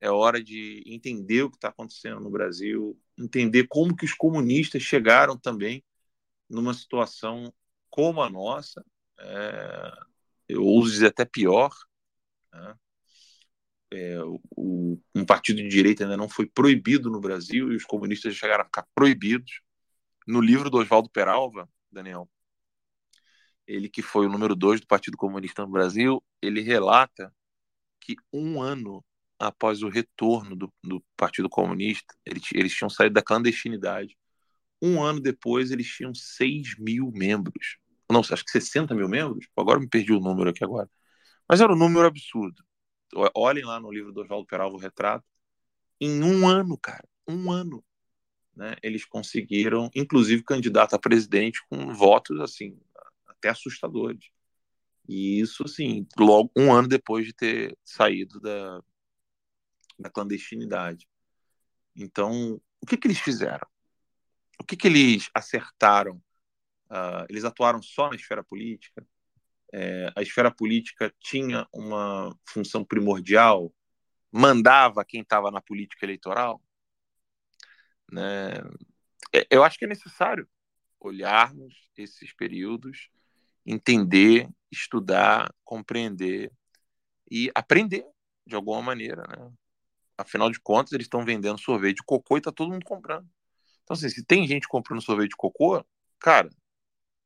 é hora de entender o que está acontecendo no Brasil, entender como que os comunistas chegaram também numa situação como a nossa, é, eu ouso dizer até pior. Né? É, o, um partido de direita ainda não foi proibido no Brasil e os comunistas chegaram a ficar proibidos. No livro do Oswaldo Peralva, Daniel, ele que foi o número dois do Partido Comunista no Brasil, ele relata que um ano após o retorno do, do Partido Comunista, eles, eles tinham saído da clandestinidade. Um ano depois, eles tinham 6 mil membros. Não, acho que 60 mil membros? Agora me perdi o número aqui agora. Mas era um número absurdo. Olhem lá no livro do Oswaldo Peralva o retrato. Em um ano, cara, um ano, né, eles conseguiram, inclusive, candidato a presidente com votos assim até assustadores. E isso, assim, logo um ano depois de ter saído da, da clandestinidade. Então, o que, que eles fizeram? O que, que eles acertaram? Uh, eles atuaram só na esfera política? É, a esfera política tinha uma função primordial? Mandava quem estava na política eleitoral? Né? É, eu acho que é necessário olharmos esses períodos entender, estudar, compreender e aprender de alguma maneira, né? Afinal de contas, eles estão vendendo sorvete de cocô e tá todo mundo comprando. Então, assim, se tem gente comprando sorvete de cocô, cara,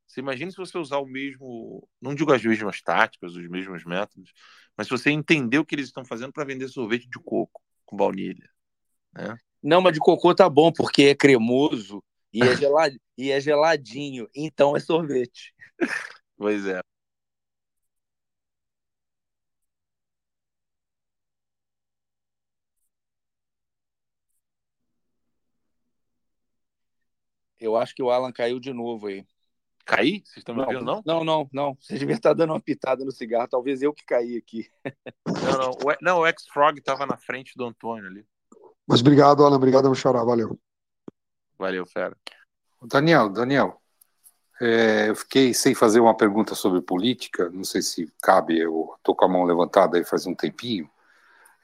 você imagina se você usar o mesmo, não digo as mesmas táticas, os mesmos métodos, mas se você entender o que eles estão fazendo para vender sorvete de coco com baunilha, né? Não, mas de cocô tá bom, porque é cremoso e é, gelad... e é geladinho, então é sorvete. Pois é. Eu acho que o Alan caiu de novo aí. Caí? Vocês estão me ouvindo, não? Não, não, não. Você devia estar dando uma pitada no cigarro. Talvez eu que caí aqui. Não, não. O, não, o X-Frog estava na frente do Antônio ali. Mas obrigado, Alan. Obrigado, chorar. Valeu. Valeu, fera. Daniel, Daniel. É, eu fiquei sem fazer uma pergunta sobre política, não sei se cabe, eu estou com a mão levantada aí faz um tempinho.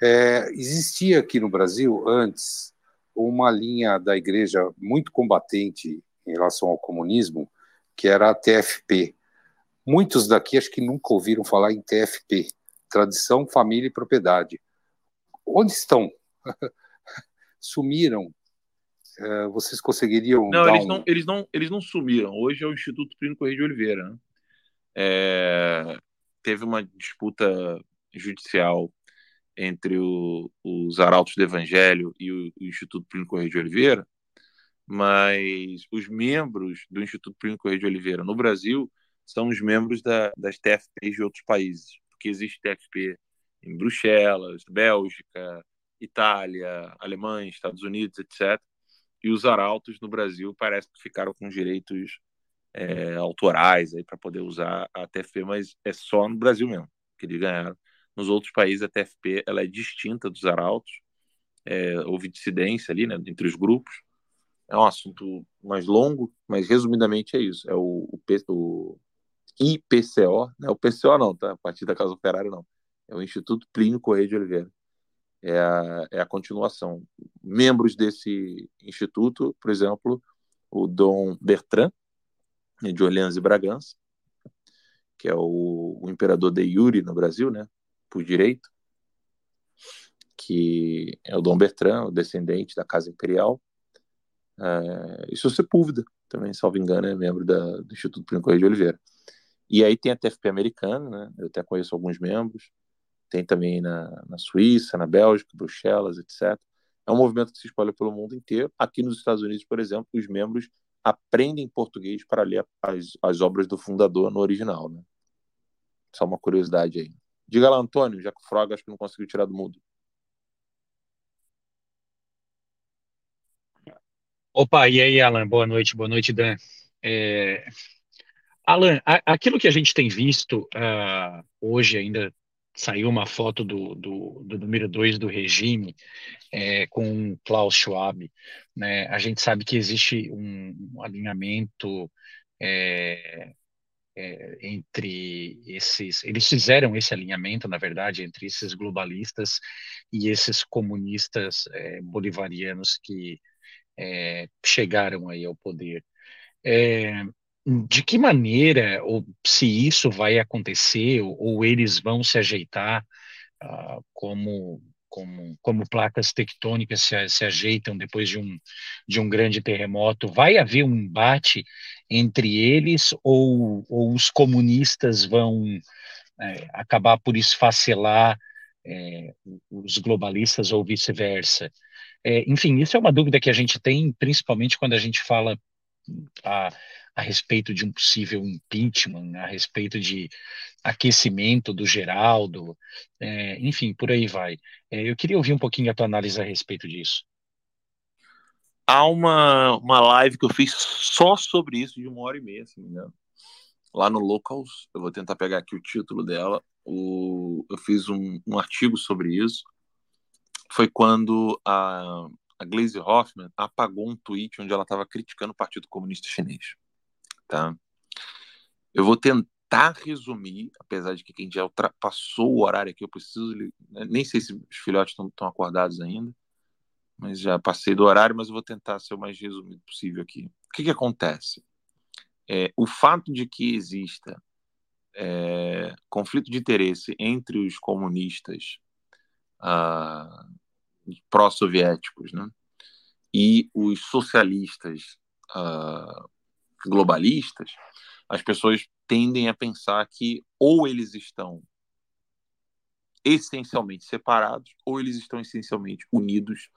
É, existia aqui no Brasil, antes, uma linha da igreja muito combatente em relação ao comunismo, que era a TFP. Muitos daqui acho que nunca ouviram falar em TFP, tradição, família e propriedade. Onde estão? Sumiram? É, vocês conseguiriam. Não eles, um... não, eles, não, eles não sumiram. Hoje é o Instituto Plínio Correia de Oliveira. Né? É, teve uma disputa judicial entre o, os Arautos do Evangelho e o, o Instituto Plínio Correia de Oliveira, mas os membros do Instituto Plínio Correia de Oliveira no Brasil são os membros da, das TFPs de outros países, porque existe TFP em Bruxelas, Bélgica, Itália, Alemanha, Estados Unidos, etc. E os arautos no Brasil parece que ficaram com direitos é, autorais aí para poder usar a TFP, mas é só no Brasil mesmo que eles ganharam. Nos outros países a TFP ela é distinta dos arautos, é, houve dissidência ali, né, entre os grupos. É um assunto mais longo, mas resumidamente é isso. É o, o, o IPCO, né? o PCO não, tá? A partir da Casa Operária não. É o Instituto Plínio Correia de Oliveira. É a, é a continuação. Membros desse instituto, por exemplo, o Dom Bertrand, de Orleans e Bragança, que é o, o imperador de Yuri no Brasil, né? Por direito, que é o Dom Bertrand, o descendente da Casa Imperial. É, e seu Sepúlveda, também, salvo engano, é membro da, do Instituto Plínio Correia de Oliveira. E aí tem a TFP americana, né? Eu até conheço alguns membros. Tem também na, na Suíça, na Bélgica, Bruxelas, etc. É um movimento que se espalha pelo mundo inteiro. Aqui nos Estados Unidos, por exemplo, os membros aprendem português para ler as, as obras do fundador no original, né? Só uma curiosidade aí. Diga lá, Antônio, já que o Frog acho que não conseguiu tirar do mundo. Opa, e aí, Alan? Boa noite, boa noite, Dan. É, Alan, aquilo que a gente tem visto uh, hoje ainda saiu uma foto do, do, do número 2 do regime é, com Klaus Schwab. Né? A gente sabe que existe um, um alinhamento é, é, entre esses. Eles fizeram esse alinhamento, na verdade, entre esses globalistas e esses comunistas é, bolivarianos que é, chegaram aí ao poder. É, de que maneira, ou se isso vai acontecer, ou, ou eles vão se ajeitar uh, como, como, como placas tectônicas se, se ajeitam depois de um, de um grande terremoto? Vai haver um embate entre eles, ou, ou os comunistas vão é, acabar por esfacelar é, os globalistas ou vice-versa? É, enfim, isso é uma dúvida que a gente tem, principalmente quando a gente fala a, a respeito de um possível impeachment, a respeito de aquecimento do Geraldo, é, enfim, por aí vai. É, eu queria ouvir um pouquinho a tua análise a respeito disso. Há uma, uma live que eu fiz só sobre isso, de uma hora e meia, se não me engano. Lá no Locals, eu vou tentar pegar aqui o título dela. O, eu fiz um, um artigo sobre isso. Foi quando a, a Glaze Hoffman apagou um tweet onde ela estava criticando o Partido Comunista Chinês tá? Eu vou tentar resumir, apesar de que quem já ultrapassou o horário aqui, eu preciso. Né, nem sei se os filhotes estão acordados ainda, mas já passei do horário, mas eu vou tentar ser o mais resumido possível aqui. O que, que acontece? É, o fato de que exista é, conflito de interesse entre os comunistas ah, pró-soviéticos né, e os socialistas ah, globalistas, as pessoas tendem a pensar que ou eles estão essencialmente separados ou eles estão essencialmente unidos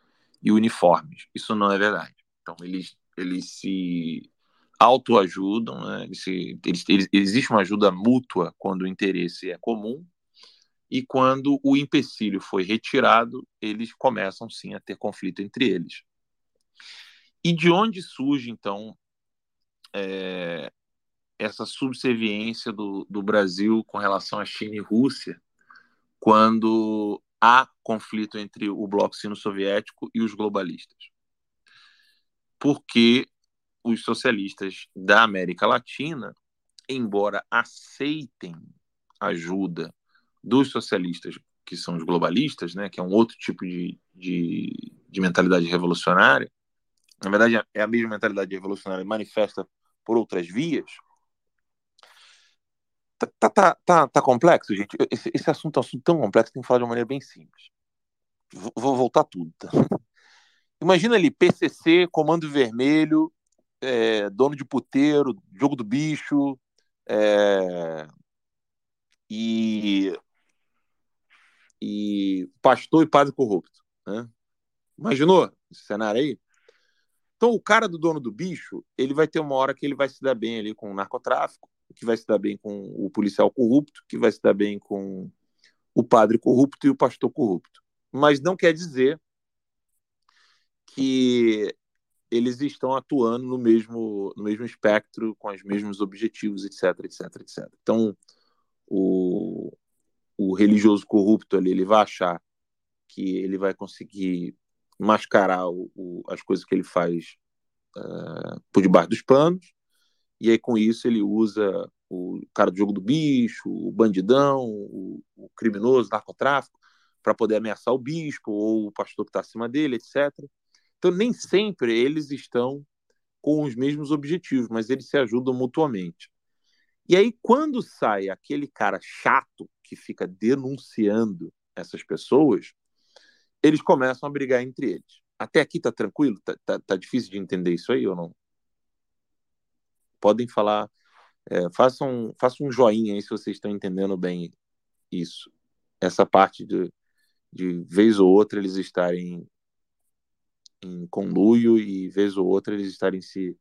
e uniformes. Isso não é verdade. Então, eles, eles se autoajudam, né? eles eles, existe uma ajuda mútua quando o interesse é comum, e quando o empecilho foi retirado, eles começam sim a ter conflito entre eles. E de onde surge, então, é, essa subserviência do, do Brasil com relação à China e Rússia quando há conflito entre o bloco sino-soviético e os globalistas. Porque os socialistas da América Latina, embora aceitem ajuda dos socialistas que são os globalistas, né, que é um outro tipo de, de, de mentalidade revolucionária, na verdade é a mesma mentalidade revolucionária manifesta por outras vias, Tá, tá, tá, tá, tá complexo, gente? Esse, esse, assunto é um assunto tão complexo que tem que falar de uma maneira bem simples. Vou, vou voltar tudo. Tá? Imagina ali, PCC, Comando Vermelho, é, dono de puteiro, jogo do bicho, é, e, e pastor e padre corrupto. Né? Imaginou esse cenário aí? Então, o cara do dono do bicho, ele vai ter uma hora que ele vai se dar bem ali com o narcotráfico, que vai se dar bem com o policial corrupto, que vai se dar bem com o padre corrupto e o pastor corrupto. Mas não quer dizer que eles estão atuando no mesmo, no mesmo espectro, com os mesmos objetivos, etc, etc, etc. Então, o, o religioso corrupto ali, ele vai achar que ele vai conseguir mascarar o, o, as coisas que ele faz uh, por debaixo dos panos, e aí com isso ele usa o cara do jogo do bicho, o bandidão, o, o criminoso, narcotráfico, para poder ameaçar o bispo ou o pastor que está acima dele, etc. Então, nem sempre eles estão com os mesmos objetivos, mas eles se ajudam mutuamente. E aí, quando sai aquele cara chato que fica denunciando essas pessoas, eles começam a brigar entre eles. Até aqui tá tranquilo? Tá, tá, tá difícil de entender isso aí ou não? Podem falar, é, façam, façam um joinha aí se vocês estão entendendo bem isso. Essa parte de, de vez ou outra eles estarem em conluio e vez ou outra eles estarem se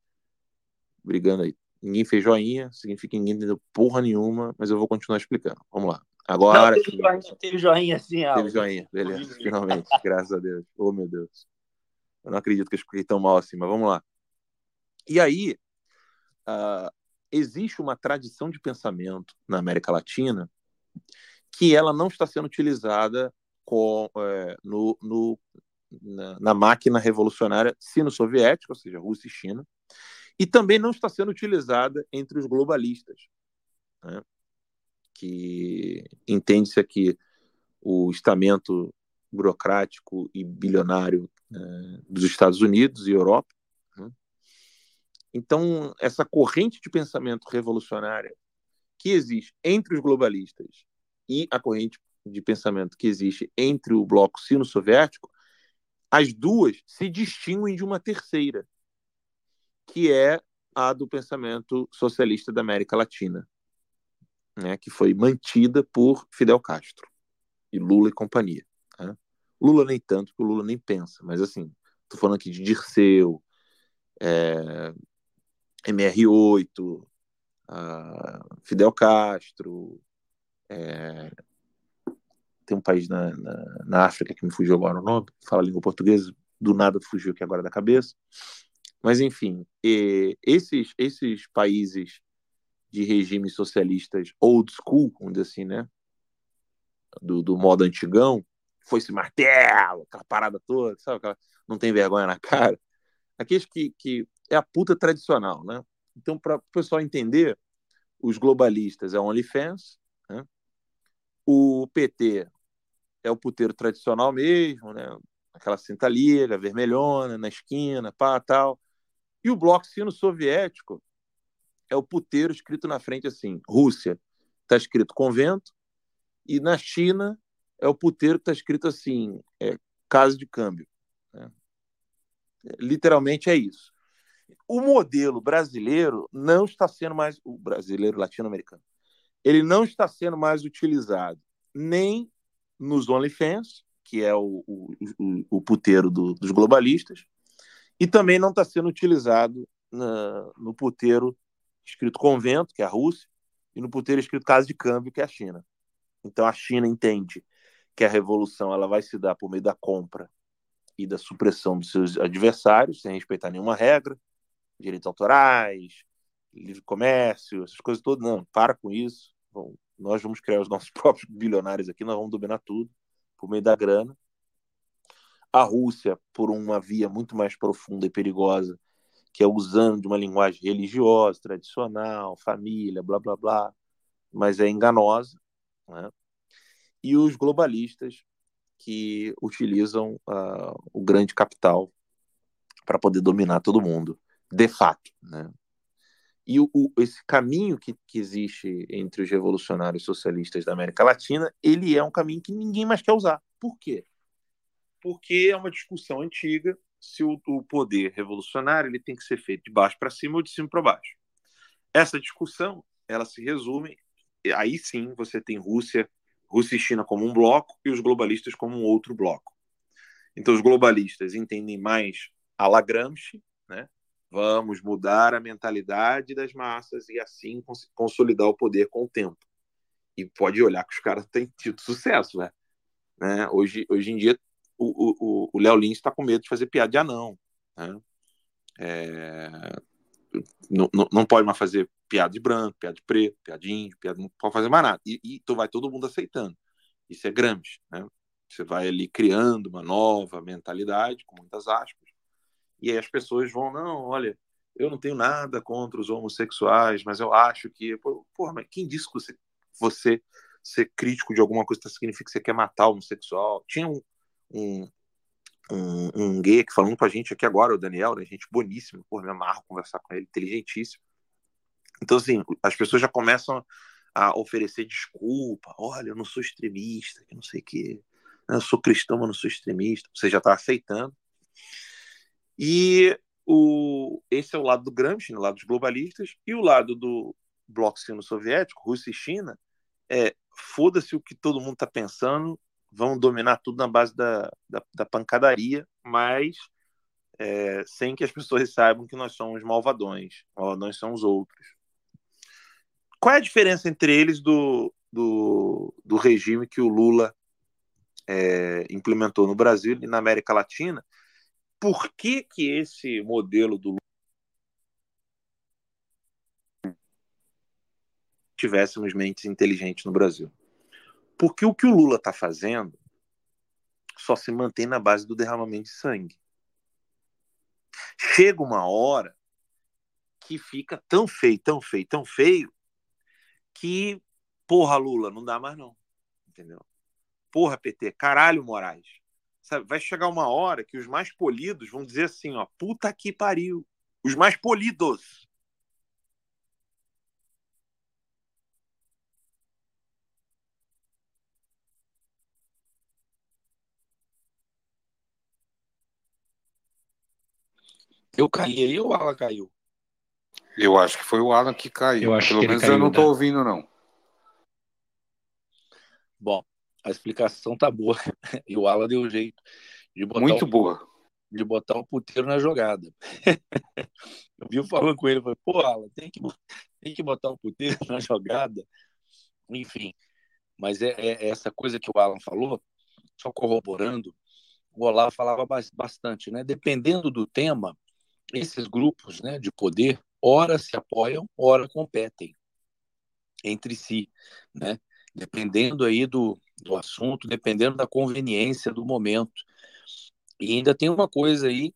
brigando aí. Ninguém fez joinha, significa que ninguém entendeu porra nenhuma, mas eu vou continuar explicando. Vamos lá. Agora. Não, teve, joinha, teve joinha sim, Teve joinha, beleza, finalmente, graças a Deus. Oh, meu Deus. Eu não acredito que eu expliquei tão mal assim, mas vamos lá. E aí, uh, existe uma tradição de pensamento na América Latina que ela não está sendo utilizada com, é, no, no, na, na máquina revolucionária sino-soviética, ou seja, Rússia e China, e também não está sendo utilizada entre os globalistas, né? que entende-se aqui o estamento burocrático e bilionário né, dos Estados Unidos e Europa. Né? Então, essa corrente de pensamento revolucionária que existe entre os globalistas e a corrente de pensamento que existe entre o bloco sino-soviético as duas se distinguem de uma terceira, que é a do pensamento socialista da América Latina, né, que foi mantida por Fidel Castro e Lula e companhia. Né? Lula nem tanto, porque o Lula nem pensa, mas assim, estou falando aqui de Dirceu, é, MR8, Fidel Castro, é, tem um país na, na, na, África que me fugiu agora o nome, fala língua portuguesa, do nada fugiu aqui agora da cabeça. Mas, enfim, esses, esses países de regimes socialistas old school, vamos dizer assim, né? Do, do modo antigão, foi esse martelo, aquela parada toda, sabe? Aquela, não tem vergonha na cara. Aqueles que, que é a puta tradicional, né? Então, para o pessoal entender, os globalistas é OnlyFans, né? o PT é o puteiro tradicional mesmo, né? Aquela cinta liga, vermelhona, na esquina, pá, tal. E o bloco sino-soviético é o puteiro escrito na frente assim, Rússia, está escrito convento, e na China é o puteiro que está escrito assim, é, casa de câmbio. Né? Literalmente é isso. O modelo brasileiro não está sendo mais, o brasileiro latino-americano, ele não está sendo mais utilizado nem nos OnlyFans, que é o, o, o, puteiro do, dos globalistas, e também não está sendo utilizado na, no puteiro escrito convento, que é a Rússia, e no puteiro escrito casa de câmbio, que é a China. Então a China entende que a revolução ela vai se dar por meio da compra e da supressão dos seus adversários, sem respeitar nenhuma regra, direitos autorais, livre comércio, essas coisas todas. Não, para com isso. Nós vamos criar os nossos próprios bilionários aqui, nós vamos dominar tudo por meio da grana. A Rússia, por uma via muito mais profunda e perigosa, que é usando de uma linguagem religiosa, tradicional, família, blá blá blá, mas é enganosa. Né? E os globalistas, que utilizam uh, o grande capital para poder dominar todo mundo, de fato. Né? E o, o, esse caminho que, que existe entre os revolucionários socialistas da América Latina, ele é um caminho que ninguém mais quer usar. Por quê? Porque é uma discussão antiga se o, o poder revolucionário ele tem que ser feito de baixo para cima ou de cima para baixo. Essa discussão ela se resume aí sim você tem Rússia, Rússia e China como um bloco e os globalistas como um outro bloco. Então os globalistas entendem mais a la Gramsci, né? Vamos mudar a mentalidade das massas e assim consolidar o poder com o tempo. E pode olhar que os caras têm tido sucesso, né? né? Hoje, hoje em dia, o, Léo Lins está com medo de fazer piada de anão. Né? É... Não, não, não pode mais fazer piada de branco, piada de preto, piada de índio, piada... não pode fazer mais nada. E, e então vai todo mundo aceitando. Isso é Gramsci, né? Você vai ali criando uma nova mentalidade, com muitas aspas, e aí as pessoas vão, não, olha, eu não tenho nada contra os homossexuais, mas eu acho que. Porra, mas quem disse que você, você ser crítico de alguma coisa significa que você quer matar o homossexual? Tinha um, um, um, um gay aqui falando com a gente aqui agora, o Daniel, né, gente boníssima, porra, me amarro conversar com ele, inteligentíssimo. Então, assim, as pessoas já começam a oferecer desculpa. Olha, eu não sou extremista, que não sei o quê. Eu sou cristão, mas não sou extremista. Você já está aceitando. E o, esse é o lado do Gramsci, o lado dos globalistas, e o lado do bloco sino-soviético, Rússia e China, é foda-se o que todo mundo está pensando, vão dominar tudo na base da, da, da pancadaria, mas é, sem que as pessoas saibam que nós somos malvadões, malvadões são os outros. Qual é a diferença entre eles do, do, do regime que o Lula é, implementou no Brasil e na América Latina? Por que, que esse modelo do tivéssemos mentes inteligentes no Brasil? Porque o que o Lula está fazendo só se mantém na base do derramamento de sangue. Chega uma hora que fica tão feio, tão feio, tão feio, que, porra, Lula, não dá mais não. Entendeu? Porra, PT, caralho, Moraes. Sabe, vai chegar uma hora que os mais polidos vão dizer assim, ó, puta que pariu. Os mais polidos. Eu caí aí ou o Alan caiu? Eu acho que foi o Alan que caiu. Eu acho Pelo que menos caiu, eu não estou né? ouvindo, não. Bom, a explicação tá boa. E o Alan deu jeito de botar, Muito o, boa. de botar o puteiro na jogada. Eu vi falando com ele, falei, pô, Alan, tem que, tem que botar o puteiro na jogada. Enfim, mas é, é essa coisa que o Alan falou, só corroborando, o Olavo falava bas- bastante, né? Dependendo do tema, esses grupos né, de poder, ora se apoiam, ora competem entre si, né? Dependendo aí do, do assunto, dependendo da conveniência do momento. E ainda tem uma coisa aí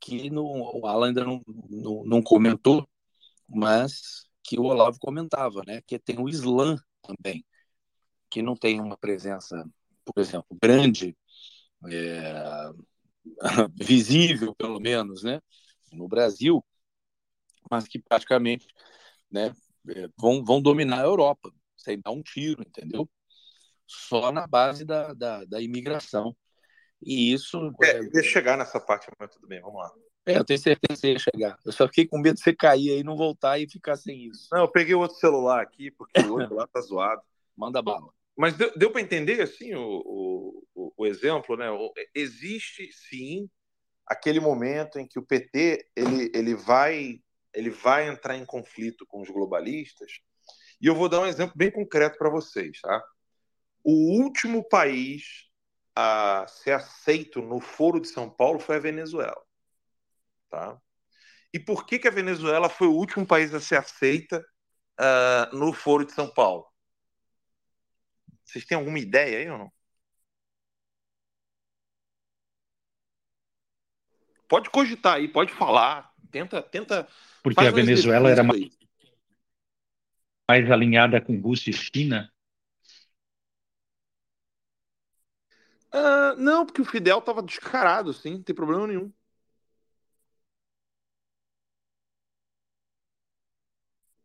que no, o Alan ainda não, não, não comentou, mas que o Olavo comentava, né? Que tem o Islã também, que não tem uma presença, por exemplo, grande, é, visível, pelo menos, né? No Brasil, mas que praticamente né, é, vão, vão dominar a Europa, sem dar um tiro, entendeu? Só na base da, da, da imigração. E isso. É, eu ia chegar nessa parte, mas tudo bem, vamos lá. É, eu tenho certeza que você ia chegar. Eu só fiquei com medo de você cair aí não voltar e ficar sem isso. Não, eu peguei outro celular aqui, porque o outro lá tá zoado. Manda bala. Mas deu, deu para entender assim o, o, o exemplo, né? Existe sim aquele momento em que o PT ele, ele vai ele vai entrar em conflito com os globalistas. E eu vou dar um exemplo bem concreto para vocês, tá? O último país a ser aceito no Foro de São Paulo foi a Venezuela, tá? E por que que a Venezuela foi o último país a ser aceita ah, no Foro de São Paulo? Vocês têm alguma ideia aí ou não? Pode cogitar aí, pode falar. Tenta, tenta. Porque a Venezuela era mais, mais alinhada com Rússia e China. Ah, não, porque o Fidel tava descarado, sim, não tem problema nenhum.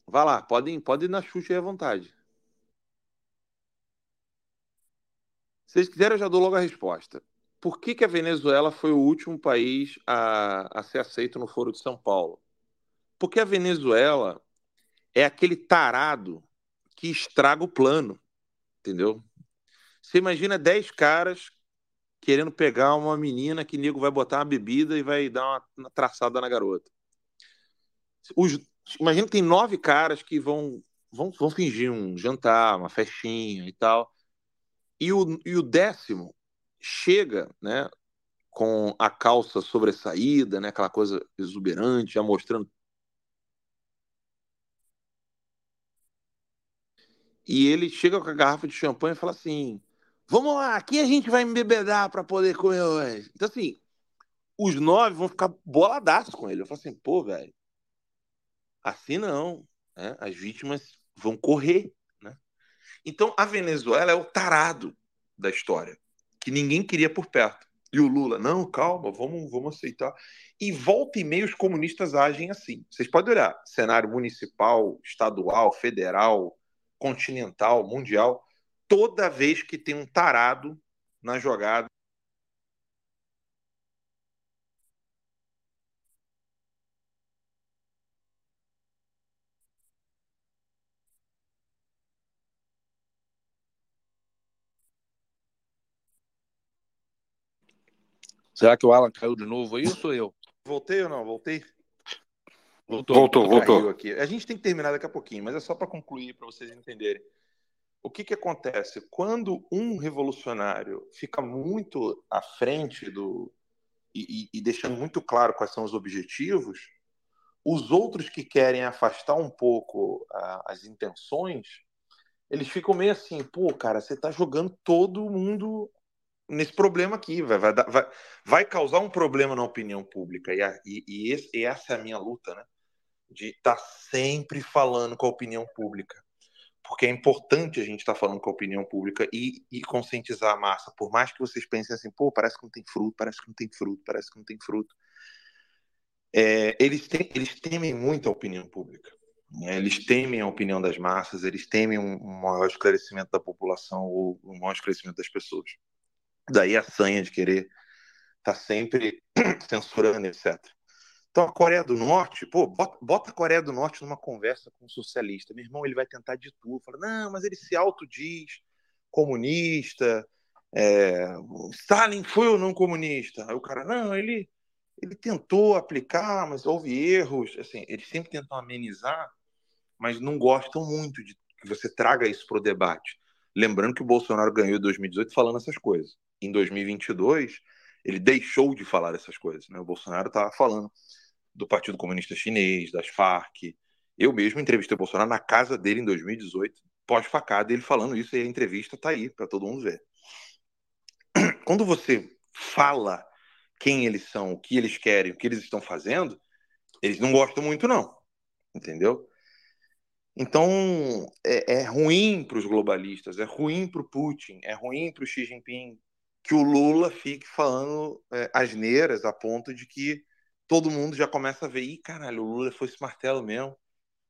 Vá lá, podem, podem ir na chute à vontade. Se vocês quiserem, eu já dou logo a resposta. Por que, que a Venezuela foi o último país a, a ser aceito no Foro de São Paulo? Porque a Venezuela é aquele tarado que estraga o plano, entendeu? Você imagina 10 caras querendo pegar uma menina que nego vai botar uma bebida e vai dar uma, uma traçada na garota. Os, imagina que tem nove caras que vão, vão, vão fingir um jantar, uma festinha e tal. E o, e o décimo chega, né, com a calça sobressaída, né, aquela coisa exuberante, já mostrando. E ele chega com a garrafa de champanhe e fala assim: Vamos lá, aqui a gente vai embebedar para poder comer hoje. Então, assim, os nove vão ficar boladaços com ele. Eu falo assim: pô, velho, assim não. Né? As vítimas vão correr. Né? Então, a Venezuela é o tarado da história que ninguém queria por perto. E o Lula, não, calma, vamos, vamos aceitar. E volta e meia os comunistas agem assim. Vocês podem olhar, cenário municipal, estadual, federal, continental, mundial, toda vez que tem um tarado na jogada, Será que o Alan caiu de novo aí ou sou eu? Voltei ou não? Voltei? Voltou, voltou. voltou. Aqui. A gente tem que terminar daqui a pouquinho, mas é só para concluir, para vocês entenderem. O que, que acontece? Quando um revolucionário fica muito à frente do. E, e, e deixando muito claro quais são os objetivos, os outros que querem afastar um pouco as intenções, eles ficam meio assim, pô, cara, você está jogando todo mundo nesse problema aqui, vai, vai, vai, vai causar um problema na opinião pública. E, e, e, esse, e essa é a minha luta, né? De estar tá sempre falando com a opinião pública. Porque é importante a gente estar tá falando com a opinião pública e, e conscientizar a massa. Por mais que vocês pensem assim, pô, parece que não tem fruto, parece que não tem fruto, parece que não tem fruto. É, eles, tem, eles temem muito a opinião pública. Né? Eles temem a opinião das massas, eles temem um, um maior esclarecimento da população ou um maior esclarecimento das pessoas. Daí a sanha de querer estar tá sempre censurando, etc. Então a Coreia do Norte, pô, bota, bota, a Coreia do Norte numa conversa com um socialista. Meu irmão, ele vai tentar de tudo. Fala, não, mas ele se autodiz comunista. É, Stalin foi ou não comunista? Aí o cara, não, ele, ele tentou aplicar, mas houve erros. Assim, eles sempre tentam amenizar, mas não gostam muito de que você traga isso para o debate. Lembrando que o Bolsonaro ganhou em 2018 falando essas coisas em 2022, ele deixou de falar essas coisas. Né? O Bolsonaro estava falando do Partido Comunista Chinês, das Farc. Eu mesmo entrevistei o Bolsonaro na casa dele em 2018, pós-facada, ele falando isso, e a entrevista está aí para todo mundo ver. Quando você fala quem eles são, o que eles querem, o que eles estão fazendo, eles não gostam muito, não. Entendeu? Então, é, é ruim para os globalistas, é ruim para o Putin, é ruim para o Xi Jinping, que o Lula fique falando é, asneiras a ponto de que todo mundo já começa a ver, ih, caralho, o Lula foi esse martelo mesmo,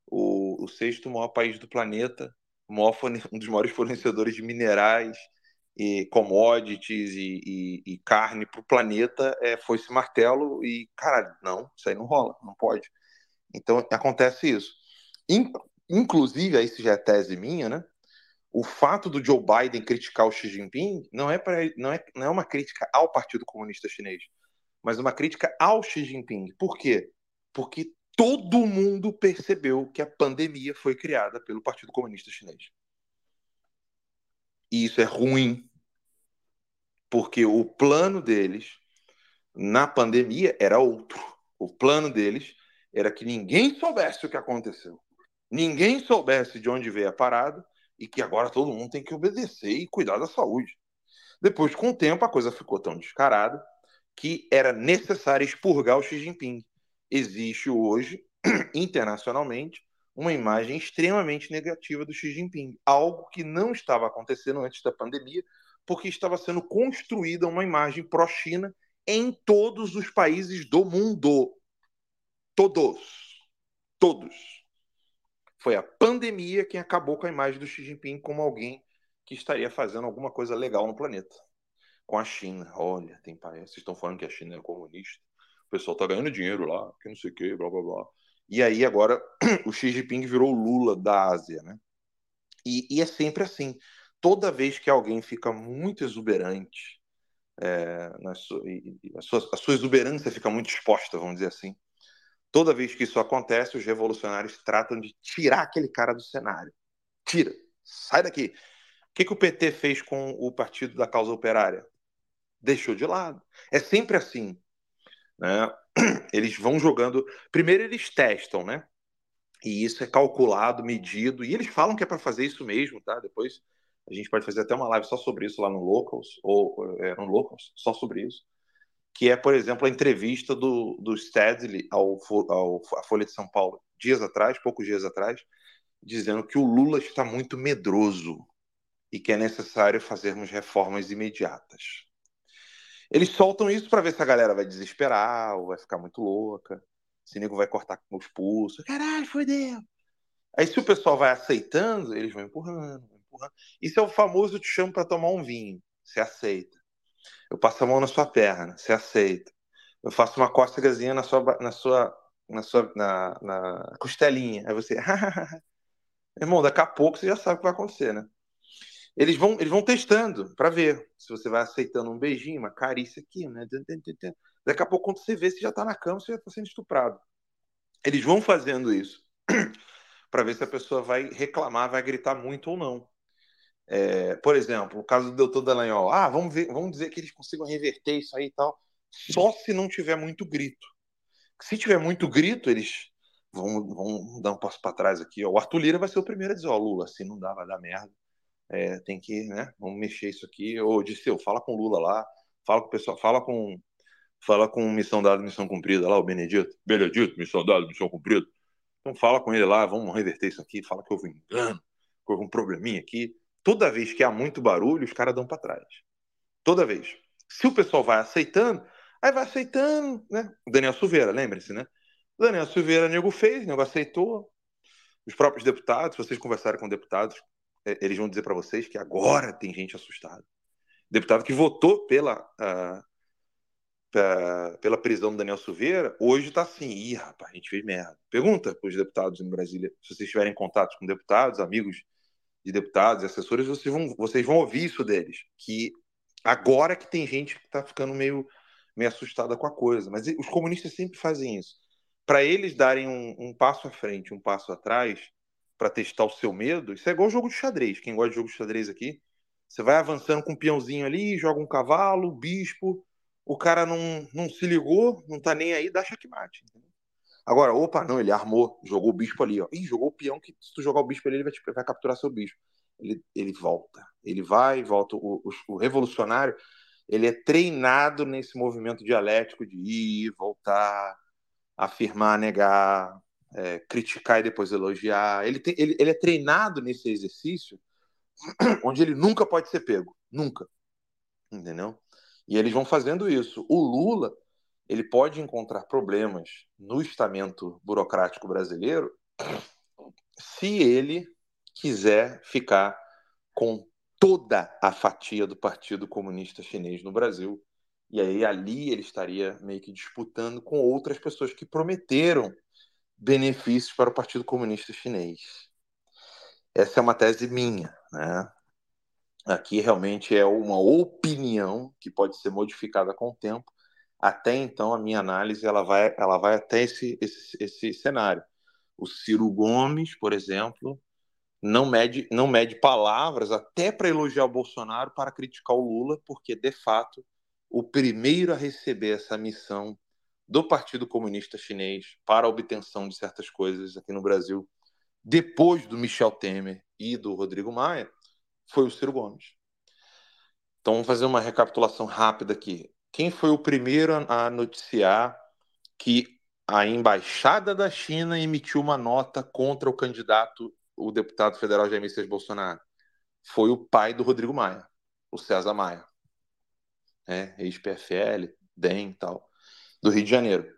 o, o sexto maior país do planeta, maior, um dos maiores fornecedores de minerais e commodities e, e, e carne para o planeta, é, foi esse martelo e, caralho, não, isso aí não rola, não pode. Então, acontece isso. Inclusive, aí isso já é tese minha, né? o fato do Joe Biden criticar o Xi Jinping não é, pra, não é, não é uma crítica ao Partido Comunista Chinês, mas uma crítica ao Xi Jinping. Por quê? Porque todo mundo percebeu que a pandemia foi criada pelo Partido Comunista Chinês. E isso é ruim, porque o plano deles na pandemia era outro. O plano deles era que ninguém soubesse o que aconteceu, ninguém soubesse de onde veio a parada e que agora todo mundo tem que obedecer e cuidar da saúde. Depois, com o tempo, a coisa ficou tão descarada que era necessário expurgar o Xi Jinping. Existe hoje, internacionalmente, uma imagem extremamente negativa do Xi Jinping, algo que não estava acontecendo antes da pandemia, porque estava sendo construída uma imagem pró-China em todos os países do mundo. Todos. Todos Foi a pandemia quem acabou com a imagem do Xi Jinping como alguém que estaria fazendo alguma coisa legal no planeta. Com a China. Olha, tem país. Vocês estão falando que a China é comunista. O pessoal está ganhando dinheiro lá, que não sei o quê, blá blá blá. E aí agora o Xi Jinping virou o Lula da Ásia, né? E, e é sempre assim. Toda vez que alguém fica muito exuberante, é, sua, a, sua, a sua exuberância fica muito exposta, vamos dizer assim. Toda vez que isso acontece, os revolucionários tratam de tirar aquele cara do cenário. Tira, sai daqui. O que, que o PT fez com o Partido da Causa Operária? Deixou de lado. É sempre assim. Né? Eles vão jogando. Primeiro, eles testam, né? E isso é calculado, medido. E eles falam que é para fazer isso mesmo, tá? Depois a gente pode fazer até uma live só sobre isso lá no Locals, ou é, no Locals, só sobre isso. Que é, por exemplo, a entrevista do, do Stedley ao, ao, à Folha de São Paulo, dias atrás, poucos dias atrás, dizendo que o Lula está muito medroso e que é necessário fazermos reformas imediatas. Eles soltam isso para ver se a galera vai desesperar ou vai ficar muito louca, se nego vai cortar com os pulsos. Caralho, foi Deus. Aí, se o pessoal vai aceitando, eles vão empurrando, empurrando. Isso é o famoso te chamo para tomar um vinho. Você aceita. Eu passo a mão na sua perna. Você aceita. Eu faço uma cócegazinha na sua, na sua, na sua, na, na costelinha. Aí você, irmão, daqui a pouco você já sabe o que vai acontecer, né? Eles vão, eles vão testando para ver se você vai aceitando um beijinho, uma carícia aqui, né? Daqui a pouco, quando você vê, você já está na cama, você já está sendo estuprado. Eles vão fazendo isso para ver se a pessoa vai reclamar, vai gritar muito ou não. É, por exemplo, o caso do doutor Dallagnol. Ah, vamos, ver, vamos dizer que eles consigam reverter isso aí e tal. Só se não tiver muito grito. Se tiver muito grito, eles vão, vão dar um passo para trás aqui. Ó. O Arthur Lira vai ser o primeiro a dizer: Ó, Lula, assim não dá, vai dar merda. É, tem que, né? Vamos mexer isso aqui. Ô, Disseu, fala com Lula lá. Fala com o pessoal, fala com. Fala com missão dada, missão cumprida lá, o Benedito. Benedito, missão dada, missão cumprida. Então fala com ele lá, vamos reverter isso aqui. Fala que houve um engano, que houve um probleminha aqui toda vez que há muito barulho, os caras dão para trás. Toda vez. Se o pessoal vai aceitando, aí vai aceitando, né? Daniel Silveira, lembre-se, né? Daniel Silveira, nego fez, nego aceitou. Os próprios deputados, se vocês conversarem com deputados, eles vão dizer para vocês que agora tem gente assustada. Deputado que votou pela, uh, uh, pela prisão do Daniel Silveira, hoje está assim, ih, rapaz, a gente fez merda. Pergunta para os deputados em Brasília, se vocês tiverem contatos com deputados, amigos de deputados assessores, vocês vão, vocês vão ouvir isso deles. Que agora que tem gente que está ficando meio, meio assustada com a coisa. Mas os comunistas sempre fazem isso. Para eles darem um, um, passo à frente, um passo atrás, para testar o seu medo, isso é igual jogo de xadrez. Quem gosta de jogo de xadrez aqui, você vai avançando com um peãozinho ali, joga um cavalo, bispo, o cara não, não se ligou, não tá nem aí, dá checkmate. Entendeu? Agora, opa, não, ele armou, jogou o bispo ali, ó. Ih, jogou o peão que se tu jogar o bispo ali, ele vai, te, vai capturar seu bispo. Ele, ele volta. Ele vai, volta. O, o, o, revolucionário, ele é treinado nesse movimento dialético de ir, voltar, afirmar, negar, é, criticar e depois elogiar. Ele, tem, ele, ele é treinado nesse exercício onde ele nunca pode ser pego. Nunca. Entendeu? E eles vão fazendo isso. O Lula ele pode encontrar problemas no estamento burocrático brasileiro se ele quiser ficar com toda a fatia do Partido Comunista Chinês no Brasil. E aí ali ele estaria meio que disputando com outras pessoas que prometeram benefícios para o Partido Comunista Chinês. Essa é uma tese minha, né? Aqui realmente é uma opinião que pode ser modificada com o tempo, até então a minha análise ela vai, ela vai até esse, esse, esse cenário. O Ciro Gomes, por exemplo, não mede, não mede palavras até para elogiar o Bolsonaro para criticar o Lula, porque de fato o primeiro a receber essa missão do Partido Comunista Chinês para a obtenção de certas coisas aqui no Brasil, depois do Michel Temer e do Rodrigo Maia, foi o Ciro Gomes. Então vamos fazer uma recapitulação rápida aqui. Quem foi o primeiro a noticiar que a embaixada da China emitiu uma nota contra o candidato, o deputado federal Jair Messias Bolsonaro? Foi o pai do Rodrigo Maia, o César Maia, é, ex-PFL, DEM e tal, do Rio de Janeiro.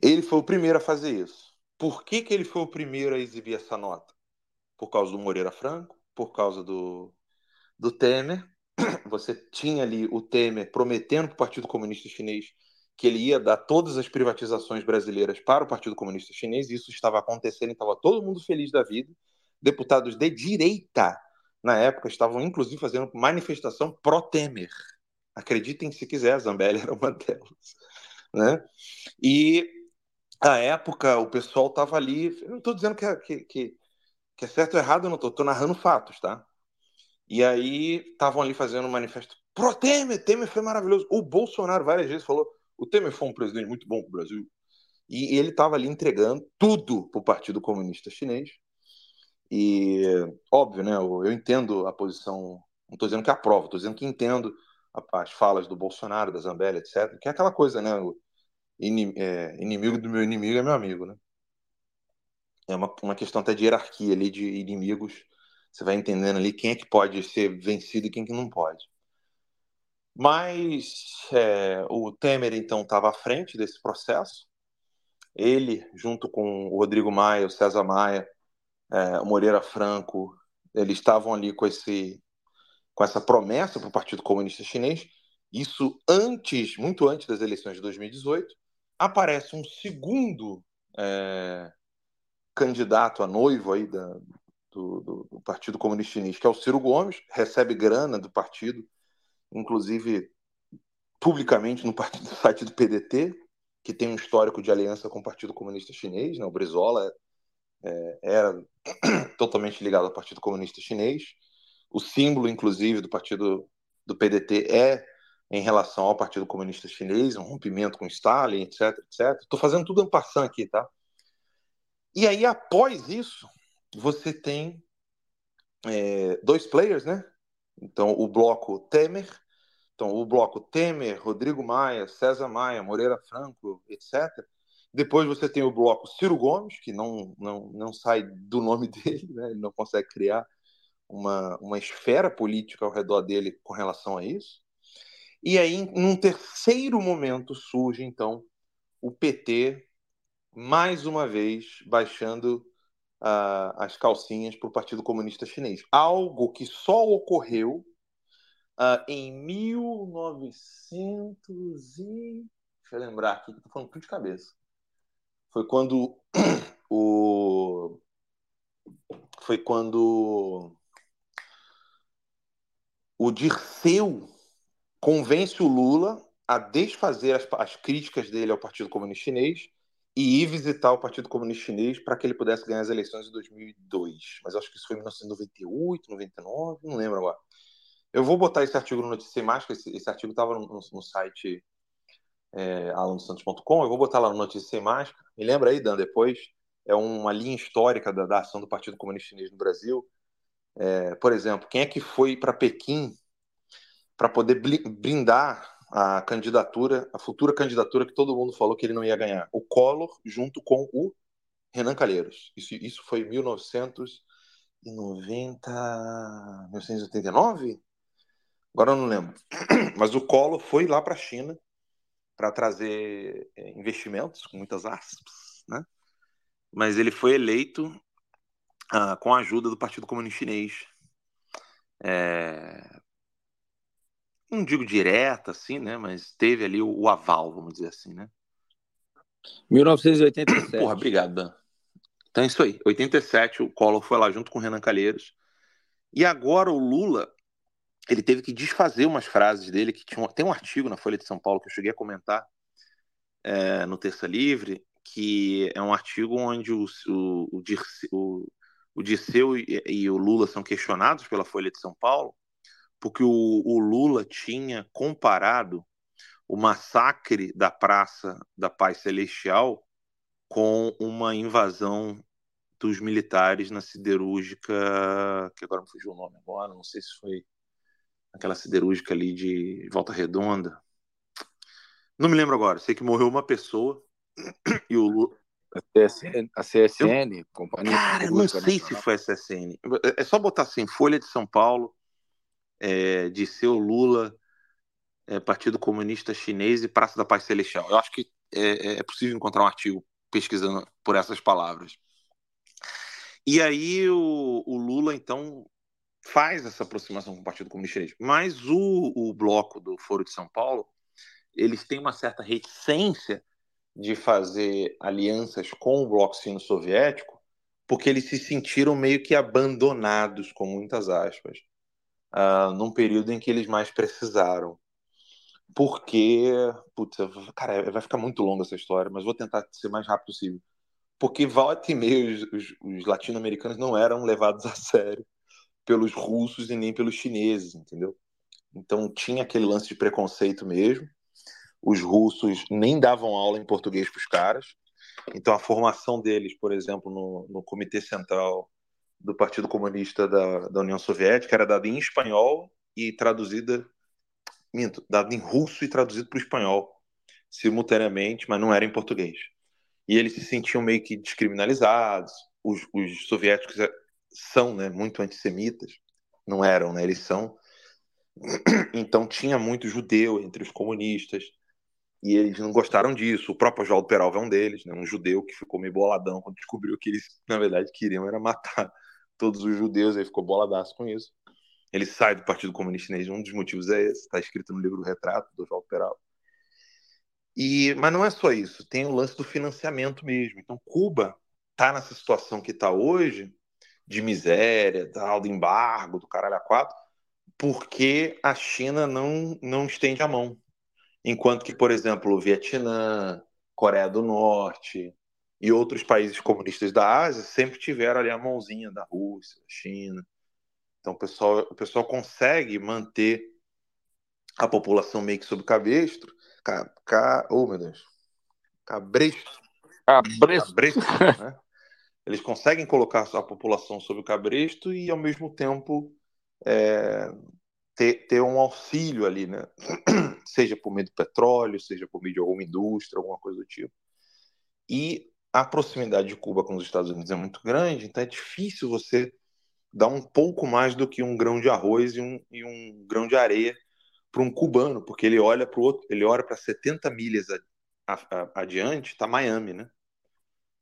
Ele foi o primeiro a fazer isso. Por que, que ele foi o primeiro a exibir essa nota? Por causa do Moreira Franco, por causa do, do Temer. Você tinha ali o Temer prometendo para o Partido Comunista Chinês que ele ia dar todas as privatizações brasileiras para o Partido Comunista Chinês. Isso estava acontecendo estava todo mundo feliz da vida. Deputados de direita, na época, estavam inclusive fazendo manifestação pró-Temer. Acreditem se quiser, a Zambelli era uma delas. Né? E à época o pessoal estava ali. Eu não estou dizendo que é, que, que, que, é certo ou errado, eu não estou narrando fatos, tá? E aí estavam ali fazendo um manifesto pro Temer, Temer foi maravilhoso. O Bolsonaro várias vezes falou: o Temer foi um presidente muito bom para o Brasil. E ele estava ali entregando tudo para o Partido Comunista Chinês. E, óbvio, né, eu, eu entendo a posição, não estou dizendo que aprovo, estou dizendo que entendo as falas do Bolsonaro, da Zambelli, etc., que é aquela coisa, né, o inimigo do meu inimigo é meu amigo, né? É uma, uma questão até de hierarquia ali, de inimigos, você vai entendendo ali quem é que pode ser vencido e quem que não pode. Mas é, o Temer, então, estava à frente desse processo. Ele, junto com o Rodrigo Maia, o César Maia, é, o Moreira Franco, eles estavam ali com, esse, com essa promessa para o Partido Comunista Chinês. Isso antes, muito antes das eleições de 2018. Aparece um segundo é, candidato a noivo aí da, do, do, do Partido Comunista Chinês, que é o Ciro Gomes, recebe grana do partido inclusive publicamente no, partido, no site do PDT, que tem um histórico de aliança com o Partido Comunista Chinês, né? o Brizola é, era totalmente ligado ao Partido Comunista Chinês. O símbolo, inclusive, do partido do PDT é em relação ao Partido Comunista Chinês, um rompimento com Stalin, etc, etc. Estou fazendo tudo em passando aqui, tá? E aí, após isso, você tem é, dois players, né? Então, o bloco Temer então, o bloco Temer, Rodrigo Maia, César Maia, Moreira Franco, etc. Depois você tem o bloco Ciro Gomes, que não, não, não sai do nome dele, né? ele não consegue criar uma, uma esfera política ao redor dele com relação a isso. E aí, num terceiro momento, surge, então, o PT, mais uma vez, baixando uh, as calcinhas para o Partido Comunista Chinês. Algo que só ocorreu Uh, em 1900 e... Deixa eu lembrar aqui, tô falando tudo de cabeça. Foi quando o... Foi quando o Dirceu convence o Lula a desfazer as, as críticas dele ao Partido Comunista Chinês e ir visitar o Partido Comunista Chinês para que ele pudesse ganhar as eleições de 2002. Mas acho que isso foi em 1998, 99, não lembro agora. Eu vou botar esse artigo no Notícia Mágica, esse, esse artigo estava no, no, site é, alandosantos.com, eu vou botar lá no Notícia Mágica. Me lembra aí, Dan, depois, é uma linha histórica da, da ação do Partido Comunista Chinês no Brasil. É, por exemplo, quem é que foi para Pequim para poder brindar a candidatura, a futura candidatura que todo mundo falou que ele não ia ganhar? O Collor junto com o Renan Calheiros. Isso, isso foi em 1990, 1989? Agora eu não lembro. Mas o Collor foi lá para a China para trazer é, investimentos, com muitas aspas, né? Mas ele foi eleito ah, com a ajuda do Partido Comunista Chinês. É... Não digo direta, assim, né? Mas teve ali o, o aval, vamos dizer assim, né? 1987. Porra, obrigado, Dan. Então é isso aí. 87, o Collor foi lá junto com o Renan Calheiros. E agora o Lula ele teve que desfazer umas frases dele que tinha, tem um artigo na Folha de São Paulo que eu cheguei a comentar é, no Terça Livre, que é um artigo onde o, o, o, o, o Dirceu e, e, o Lula são questionados pela Folha de São Paulo, porque o, o Lula tinha comparado o massacre da Praça da Paz Celestial com uma invasão dos militares na siderúrgica, que agora me fugiu o nome agora, não sei se foi aquela siderúrgica ali de Volta Redonda. Não me lembro agora. Sei que morreu uma pessoa e o Lula. A CSN, a CSN eu... Companhia. Cara, eu não sei se foi a CSN. É só botar assim: Folha de São Paulo, é, de seu Lula, é, Partido Comunista Chinês e Praça da Paz Celestial. Eu acho que é, é, é possível encontrar um artigo pesquisando por essas palavras. E aí o, o Lula, então, faz essa aproximação com o Partido Comunista Chinês. Mas o, o bloco do Foro de São Paulo, eles têm uma certa reticência de fazer alianças com o bloco sino-soviético, porque eles se sentiram meio que abandonados, com muitas aspas, uh, num período em que eles mais precisaram. Porque, putz, cara, vai ficar muito longa essa história, mas vou tentar ser mais rápido possível. Porque volta e meia os, os, os latino-americanos não eram levados a sério pelos russos e nem pelos chineses, entendeu? Então tinha aquele lance de preconceito mesmo. Os russos nem davam aula em português para os caras. Então a formação deles, por exemplo, no, no Comitê Central do Partido Comunista da, da União Soviética era dada em espanhol e traduzida, minto, dada em russo e traduzido para o espanhol simultaneamente, mas não era em português. E eles se sentiam meio que descriminalizados. Os, os soviéticos são né, muito antissemitas, não eram, né, eles são. Então tinha muito judeu entre os comunistas e eles não gostaram disso. O próprio Oswaldo Peralva é um deles, né, um judeu que ficou meio boladão quando descobriu que eles, na verdade, queriam era matar todos os judeus, aí ficou boladaço com isso. Ele sai do Partido Comunista Chinês, um dos motivos é esse, está escrito no livro Retrato, do Oswaldo Peralva. E, mas não é só isso, tem o lance do financiamento mesmo. Então, Cuba está nessa situação que está hoje, de miséria, tal, do embargo, do caralho a quatro, porque a China não, não estende a mão. Enquanto que, por exemplo, o Vietnã, Coreia do Norte e outros países comunistas da Ásia sempre tiveram ali a mãozinha da Rússia, da China. Então o pessoal, o pessoal consegue manter a população meio que sob cabestro. Ca, ca, oh, meu Deus. Cabresto. Cabresto. cabresto né? Eles conseguem colocar a população sob o cabresto e, ao mesmo tempo, é, ter, ter um auxílio ali, né? seja por meio do petróleo, seja por meio de alguma indústria, alguma coisa do tipo. E a proximidade de Cuba com os Estados Unidos é muito grande, então é difícil você dar um pouco mais do que um grão de arroz e um, e um grão de areia para um cubano, porque ele olha para o outro, ele olha para 70 milhas adiante, está Miami, né?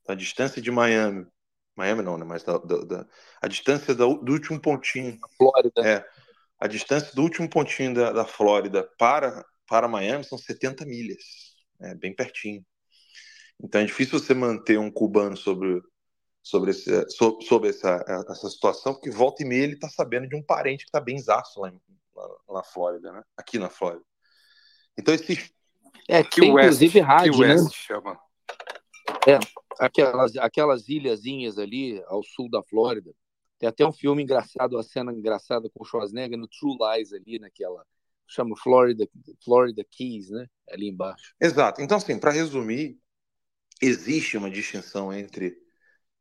a distância de Miami, Miami não, né? Mas da, da, da a distância do, do, último pontinho. Flórida. É. A distância do último pontinho da, da Flórida para, para Miami são 70 milhas. É bem pertinho. Então é difícil você manter um cubano sobre, sobre, esse, sobre, sobre essa, essa situação, porque volta e meia ele está sabendo de um parente que está bem zaço lá, lá, na Flórida, né? Aqui na Flórida. Então esse. É, que inclusive rádio, né? chama. É, aquelas, aquelas ilhazinhas ali ao sul da Flórida. Tem até um filme engraçado, uma cena engraçada com o Schwarzenegger no True Lies ali naquela chama Florida Florida Keys, né? Ali embaixo. Exato. Então assim, para resumir, existe uma distinção entre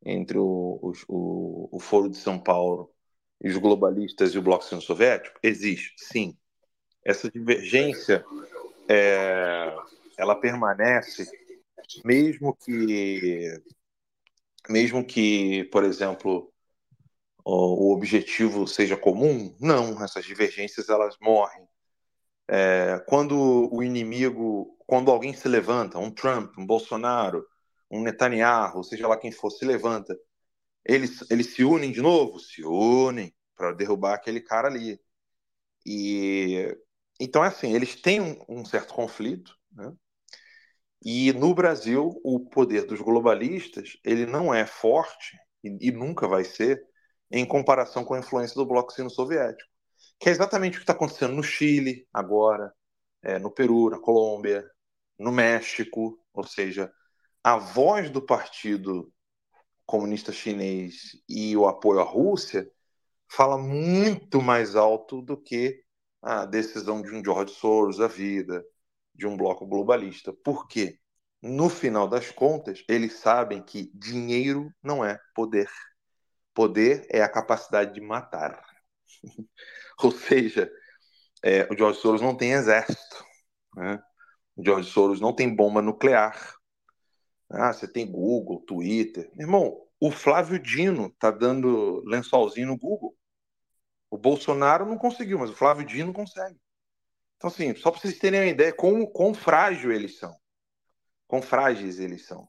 entre o, o, o, Foro de São Paulo e os globalistas e o Bloco Centro Soviético? Existe, sim. Essa divergência é, ela permanece mesmo que mesmo que, por exemplo, o, objetivo seja comum, não, essas divergências elas morrem. É, quando o inimigo, quando alguém se levanta, um Trump, um Bolsonaro, um Netanyahu, seja lá quem for, se levanta, eles, eles se unem de novo? Se unem para derrubar aquele cara ali. E então é assim, eles têm um, um certo conflito, né? E no Brasil, o poder dos globalistas ele não é forte e, e nunca vai ser em comparação com a influência do bloco sino-soviético, que é exatamente o que está acontecendo no Chile agora, é, no Peru, na Colômbia, no México, ou seja, a voz do Partido Comunista Chinês e o apoio à Rússia fala muito mais alto do que a decisão de um George Soros da vida, de um bloco globalista. Por quê? No final das contas, eles sabem que dinheiro não é poder. Poder é a capacidade de matar. Ou seja, é, o George Soros não tem exército. Né? George Soros não tem bomba nuclear. Ah, você tem Google, Twitter. Irmão, o Flávio Dino tá dando lençolzinho no Google. O Bolsonaro não conseguiu, mas o Flávio Dino consegue. Então, assim, só para vocês terem uma ideia quão, quão frágil eles são. Quão frágeis eles são.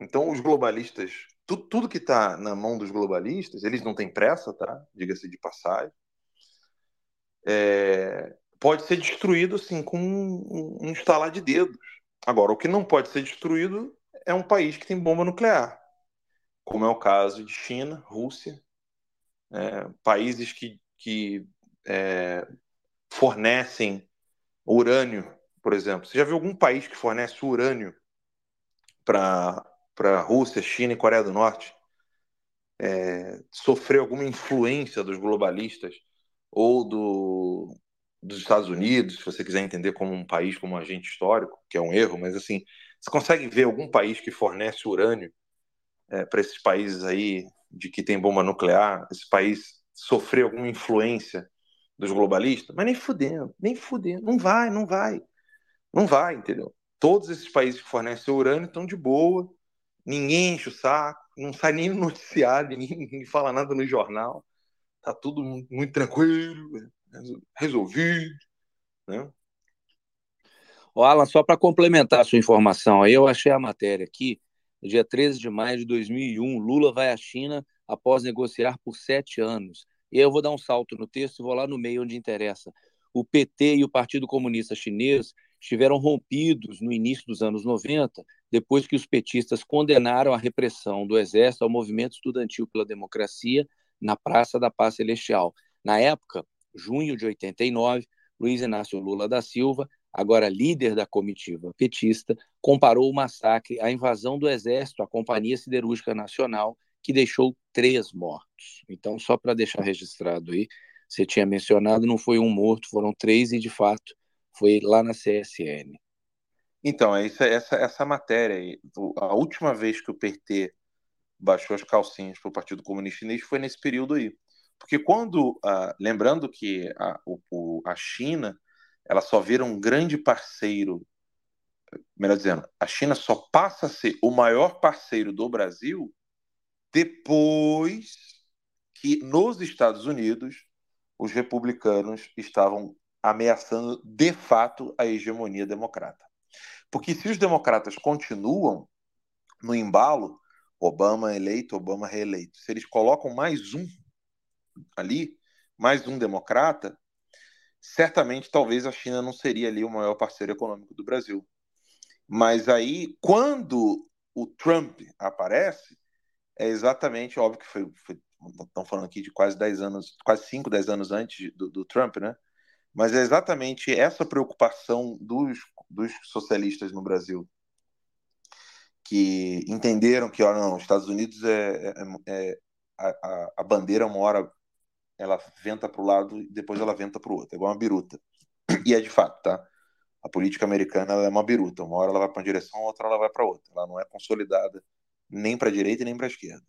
Então, os globalistas, tudo, tudo que está na mão dos globalistas, eles não têm pressa, tá? Diga-se de passagem. É, pode ser destruído assim com um, um estalar de dedos. Agora, o que não pode ser destruído é um país que tem bomba nuclear, como é o caso de China, Rússia, é, países que, que é, fornecem urânio, por exemplo. Você já viu algum país que fornece urânio para a Rússia, China e Coreia do Norte? É, sofrer alguma influência dos globalistas ou do, dos Estados Unidos, se você quiser entender como um país como um agente histórico, que é um erro, mas assim, você consegue ver algum país que fornece urânio é, para esses países aí de que tem bomba nuclear, esse país sofrer alguma influência dos globalistas? Mas nem fudendo, nem fudendo, não vai, não vai, não vai, entendeu? Todos esses países que fornecem urânio estão de boa, ninguém enche o saco, não sai nem no noticiário, ninguém fala nada no jornal, tá tudo muito tranquilo, resolvido, né? O Alan, só para complementar a sua informação, eu achei a matéria aqui, dia 13 de maio de 2001, Lula vai à China após negociar por sete anos. E eu vou dar um salto no texto e vou lá no meio onde interessa. O PT e o Partido Comunista Chinês estiveram rompidos no início dos anos 90, depois que os petistas condenaram a repressão do exército ao movimento estudantil pela democracia na Praça da Paz Celestial. Na época, junho de 89, Luiz Inácio Lula da Silva agora líder da comitiva petista, comparou o massacre à invasão do exército à Companhia Siderúrgica Nacional, que deixou três mortos. Então, só para deixar registrado aí, você tinha mencionado, não foi um morto, foram três e, de fato, foi lá na CSN. Então, é isso, essa, essa matéria aí, a última vez que o PT baixou as calcinhas para o Partido Comunista Chinês foi nesse período aí. Porque quando, ah, lembrando que a, o, a China ela só vira um grande parceiro, melhor dizendo, a China só passa a ser o maior parceiro do Brasil depois que nos Estados Unidos os republicanos estavam ameaçando de fato a hegemonia democrata. Porque se os democratas continuam no embalo, Obama eleito, Obama reeleito, se eles colocam mais um ali, mais um democrata, certamente talvez a China não seria ali o maior parceiro econômico do Brasil. Mas aí, quando o Trump aparece, é exatamente óbvio que foi, foi estão falando aqui de quase 10 anos, quase 5, 10 anos antes do, do, Trump, né? Mas é exatamente essa preocupação dos, dos socialistas no Brasil, que entenderam que, ó, não, os Estados Unidos é, é, é a, a, bandeira uma hora ela venta para o lado e depois ela venta para o outro, é igual uma biruta. E é de fato, tá? A política americana é uma biruta, uma hora ela vai para uma direção, outra ela vai para outra. Ela não é consolidada nem para a direita nem para a esquerda.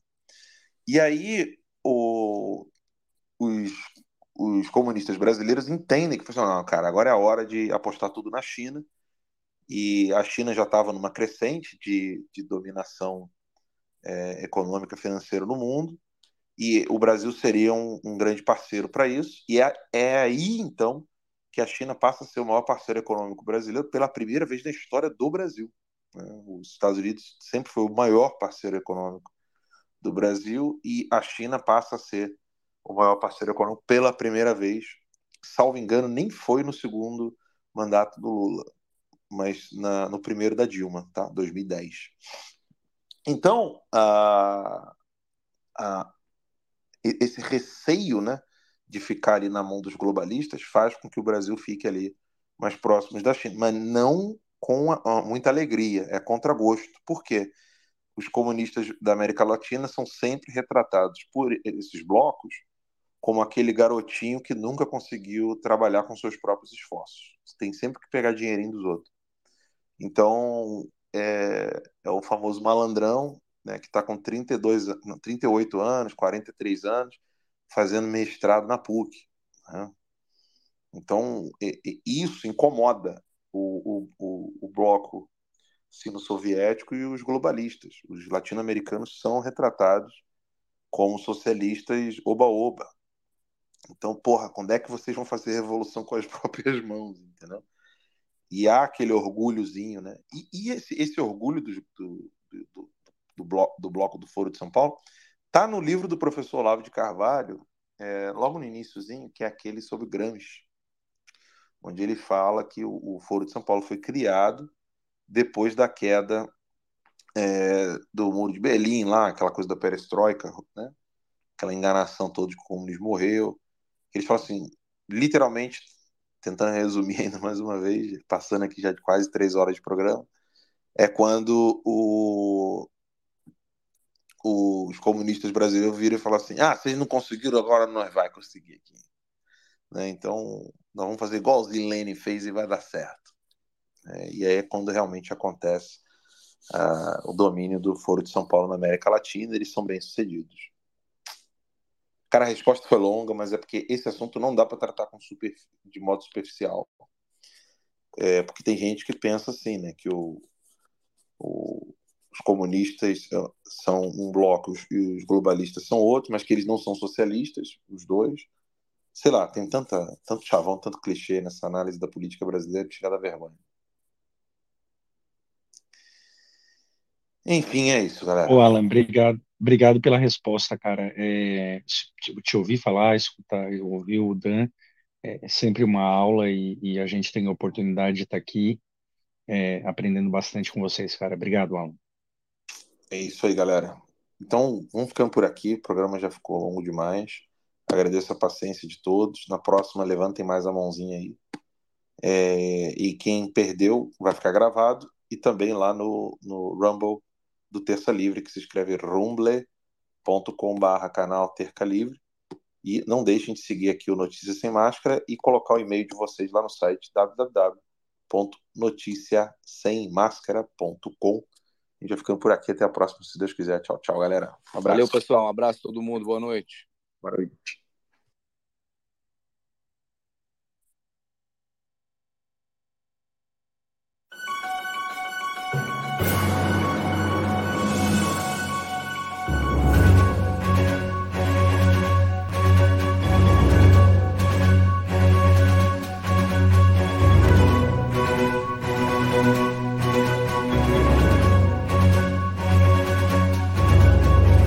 E aí o, os, os comunistas brasileiros entendem que, não, cara, agora é a hora de apostar tudo na China. E a China já estava numa crescente de, de dominação é, econômica financeira no mundo e o Brasil seria um, um grande parceiro para isso. E é, é, aí, então, que a China passa a ser o maior parceiro econômico brasileiro pela primeira vez na história do Brasil. Né? Os Estados Unidos sempre foi o maior parceiro econômico do Brasil e a China passa a ser o maior parceiro econômico pela primeira vez. Salvo engano, nem foi no segundo mandato do Lula, mas na, no primeiro da Dilma, tá? 2010. Então, a, a, esse receio né, de ficar ali na mão dos globalistas faz com que o Brasil fique ali mais próximo da China, mas não com a, muita alegria, é contragosto. Por quê? Os comunistas da América Latina são sempre retratados por esses blocos como aquele garotinho que nunca conseguiu trabalhar com seus próprios esforços. Tem sempre que pegar dinheirinho dos outros. Então, é, é o famoso malandrão né, que está com 32, 38 anos, 43 anos, fazendo mestrado na PUC. Né? Então, isso incomoda o, o, o, o bloco sino-soviético e os globalistas. Os latino-americanos são retratados como socialistas oba-oba. Então, porra, quando é que vocês vão fazer revolução com as próprias mãos, entendeu? E há aquele orgulhozinho, né? E, e esse, esse orgulho do, do, do, bloco, do bloco do Foro de São Paulo, tá no livro do professor Olavo de Carvalho, é, logo no iníciozinho, que é aquele sobre Gramsci, onde ele fala que o, o Foro de São Paulo foi criado depois da queda é, do Muro de Berlim, lá, aquela coisa da perestroika, né? aquela enganação toda de que o comunismo morreu. Eles falam assim, literalmente, tentando resumir ainda mais uma vez, passando aqui já de quase três horas de programa, é quando o, os comunistas brasileiros viram e falam assim: ah, vocês não conseguiram, agora nós vai conseguir aqui. Né? Então, nós vamos fazer igual o Lenin fez e vai dar certo. É, e aí é quando realmente acontece uh, o domínio do Foro de São Paulo na América Latina, eles são bem-sucedidos. Cara, a resposta foi longa, mas é porque esse assunto não dá para tratar com super, de modo superficial. É, porque tem gente que pensa assim, né, que o, o, os comunistas são um bloco e os globalistas são outro, mas que eles não são socialistas, os dois. Sei lá, tem tanta, tanto chavão, tanto clichê nessa análise da política brasileira que chega da vergonha. Enfim, é isso, galera. Ô, Alan, obrigado, obrigado pela resposta, cara. É, te, te ouvir falar, escutar, ouvir o Dan, é sempre uma aula e, e a gente tem a oportunidade de estar aqui é, aprendendo bastante com vocês, cara. Obrigado, Alan. É isso aí, galera. Então, vamos ficando por aqui. O programa já ficou longo demais. Agradeço a paciência de todos. Na próxima, levantem mais a mãozinha aí. É, e quem perdeu vai ficar gravado. E também lá no, no Rumble do Terça Livre, que se escreve rumble.com.br canal Terca Livre. E não deixem de seguir aqui o Notícias Sem Máscara e colocar o e-mail de vocês lá no site www.noticiasemmascara.com. A gente vai ficando por aqui. Até a próxima, se Deus quiser. Tchau, tchau, galera. Um abraço. Valeu, pessoal. Um abraço a todo mundo. Boa noite. Boa noite.